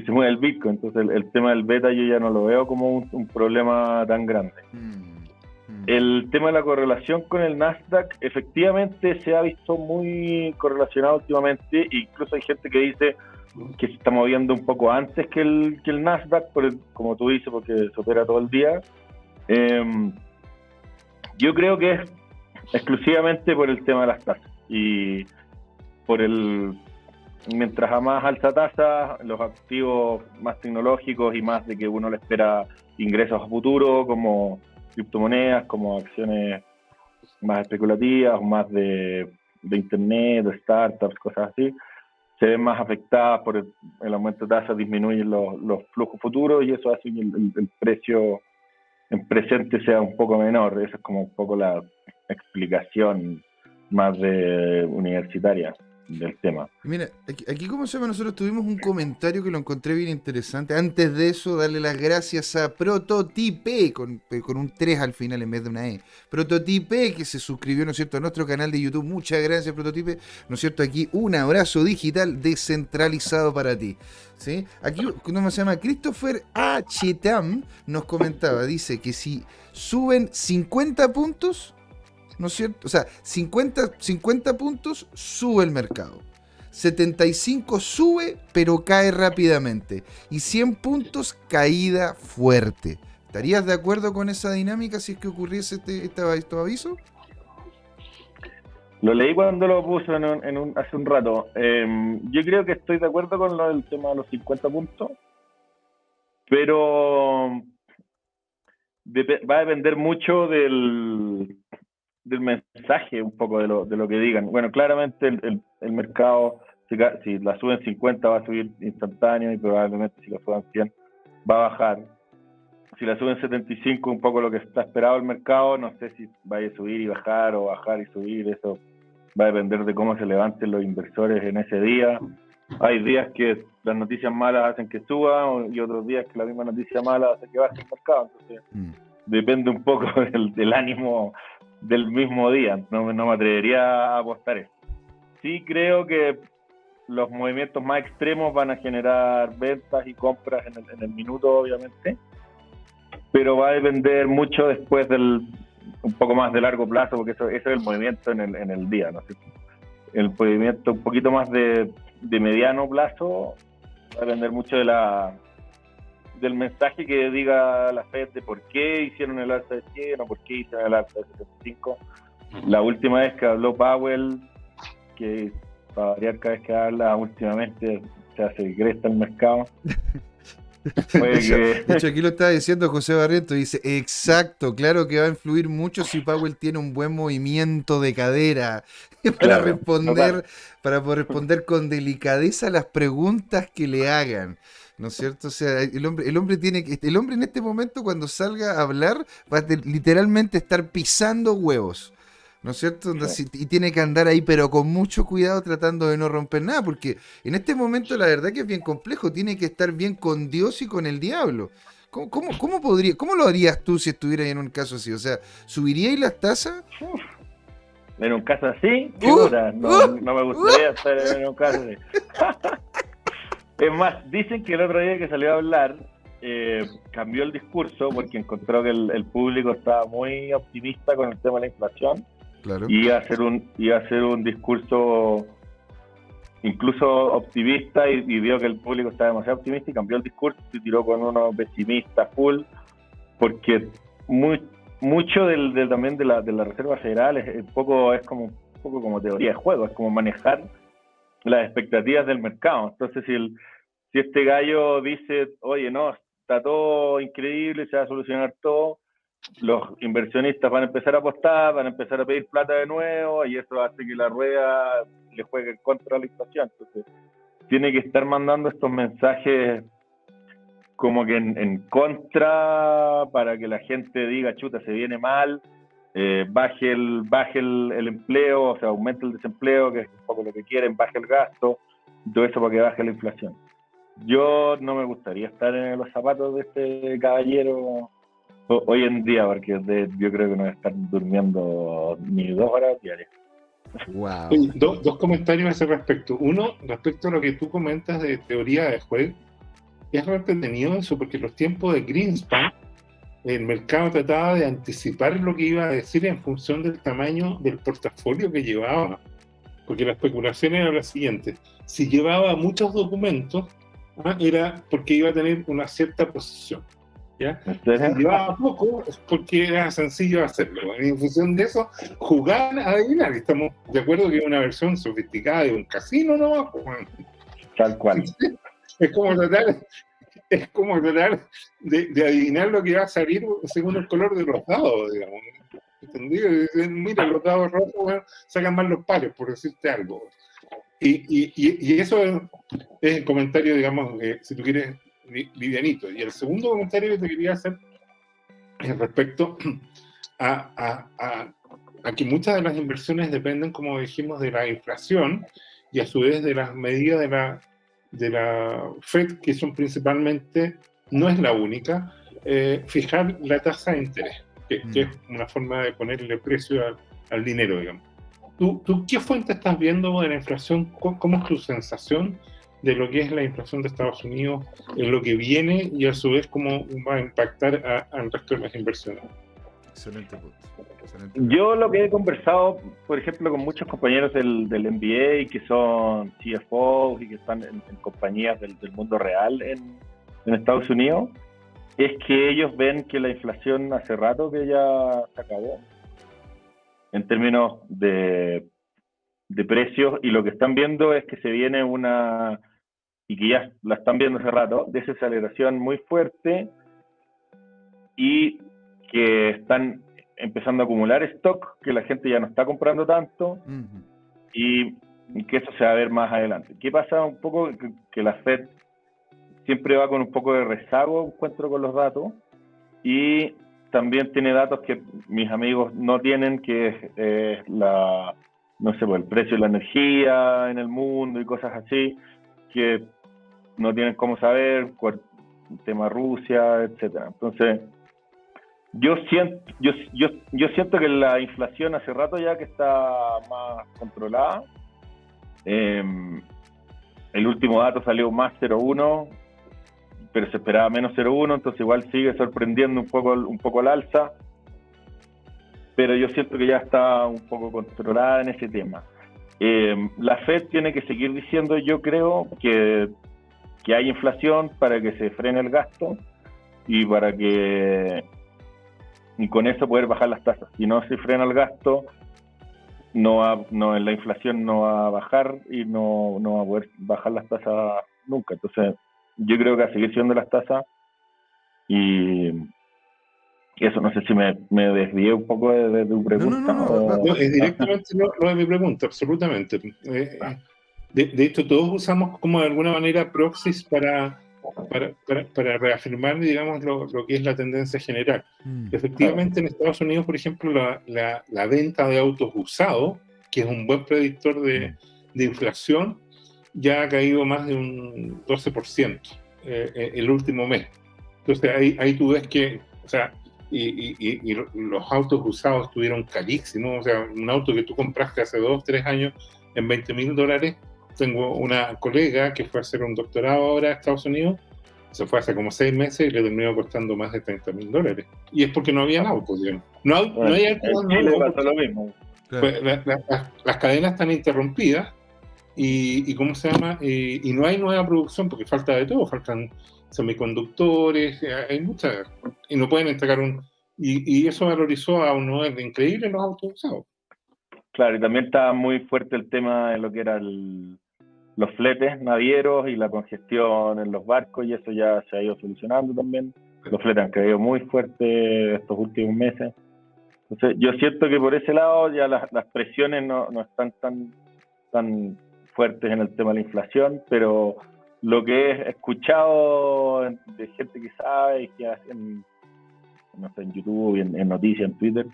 se mueve el Bitcoin. Entonces, el, tema del beta yo ya no lo veo como un, problema tan grande. Mm, mm. El tema de la correlación con el Nasdaq, efectivamente se ha visto muy correlacionado últimamente, incluso hay gente que dice que se está moviendo un poco antes que el, que el Nasdaq, por como tú dices, porque se opera todo el día. Eh, yo creo que es exclusivamente por el tema de las tasas y por el mientras a más alta tasa, los activos más tecnológicos y más de que uno le espera ingresos a futuro, como criptomonedas, como acciones más especulativas, más de, internet, de startups, cosas así, se ven más afectadas por el, aumento de tasas, disminuyen los, flujos futuros y eso hace que el precio en presente sea un poco menor. Esa es como un poco la explicación más de universitaria del tema. Mira, aquí, como se llama, nosotros tuvimos un comentario que lo encontré bien interesante. Antes de eso, darle las gracias a Prototipe, con, con un 3 al final en vez de una E. Prototipe, que se suscribió, ¿no es cierto?, a nuestro canal de YouTube. Muchas gracias, Prototipe. ¿No es cierto? Aquí un abrazo digital descentralizado para ti. ¿Sí? Aquí, ¿cómo se llama? Christopher H. Tam nos comentaba, dice que si suben 50 puntos ¿no es cierto? O sea, 50, 50 puntos sube el mercado. 75 sube, pero cae rápidamente. Y 100 puntos, caída fuerte. ¿Estarías de acuerdo con esa dinámica si es que ocurriese este, este, aviso? Lo leí cuando lo puso hace un rato. Em, yo creo que estoy de acuerdo con lo del tema de los 50 puntos, pero va a depender mucho del, del mensaje un poco de lo, de lo que digan. Bueno, claramente el, el, mercado, si, si, la suben 50 va a subir instantáneo y probablemente si la suben 100 va a bajar. Si la suben 75, un poco lo que está esperado el mercado, no sé si vaya a subir y bajar o bajar y subir, eso va a depender de cómo se levanten los inversores en ese día. Hay días que las noticias malas hacen que suba y otros días que la misma noticia mala hace que baje el mercado. Entonces, mm. depende un poco del, del ánimo del mismo día. No, no me atrevería a apostar eso. Sí creo que los movimientos más extremos van a generar ventas y compras en el, minuto, obviamente, pero va a depender mucho después del un poco más de largo plazo, porque eso, es el movimiento en el, en el día, ¿no? El movimiento un poquito más de, de mediano plazo va a depender mucho de la del mensaje que diga la FED de por qué hicieron el alza de 100 o por qué hicieron el alza de 75. La última vez que habló Powell, que para variar cada vez que habla últimamente se hace cresta el mercado. de, hecho, aquí lo está diciendo José Barriento, dice, exacto, claro que va a influir mucho si Powell tiene un buen movimiento de cadera para responder, para responder con delicadeza las preguntas que le hagan. ¿No es cierto? O sea, el hombre, el hombre tiene que. El hombre en este momento, cuando salga a hablar, va a literalmente estar pisando huevos. ¿No es cierto? Y tiene que andar ahí, pero con mucho cuidado tratando de no romper nada, porque en este momento la verdad que es bien complejo, tiene que estar bien con Dios y con el diablo. ¿Cómo, cómo, podría, cómo lo harías tú si estuvieras en un caso así? O sea, ¿subiríais las tasas? En un caso así, uh, no, uh, no, me gustaría uh. estar en un caso así. Es más, dicen que el otro día que salió a hablar, eh, cambió el discurso porque encontró que el, público estaba muy optimista con el tema de la inflación. Y iba a hacer un, iba a hacer un discurso incluso optimista y, vio que el público estaba demasiado optimista y cambió el discurso y tiró con uno pesimista full porque muy, mucho del, también de la, de la Reserva Federal es, poco es como un poco como teoría de juego, es como manejar las expectativas del mercado. Entonces, si, este gallo dice, oye, no, está todo increíble, se va a solucionar todo, los inversionistas van a empezar a apostar, van a empezar a pedir plata de nuevo y eso hace que la rueda le juegue contra la inflación. Entonces, tiene que estar mandando estos mensajes como que en, contra para que la gente diga, chuta, se viene mal, eh, baje, el, baje el, empleo, o sea, aumente el desempleo, que es un poco lo que quieren, baje el gasto, todo eso para que baje la inflación. Yo no me gustaría estar en los zapatos de este caballero hoy en día, porque yo creo que no estar durmiendo ni dos horas diarias. Wow. dos comentarios a ese respecto. Uno, respecto a lo que tú comentas de teoría de juego, es entretenido eso, porque los tiempos de Greenspan el mercado trataba de anticipar lo que iba a decir en función del tamaño del portafolio que llevaba. Porque la especulación era la siguiente. Si llevaba muchos documentos, ¿ah? era porque iba a tener una cierta posición. ¿ya? Si llevaba poco, es porque era sencillo hacerlo. en función de eso, jugar a adivinar. Estamos de acuerdo que es una versión sofisticada de un casino, ¿no? Tal cual. Es como tratar, es como tratar de, adivinar lo que va a salir según el color de los dados, digamos. ¿Entendido? Mira, los dados rojos sacan más los palos, por decirte algo. Y, y, y eso es, el comentario, digamos, si tú quieres, livianito. Y el segundo comentario que te quería hacer es respecto a, a, aquí muchas de las inversiones dependen, como dijimos, de la inflación y a su vez de las medidas de la, de la Fed, que son principalmente, no es la única, eh, fijar la tasa de interés, que, es mm. una forma de ponerle precio al, dinero, digamos. ¿Tú, ¿Tú, qué fuente estás viendo de la inflación? ¿Cómo es tu sensación de lo que es la inflación de Estados Unidos en lo que viene y a su vez cómo va a impactar al resto de las inversiones? Excelente Yo lo que he conversado, por ejemplo, con muchos compañeros del, del MBA que son CFOs y que están en, compañías del, mundo real en, en, Estados Unidos, es que ellos ven que la inflación hace rato que ya se acabó en términos de, de precios y lo que están viendo es que se viene una, y que ya la están viendo hace rato, desaceleración muy fuerte y que están empezando a acumular stock, que la gente ya no está comprando tanto y, que eso se va a ver más adelante. ¿Qué pasa un poco? Que, la Fed siempre va con un poco de rezago, encuentro con los datos, y también tiene datos que mis amigos no tienen, que es la, no sé, pues, el precio de la energía en el mundo y cosas así, que no tienen cómo saber, el tema Rusia, etcétera. Entonces, yo siento, yo, yo, yo siento que la inflación hace rato ya que está más controlada. Em, el último dato salió más 0,1, pero se esperaba menos 0,1, entonces igual sigue sorprendiendo un poco, un poco el alza. Pero yo siento que ya está un poco controlada en ese tema. Em, la Fed tiene que seguir diciendo, yo creo, que, que hay inflación para que se frene el gasto y para que y con eso poder bajar las tasas. Si no se frena el gasto, no, va, no la inflación no va a bajar y no, no va a poder bajar las tasas nunca. Entonces, yo creo que a seguir siendo las tasas y eso no sé si me, me desvié un poco de, tu pregunta. No, no, es directamente lo, de mi pregunta, absolutamente. Eh, de, de, hecho, todos usamos como de alguna manera proxies para para, para, reafirmar, digamos, lo, lo, que es la tendencia general. Mm. Efectivamente, en Estados Unidos, por ejemplo, la, la, venta de autos usados, que es un buen predictor de, mm. de inflación, ya ha caído más de un 12% eh, el último mes. Entonces ahí, ahí tú ves que, o sea, y, y, los autos usados estuvieron carísimos, o sea, un auto que tú compraste hace dos, tres años en 20 mil dólares, tengo una colega que fue a hacer un doctorado ahora a Estados Unidos, se fue hace como seis meses y le terminó costando más de 30 mil dólares. Y es porque no había autos, No, no hay autos. No, lo mismo. Pues, las cadenas están interrumpidas y, y ¿cómo se llama? Y, y, no hay nueva producción porque falta de todo, faltan semiconductores, eh, hay muchas, y no pueden entregar un... Y, y eso valorizó a un nivel increíble los autos usados. Claro, y también está muy fuerte el tema de lo que era el, los fletes navieros y la congestión en los barcos, y eso ya se ha ido solucionando también. Los fletes han caído muy fuerte estos últimos meses. Entonces, yo siento que por ese lado ya las, presiones no, no, están tan, tan fuertes en el tema de la inflación, pero lo que he escuchado de gente que sabe y que hacen, no sé, en YouTube, en, en noticias, en Twitter,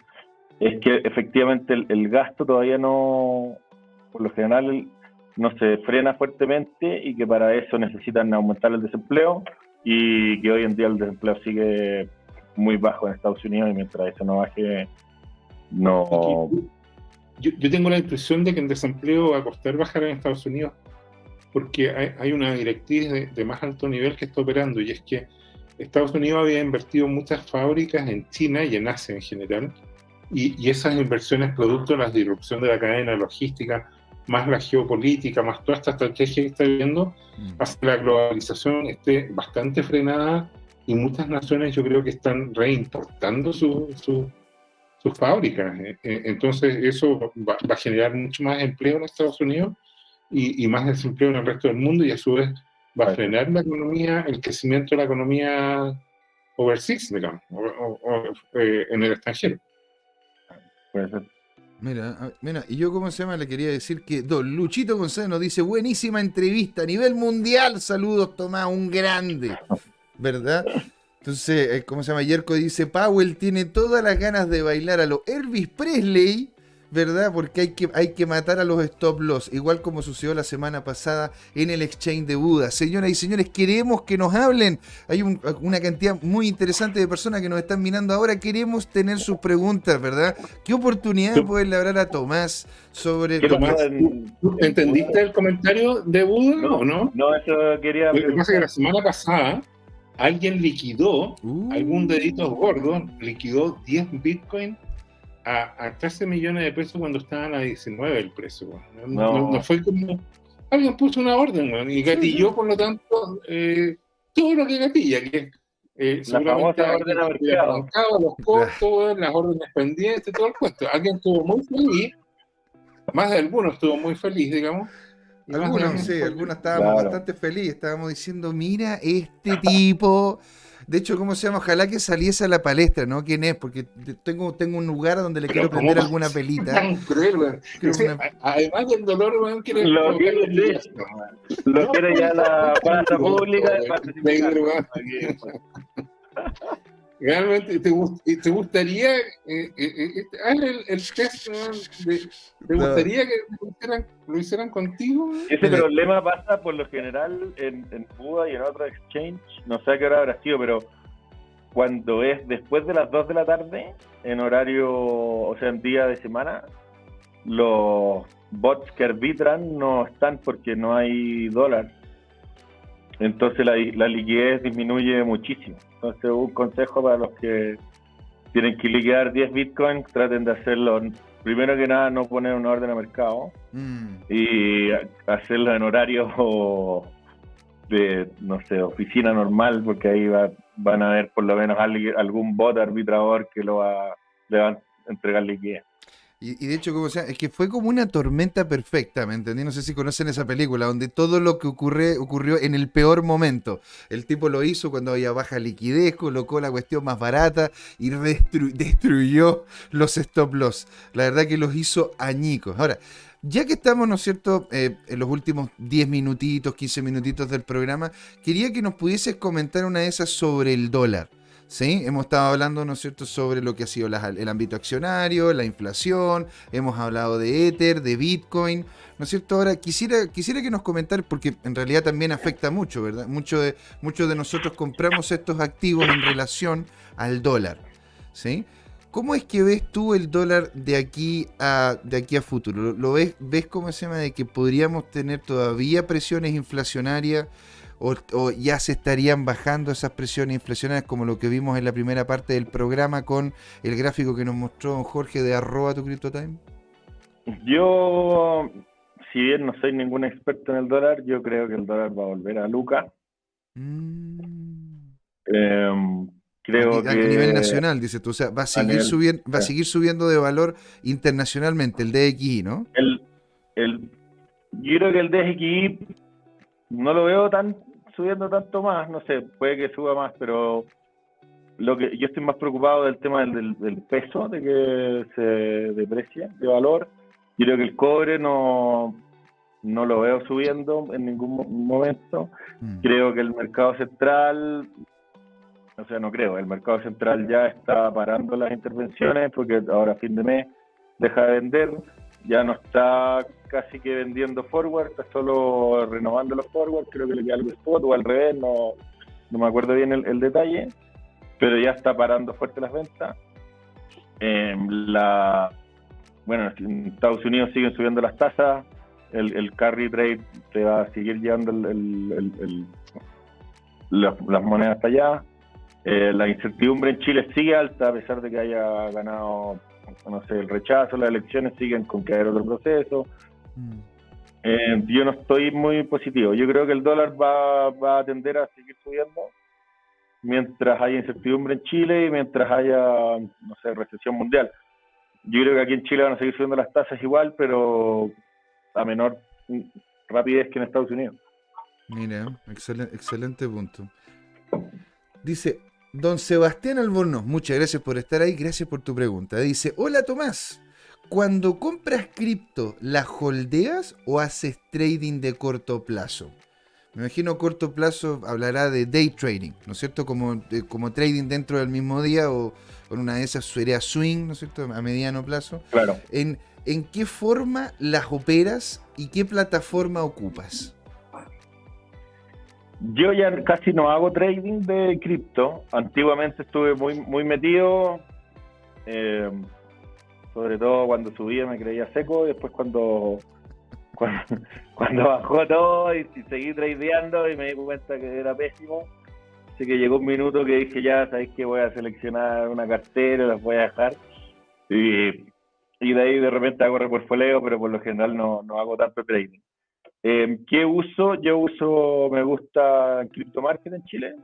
es que efectivamente el, el gasto todavía no, por lo general, no se frena fuertemente y que para eso necesitan aumentar el desempleo y que hoy en día el desempleo sigue muy bajo en Estados Unidos y mientras eso no baje, no... Yo, yo tengo la impresión de que el desempleo va a costar bajar en Estados Unidos porque hay, hay una directriz de, de, más alto nivel que está operando y es que Estados Unidos había invertido muchas fábricas en China y en Asia en general y, y esas inversiones producto de la disrupción de la cadena logística más la geopolítica, más toda esta estrategia que está viendo, mm. hace que la globalización esté bastante frenada y muchas naciones yo creo que están reimportando sus fábricas. Eh, eh, entonces eso va, a generar mucho más empleo en Estados Unidos y, más desempleo en el resto del mundo y a su vez va a frenar la economía, el crecimiento de la economía overseas, digamos, o, eh, en el extranjero. Puede ser. Mira, mira, y yo, ¿cómo se llama? Le quería decir que Don Luchito González nos dice: buenísima entrevista a nivel mundial. Saludos, Tomás, un grande. ¿Verdad? Entonces, eh, ¿cómo se llama? Yerko dice: Powell tiene todas las ganas de bailar a lo Elvis Presley ¿verdad? Porque hay que, hay que matar a los stop loss, igual como sucedió la semana pasada en el exchange de Buda. Señoras y señores, queremos que nos hablen. Hay una cantidad muy interesante de personas que nos están mirando ahora. Queremos tener sus preguntas, ¿verdad? ¿Qué oportunidad de poderle hablar a Tomás sobre... Tomás, ¿Entendiste el comentario de Buda o no? No, eso quería... Lo que pasa es que la semana pasada alguien liquidó, uh. algún dedito gordo, liquidó 10 bitcoins a, 13 millones de pesos cuando estaban a 19 el precio. No. fue como. Alguien puso una orden y gatilló, por lo tanto, eh, todo lo que gatilla, que eh, seguramente orden arrancaba los costos, las órdenes pendientes, todo el cuento. Alguien estuvo muy feliz, más de algunos estuvo muy feliz, digamos. Algunos, sí, algunos estábamos bastante felices, estábamos diciendo, mira, este tipo de hecho, ¿cómo se llama? Ojalá que saliese a la palestra, ¿no? ¿Quién es? Porque tengo, tengo un lugar donde le quiero prender alguna pelita. Tan cruel, güey. Además del dolor, güey, quiere. Lo quiere, Lo quiere ya la plaza pública. Realmente, ¿te, te gustaría eh, eh, eh este, el, el, test? ¿Te gustaría que lo hicieran, lo hicieran contigo? Ese problema pasa por lo general en, en Buda y en otros exchange, no sé a qué hora habrá sido, pero cuando es después de las 2 de la tarde, en horario, o sea, en día de semana, los bots que arbitran no están porque no hay dólar. Entonces la, la liquidez disminuye muchísimo. Entonces, un consejo para los que tienen que liquidar 10 bitcoins, traten de hacerlo. Primero que nada, no poner una orden a mercado mm. y hacerlo en horario de, no sé, oficina normal, porque ahí va, van a ver por lo menos algún bot arbitrador que lo va, le va a entregar liquidez. Y, de hecho, como sea, es que fue como una tormenta perfecta, ¿me entendí? No sé si conocen esa película, donde todo lo que ocurre, ocurrió en el peor momento. El tipo lo hizo cuando había baja liquidez, colocó la cuestión más barata y destruyó los stop loss. La verdad que los hizo añicos. Ahora, ya que estamos, ¿no es cierto?, eh, en los últimos 10 minutitos, 15 minutitos del programa, quería que nos pudieses comentar una de esas sobre el dólar. Hemos estado hablando, ¿no es cierto?, sobre lo que ha sido el ámbito accionario, la inflación, hemos hablado de Ether, de Bitcoin, ¿no es cierto? Ahora, quisiera, quisiera que nos comentar, porque en realidad también afecta mucho, ¿verdad? Muchos de, muchos de nosotros compramos estos activos en relación al dólar. ¿Cómo es que ves tú el dólar de aquí a, de aquí a futuro? ¿Lo ves, ves cómo se llama de que podríamos tener todavía presiones inflacionarias? O, ya se estarían bajando esas presiones inflacionarias como lo que vimos en la primera parte del programa con el gráfico que nos mostró Jorge de arroba tu CryptoTime? Yo, si bien no soy ningún experto en el dólar, yo creo que el dólar va a volver a Luca. Mm. Em, creo a, nivel nacional, dice tú, o sea, va a seguir, subiendo, va a seguir subiendo de valor internacionalmente el DXI, ¿no? El, el, yo creo que el DXI no lo veo tan subiendo tanto más, no sé, puede que suba más, pero lo que yo estoy más preocupado del tema del, del, peso, de que se deprecia de valor. Yo creo que el cobre no, no lo veo subiendo en ningún momento. Mm. Creo que el mercado central, o sea, no creo, el mercado central ya está parando las intervenciones porque ahora a fin de mes deja de vender ya no está casi que vendiendo forward, está solo renovando los forward, creo que le queda algo spot o al revés, no, no me acuerdo bien el, detalle, pero ya está parando fuerte las ventas. la, bueno, en Estados Unidos siguen subiendo las tasas, el, el carry trade te va a seguir llevando el, las monedas hasta allá. Eh, la incertidumbre en Chile sigue alta a pesar de que haya ganado no sé, el rechazo, las elecciones siguen con que haya otro proceso. Mm. Eh, yo no estoy muy positivo. Yo creo que el dólar va, va a tender a seguir subiendo mientras haya incertidumbre en Chile y mientras haya, no sé, recesión mundial. Yo creo que aquí en Chile van a seguir subiendo las tasas igual, pero a menor rapidez que en Estados Unidos. Mira, excelente, excelente punto. Dice, Don Sebastián Albornoz, muchas gracias por estar ahí, gracias por tu pregunta. Dice, hola Tomás, cuando compras cripto, ¿las holdeas o haces trading de corto plazo? me imagino corto plazo hablará de day trading, ¿no es cierto? Como, como trading dentro del mismo día o con una de esas sería swing, ¿no es cierto? A mediano plazo. Claro. ¿En, ¿En qué forma las operas y qué plataforma ocupas? Yo ya casi no hago trading de cripto. Antiguamente estuve muy, muy metido. Eh, sobre todo cuando subía me creía seco. Y después cuando, cuando, bajó todo y, seguí tradeando y me di cuenta que era pésimo. Así que llegó un minuto que dije ya, sabéis que voy a seleccionar una cartera, las voy a dejar. Y, y de ahí de repente hago reportfolio, pero por lo general no, no hago tanto trading. Eh, ¿Qué uso? Yo uso, me gusta Crypto Market en Chile.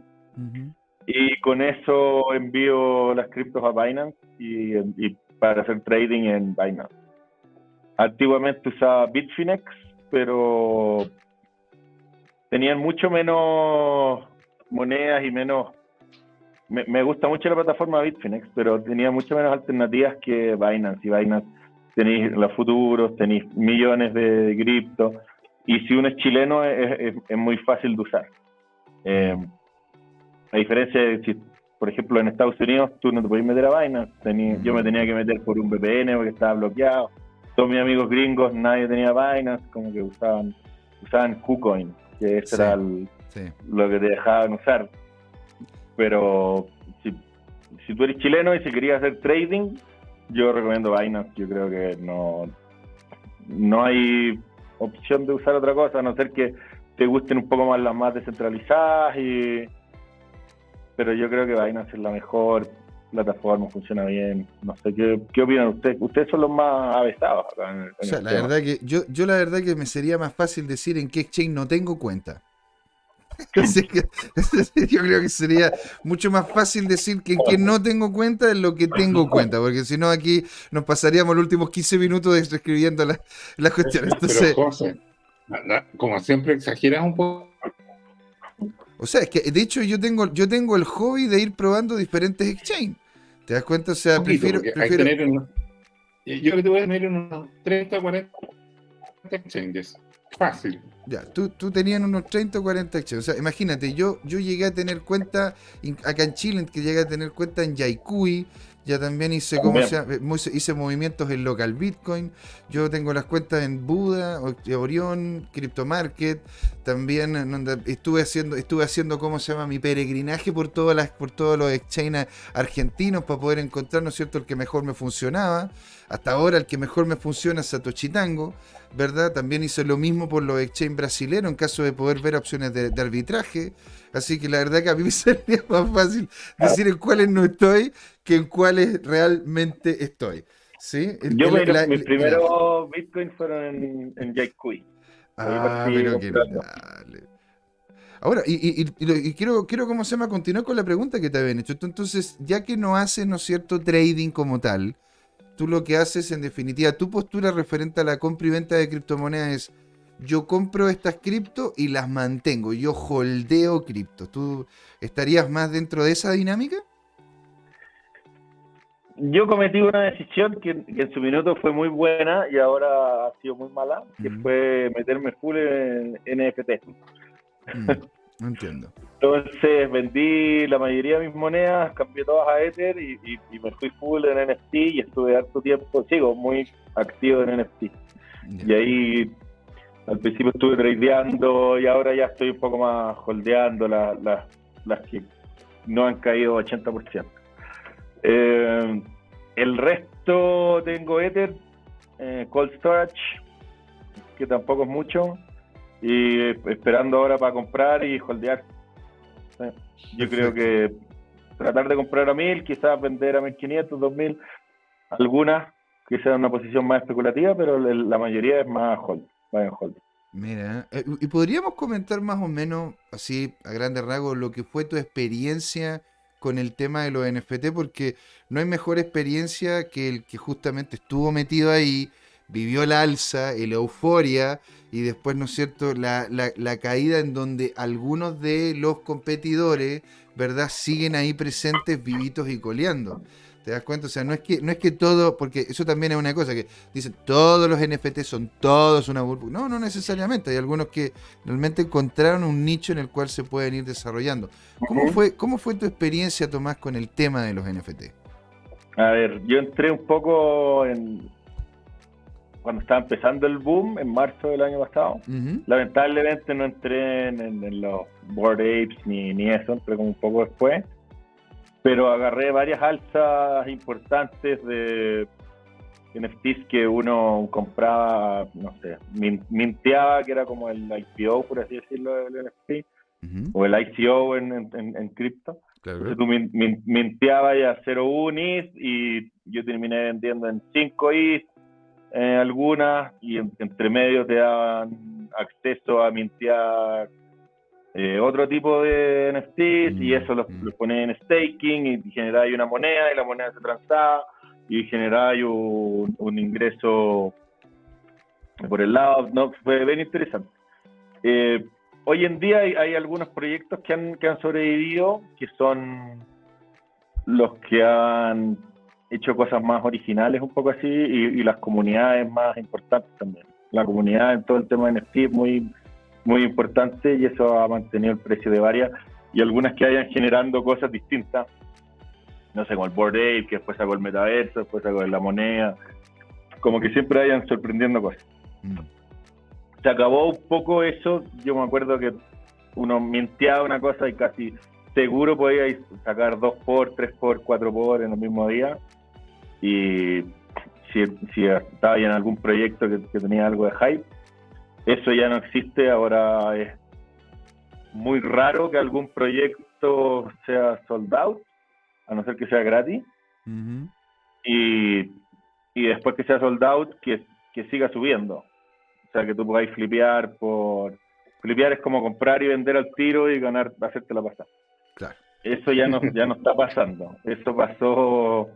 Y con eso envío las criptos a Binance y, para hacer trading en Binance. Antiguamente usaba Bitfinex, pero tenían mucho menos monedas y menos... Me, me gusta mucho la plataforma Bitfinex, pero tenía mucho menos alternativas que Binance. Y Binance tenéis los futuros, tenéis millones de criptos y si uno es chileno es, muy fácil de usar. Eh, a diferencia de si, por ejemplo, en Estados Unidos tú no te podías meter a Binance, yo me tenía que meter por un VPN porque estaba bloqueado. Todos mis amigos gringos, nadie tenía Binance, como que usaban usaban KuCoin, que eso era lo que te dejaban usar. Pero si, si tú eres chileno y si querías hacer trading, yo recomiendo Binance. Yo creo que no, no hay opción de usar otra cosa, a no ser que te gusten un poco más las más descentralizadas y pero yo creo que Binance es la mejor plataforma, funciona bien. No sé, ¿qué, qué opinan ustedes? Ustedes son los más avesados acá o sea, la verdad que yo, yo la verdad que me sería más fácil decir en qué exchange no tengo cuenta. yo creo que sería mucho más fácil decir que en qué no tengo cuenta de lo que tengo cuenta, porque si no aquí nos pasaríamos los últimos 15 minutos describiendo las la cuestiones. Entonces, como siempre exageras un poco. O sea, es que de hecho yo tengo, yo tengo el hobby de ir probando diferentes exchanges. ¿Te das cuenta? O sea, prefiero. prefiero... yo que te voy a tener unos 30, 40 exchanges. Fácil. Ya, tú, tú tenías unos 30 o 40 exchanges. O sea, imagínate, yo, yo llegué a tener cuenta acá en Chile, que llegué a tener cuenta en Yaikui, ya también hice, ¿cómo se hice movimientos en local Bitcoin. Yo tengo las cuentas en Buda, Orión, Crypto Market. También estuve haciendo, estuve haciendo, ¿cómo se llama? Mi peregrinaje por todas las, por todos los exchanges argentinos para poder encontrar, ¿no es cierto?, el que mejor me funcionaba. Hasta ahora el que mejor me funciona es Satoshi Tango, ¿verdad? También hice lo mismo por los exchanges brasileños en caso de poder ver opciones de, de arbitraje. Así que la verdad que a mí me sería más fácil decir en cuáles no estoy que en cuáles realmente estoy. ¿Sí? Yo mis primeros bitcoins fueron en, en Ah, pero qué Ahora, y, y, quiero, quiero, ¿cómo se llama? Continuar con la pregunta que te habían hecho. Entonces, ya que no haces, ¿no es cierto?, trading como tal, tú lo que haces, en definitiva, tu postura referente a la compra y venta de criptomonedas es yo compro estas cripto y las mantengo, yo holdeo cripto. ¿Tú estarías más dentro de esa dinámica? Yo cometí una decisión que, en su minuto fue muy buena y ahora ha sido muy mala, que fue meterme full en NFT. Mm, no entiendo. Entonces vendí la mayoría de mis monedas, cambié todas a Ether y, me fui full en NFT y estuve harto tiempo, sigo muy activo en NFT. Y ahí al principio estuve tradeando y ahora ya estoy un poco más holdeando las que no han caído 80%. Eh, el resto tengo Ether, eh, Cold Storage, que tampoco es mucho, y esperando ahora para comprar y holdear. Yo creo que tratar de comprar a 1000, quizás vender a 1500, 2000, algunas que sean una posición más especulativa, pero la mayoría es más hold. Mira, eh, y podríamos comentar más o menos, así a grandes rasgos, lo que fue tu experiencia con el tema de los NFT, porque no hay mejor experiencia que el que justamente estuvo metido ahí, vivió la alza, la euforia, y después, ¿no es cierto?, la, la, caída en donde algunos de los competidores ¿verdad? Siguen ahí presentes, vivitos y coleando. ¿Te das cuenta? O sea, no es que, no es que todo, porque eso también es una cosa que dicen todos los NFT son todos una burbuja. No, no necesariamente. Hay algunos que realmente encontraron un nicho en el cual se pueden ir desarrollando. ¿Cómo fue, cómo fue tu experiencia, Tomás, con el tema de los NFT? A ver, yo entré un poco en cuando estaba empezando el boom en marzo del año pasado. Lamentablemente no entré en, los board apes ni, ni eso, entré como un poco después pero agarré varias alzas importantes de NFTs que uno compraba, no sé, minteaba, que era como el IPO, por así decirlo, del NFT, o el ICO en, en, cripto. Entonces tú minteabas ya 0.1 ETH y yo terminé vendiendo en 5 ETH eh, algunas y entre medio te daban acceso a mintear eh, otro tipo de NFTs y mm, eso los, mm. pones en staking y generáis una moneda y la moneda se transaba y generáis un, un ingreso por el lado. No, fue bien interesante. Eh, hoy en día hay, algunos proyectos que han, que han sobrevivido que son los que han hecho cosas más originales, un poco así, y, y las comunidades más importantes también. La comunidad en todo el tema de NFT es muy muy importante y eso ha mantenido el precio de varias y algunas que hayan generando cosas distintas. No sé, como el Board Ape, que después sacó el metaverso, después sacó la moneda, como que siempre hayan sorprendiendo cosas. Mm. Se acabó un poco eso, yo me acuerdo que uno minteaba una cosa y casi seguro podía sacar dos por, tres por, cuatro por en el mismo día. Y si, si estaba en algún proyecto que, que tenía algo de hype, eso ya no existe, ahora es muy raro que algún proyecto sea sold out, a no ser que sea gratis. y, después que sea sold out, que, siga subiendo. O sea, que tú podáis flipear por... Flipear es como comprar y vender al tiro y ganar, hacerte la pasada. Claro. Eso ya no, ya no está pasando. Eso pasó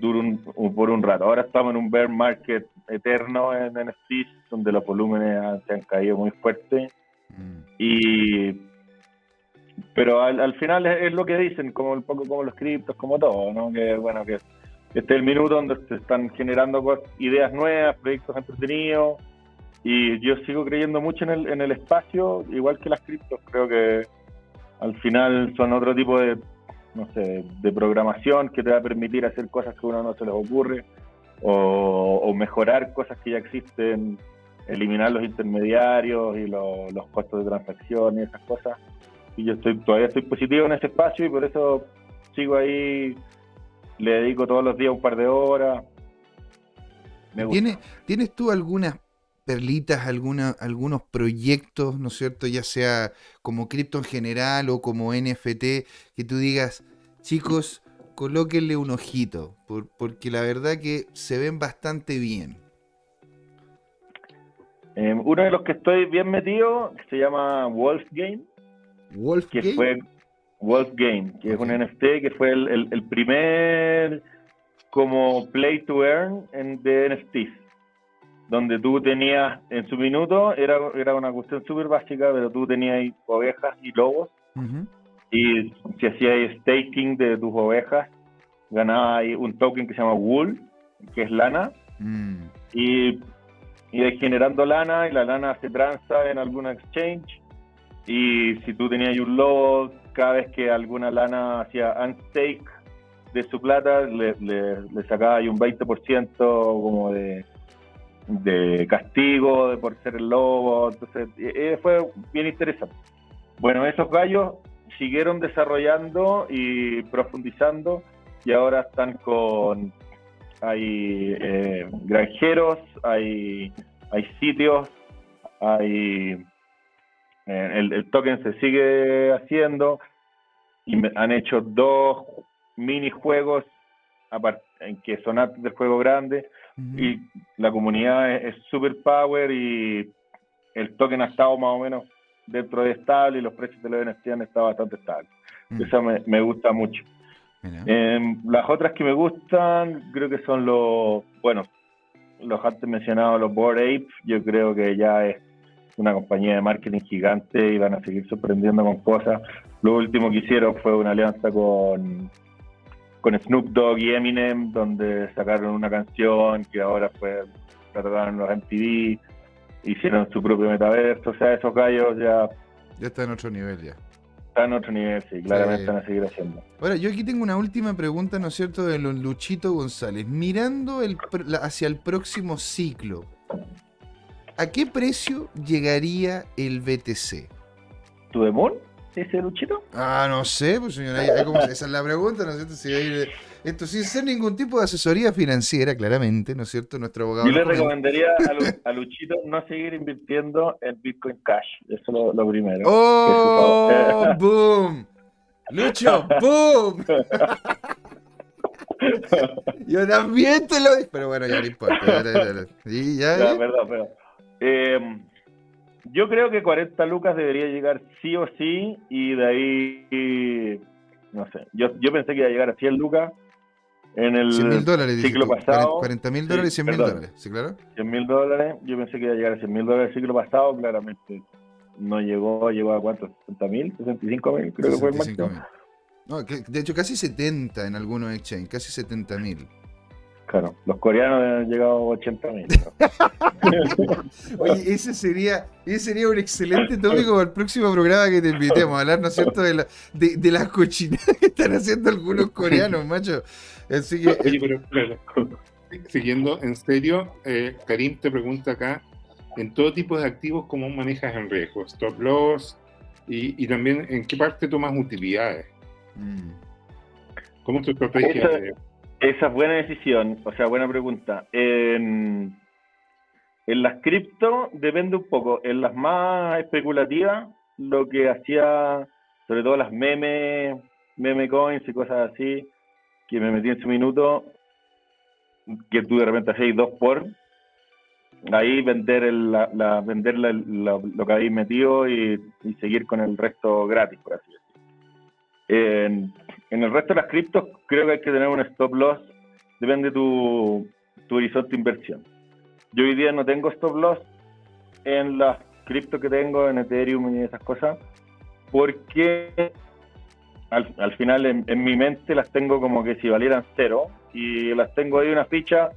por un rato. Ahora estamos en un bear market eterno en NFTs, donde los volúmenes se han caído muy fuerte. Mm. Y pero al, final es, lo que dicen, como un poco como los criptos, como todo, ¿no? Que bueno, que este es el minuto donde se están generando ideas nuevas, proyectos entretenidos, y yo sigo creyendo mucho en el, en el espacio, igual que las criptos, creo que al final son otro tipo de no sé, de programación que te va a permitir hacer cosas que a uno no se les ocurre o, mejorar cosas que ya existen, eliminar los intermediarios y los costos de transacción y esas cosas. Y yo estoy todavía estoy positivo en ese espacio y por eso sigo ahí, le dedico todos los días un par de horas. ¿Tienes, ¿Tienes tú algunas perlitas, alguna, algunos proyectos, ¿no es cierto? Ya sea como cripto en general o como NFT, que tú digas, chicos, colóquenle un ojito, porque la verdad que se ven bastante bien. Em, uno de los que estoy bien metido se llama Wolf Game. Wolf que fue Wolf Game, que es un NFT que fue el, primer como play to earn en, de NFTs donde tú tenías en su minuto, era, era una cuestión súper básica, pero tú tenías ovejas y lobos, y si hacías staking de tus ovejas, ganabas un token que se llama wool, que es lana, mm. y, y generando lana, y la lana se transa en alguna exchange, y si tú tenías un lobo, cada vez que alguna lana hacía unstake de su plata, le, le, le sacaba un 20% como de de castigo de por ser el lobo. Entonces, eh, fue bien interesante. Bueno, esos gallos siguieron desarrollando y profundizando y ahora están con hay eh, granjeros, hay, hay sitios, hay eh, el, el, token se sigue haciendo y han hecho dos minijuegos en que son antes del juego grande y la comunidad es super power y el token ha estado más o menos dentro de estable y los precios de los NFT han estado bastante estables. Eso me, gusta mucho. Em, las otras que me gustan creo que son los, bueno, los antes mencionados, los Board Ape, yo creo que ya es una compañía de marketing gigante y van a seguir sorprendiendo con cosas. Lo último que hicieron fue una alianza con, con Snoop Dogg y Eminem, donde sacaron una canción que ahora fue la tocaron los MTV, hicieron su propio metaverso, o sea, esos gallos ya Ya está en otro nivel ya. están en otro nivel, sí, claramente Sí. van a seguir haciendo. Ahora, yo aquí tengo una última pregunta, ¿no es cierto?, de los Luchito González. Mirando el pr- la- hacia el próximo ciclo, ¿a qué precio llegaría el BTC? ¿Tu Demon? ¿Ese Luchito? Ah, no sé, pues señora, ahí- ahí como- esa es la pregunta, ¿no es cierto? Si hay- esto sin ser ningún tipo de asesoría financiera, claramente, ¿no es cierto? Nuestro abogado. Yo le recomendaría a, Lu- a Luchito no seguir invirtiendo en Bitcoin Cash, eso es lo, lo primero. ¡Oh! Que ¡Boom! ¡Lucho! ¡Boom! Yo también te lo dije. Pero bueno, ya no importa. ya, ya, ya, ya. Y ya, Ya, ya. perdón, perdón. Eh, yo creo que 40 lucas debería llegar sí o sí y de ahí, no sé, yo, yo pensé que iba a llegar a 100 lucas en el 100 mil dólares, ciclo pasado. 40 mil dólares y 100 mil dólares. ¿Sí, claro? 100 mil dólares, yo pensé que iba a llegar a 100 mil dólares el ciclo pasado, claramente no llegó, llegó a cuánto, 60 mil, 65 mil, creo que fue el 65 máximo. No, de hecho, casi 70 en algunos exchange, casi 70 mil. Claro, los coreanos han llegado a 80 mil. Oye, ese sería, ese sería un excelente tópico para el próximo programa que te invitemos a hablar, ¿no es cierto?, de, la, de, de las cochinadas que están haciendo algunos coreanos, macho. Así que, Oye, pero claro, siguiendo en serio, eh, Karim te pregunta acá, en todo tipo de activos, ¿cómo manejas el riesgo? Stop loss y, y también en qué parte tomas utilidades. mm, ¿Cómo es tu estrategia? Esa- de- Esa es buena decisión, o sea, buena pregunta. En, las cripto depende un poco. En las más especulativas, lo que hacía, sobre todo las meme, meme coins y cosas así, que me metí en su minuto, que tú de repente hacéis dos por, ahí vender el, la, vender la- lo que habéis metido y, seguir con el resto gratis, por así decirlo. En el resto de las criptos creo que hay que tener un stop loss, depende de tu, horizonte de inversión. Yo hoy día no tengo stop loss en las criptos que tengo, en Ethereum y esas cosas, porque al, al final en, en mi mente las tengo como que si valieran cero y las tengo ahí una ficha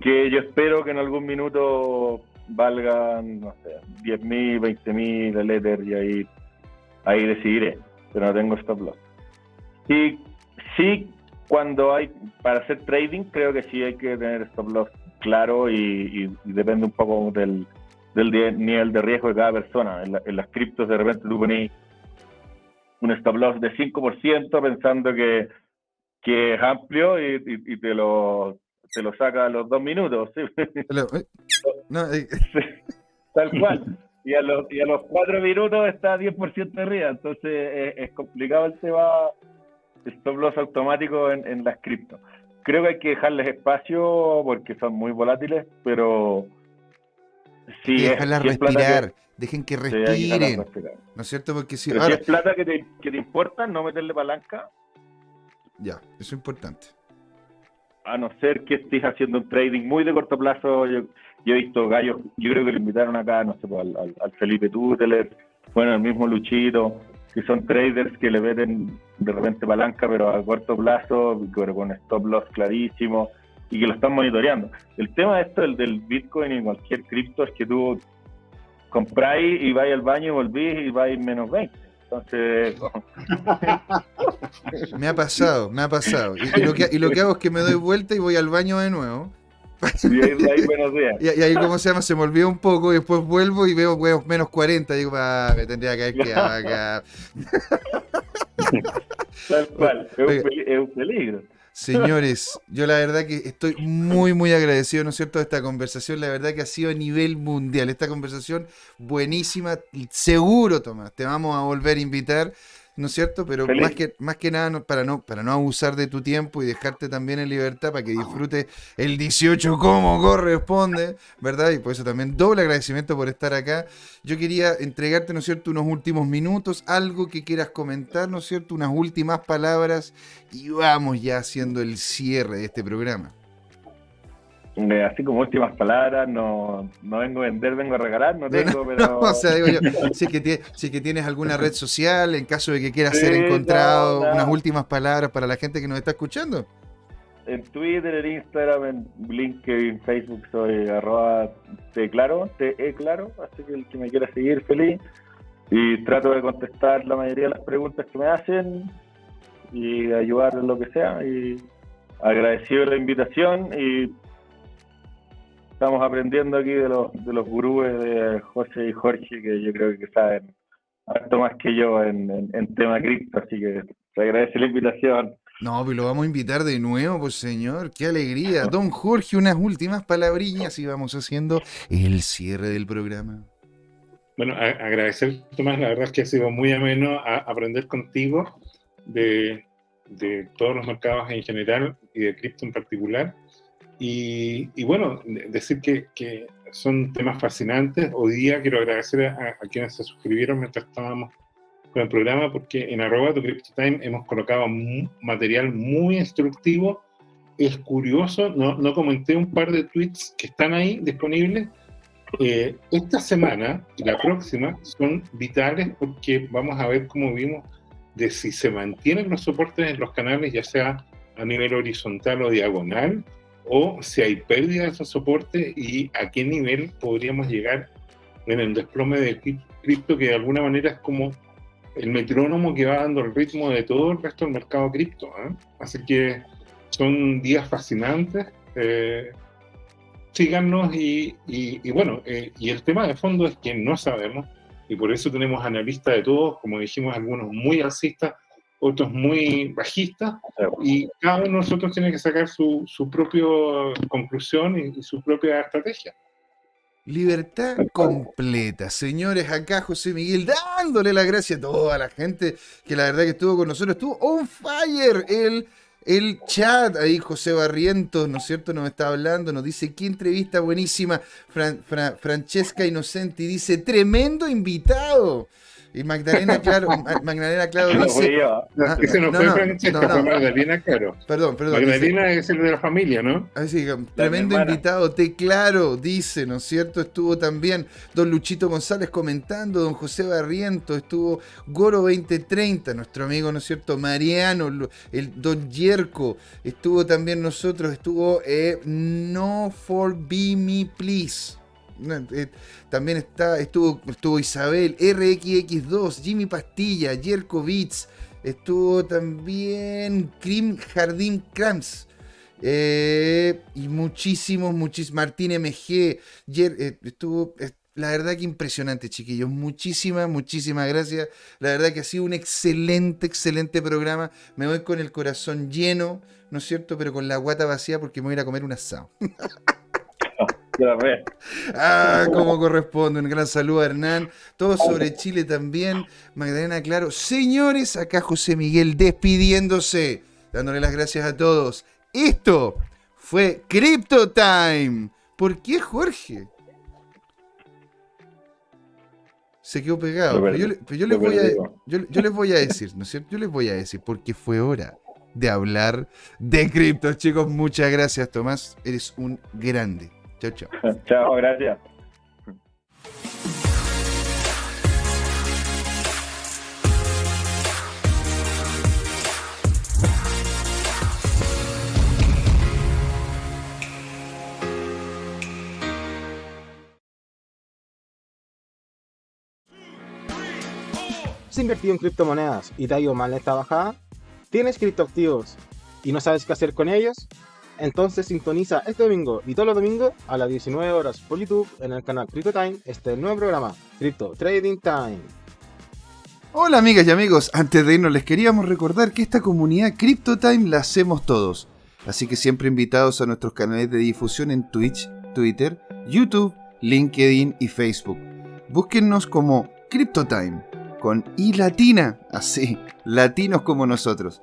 que yo espero que en algún minuto valgan, no sé, 10.000, 20.000 el Ether y ahí, ahí decidiré, pero no tengo stop loss. Sí, sí, cuando hay para hacer trading, creo que sí hay que tener stop loss claro y, y- y depende un poco del, del nivel de riesgo de cada persona. En, la- en las criptos, de repente tú ponís un stop loss de 5% pensando que, que es amplio y, y- y te lo te lo saca a los dos minutos. eh, eh, Tal cual. Y a, los, y a los cuatro minutos está 10% arriba. Entonces es, es complicado el tema stop loss automático en, en las cripto. Creo que hay que dejarles espacio porque son muy volátiles, pero si y dejarlas si respirar, dejen que sí, respiren, respirar. ¿no es cierto? Porque si Pero ahora, si es plata que te, que te importa, no meterle palanca, ya, eso es importante. a no ser que estés haciendo un trading muy de corto plazo. Yo, yo he visto gallos, yo creo que lo invitaron acá, no sé, pues, al, al- al Felipe Tuteler, bueno, el mismo Luchito, que son traders que le meten de repente palanca, pero a corto plazo, pero con stop loss clarísimo, y que lo están monitoreando. El tema de esto, el del Bitcoin y cualquier cripto, es que tú compráis y vais al baño y volvís y vais menos 20. Entonces, Me ha pasado, me ha pasado. Y lo que, y lo que hago es que me doy vuelta y voy al baño de nuevo. Y ahí, ahí buenos días. Y, y ahí, ¿cómo se llama? Se me olvida un poco y después vuelvo y veo huevos menos 40. Y digo, ah, me tendría que haber quedado acá. Tal cual, es un, Oiga. peli- es un peligro. Señores, yo la verdad que estoy muy, muy agradecido, ¿no es cierto?, de esta conversación. La verdad que ha sido a nivel mundial. Esta conversación buenísima. Seguro, Tomás, te vamos a volver a invitar, ¿no es cierto? Pero Feliz. más que, más que nada, no- para, no, para no abusar de tu tiempo y dejarte también en libertad para que disfrutes el 18 como corresponde, ¿verdad? Y por eso también doble agradecimiento por estar acá. Yo quería entregarte, ¿no es cierto?, unos últimos minutos, algo que quieras comentar, ¿no es cierto?, unas últimas palabras y vamos ya haciendo el cierre de este programa. Eh, así como últimas palabras, no, no vengo a vender, vengo a regalar, no tengo, pero... o sea, digo yo, si es, que si que tienes alguna red social, en caso de que quieras ser encontrado, unas últimas palabras para la gente que nos está escuchando. En Twitter, en Instagram, en LinkedIn, Facebook soy arroba te claro, te claro, así que el que me quiera seguir, feliz. Y trato de contestar la mayoría de las preguntas que me hacen y ayudar en lo que sea. Y agradecido la invitación y estamos aprendiendo aquí de los, de los gurúes de José y Jorge, que yo creo que saben harto más que yo en, en, tema cripto, así que te agradece la invitación. No, pues lo vamos a invitar de nuevo, pues señor, qué alegría. Don Jorge, unas últimas palabrillas y vamos haciendo el cierre del programa. Bueno, agradecer, Tomás, la verdad es que ha sido muy ameno aprender contigo de, de todos los mercados en general y de cripto en particular. Y, bueno, decir que, que, son temas fascinantes. Hoy día quiero agradecer a, quienes se suscribieron mientras estábamos con el programa, porque en arroba tu Time hemos colocado material muy instructivo. Es curioso, no, no, comenté un par de tweets que están ahí disponibles. Eh, esta semana y la próxima son vitales porque vamos a ver cómo vimos de si se mantienen los soportes en los canales, ya sea a nivel horizontal o diagonal, o si hay pérdida de esos soportes y a qué nivel podríamos llegar en el desplome de cripto, que de alguna manera es como el metrónomo que va dando el ritmo de todo el resto del mercado cripto. ¿eh? Así que son días fascinantes. Eh, síganos y, y, bueno, eh, y el tema de fondo es que no sabemos y por eso tenemos analistas de todos, como dijimos, algunos muy alcistas, otros muy bajistas, y cada uno de nosotros tiene que sacar su, su propia conclusión y, su propia estrategia. Libertad completa. Señores, acá José Miguel dándole la gracia a toda la gente que la verdad que estuvo con nosotros. Estuvo on fire el, el chat. Ahí José Barrientos, ¿no es cierto? Nos está hablando, nos dice, qué entrevista buenísima. Francesca Inocenti dice, tremendo invitado. Y Magdalena, claro, Magdalena, claro, dice. Ah, ese no, fue Francesca, fue Magdalena, claro. Perdón, perdón. Magdalena es el de la familia, ¿no? Así que, tremendo invitado, te claro, dice, ¿no es cierto? Estuvo también don Luchito González comentando, don José Barriento, estuvo Goro 2030, nuestro amigo, ¿no es cierto? Mariano, el don Yerko, estuvo también nosotros, estuvo eh, No For Be Me Please. Eh, también está, estuvo, estuvo Isabel, RXX2, Jimmy Pastilla, Jerko estuvo también Crim Jardín Krams. Eh, y muchísimos, muchísimos. Martín MG, eh, estuvo. la verdad que impresionante, chiquillos. Muchísimas, muchísimas gracias. La verdad que ha sido un excelente, excelente programa. Me voy con el corazón lleno, ¿no es cierto? Pero con la guata vacía porque me voy a ir a comer un asado. Ah, como corresponde. Un gran saludo a Hernán. Todo sobre Chile también. Magdalena, claro. Señores, acá José Miguel despidiéndose. Dándole las gracias a todos. Esto fue Crypto Time. ¿Por qué Jorge? Se quedó pegado. Pero, yo, les voy a, yo, les voy a decir, ¿no es cierto? Yo les voy a decir porque fue hora de hablar de cripto, chicos. Muchas gracias, Tomás. Eres un grande. Chao, chao. chao, gracias. ¿Has invertido en criptomonedas y te ha ido mal en esta bajada? ¿Tienes criptoactivos y no sabes qué hacer con ellos? Entonces sintoniza este domingo y todos los domingos a las 19 horas por YouTube en el canal Crypto Time este nuevo programa, Crypto Trading Time. Hola amigas y amigos, antes de irnos les queríamos recordar que esta comunidad Crypto Time la hacemos todos. Así que siempre invitados a nuestros canales de difusión en Twitch, Twitter, YouTube, LinkedIn y Facebook. Búsquennos como CryptoTime, con I latina, así, latinos como nosotros.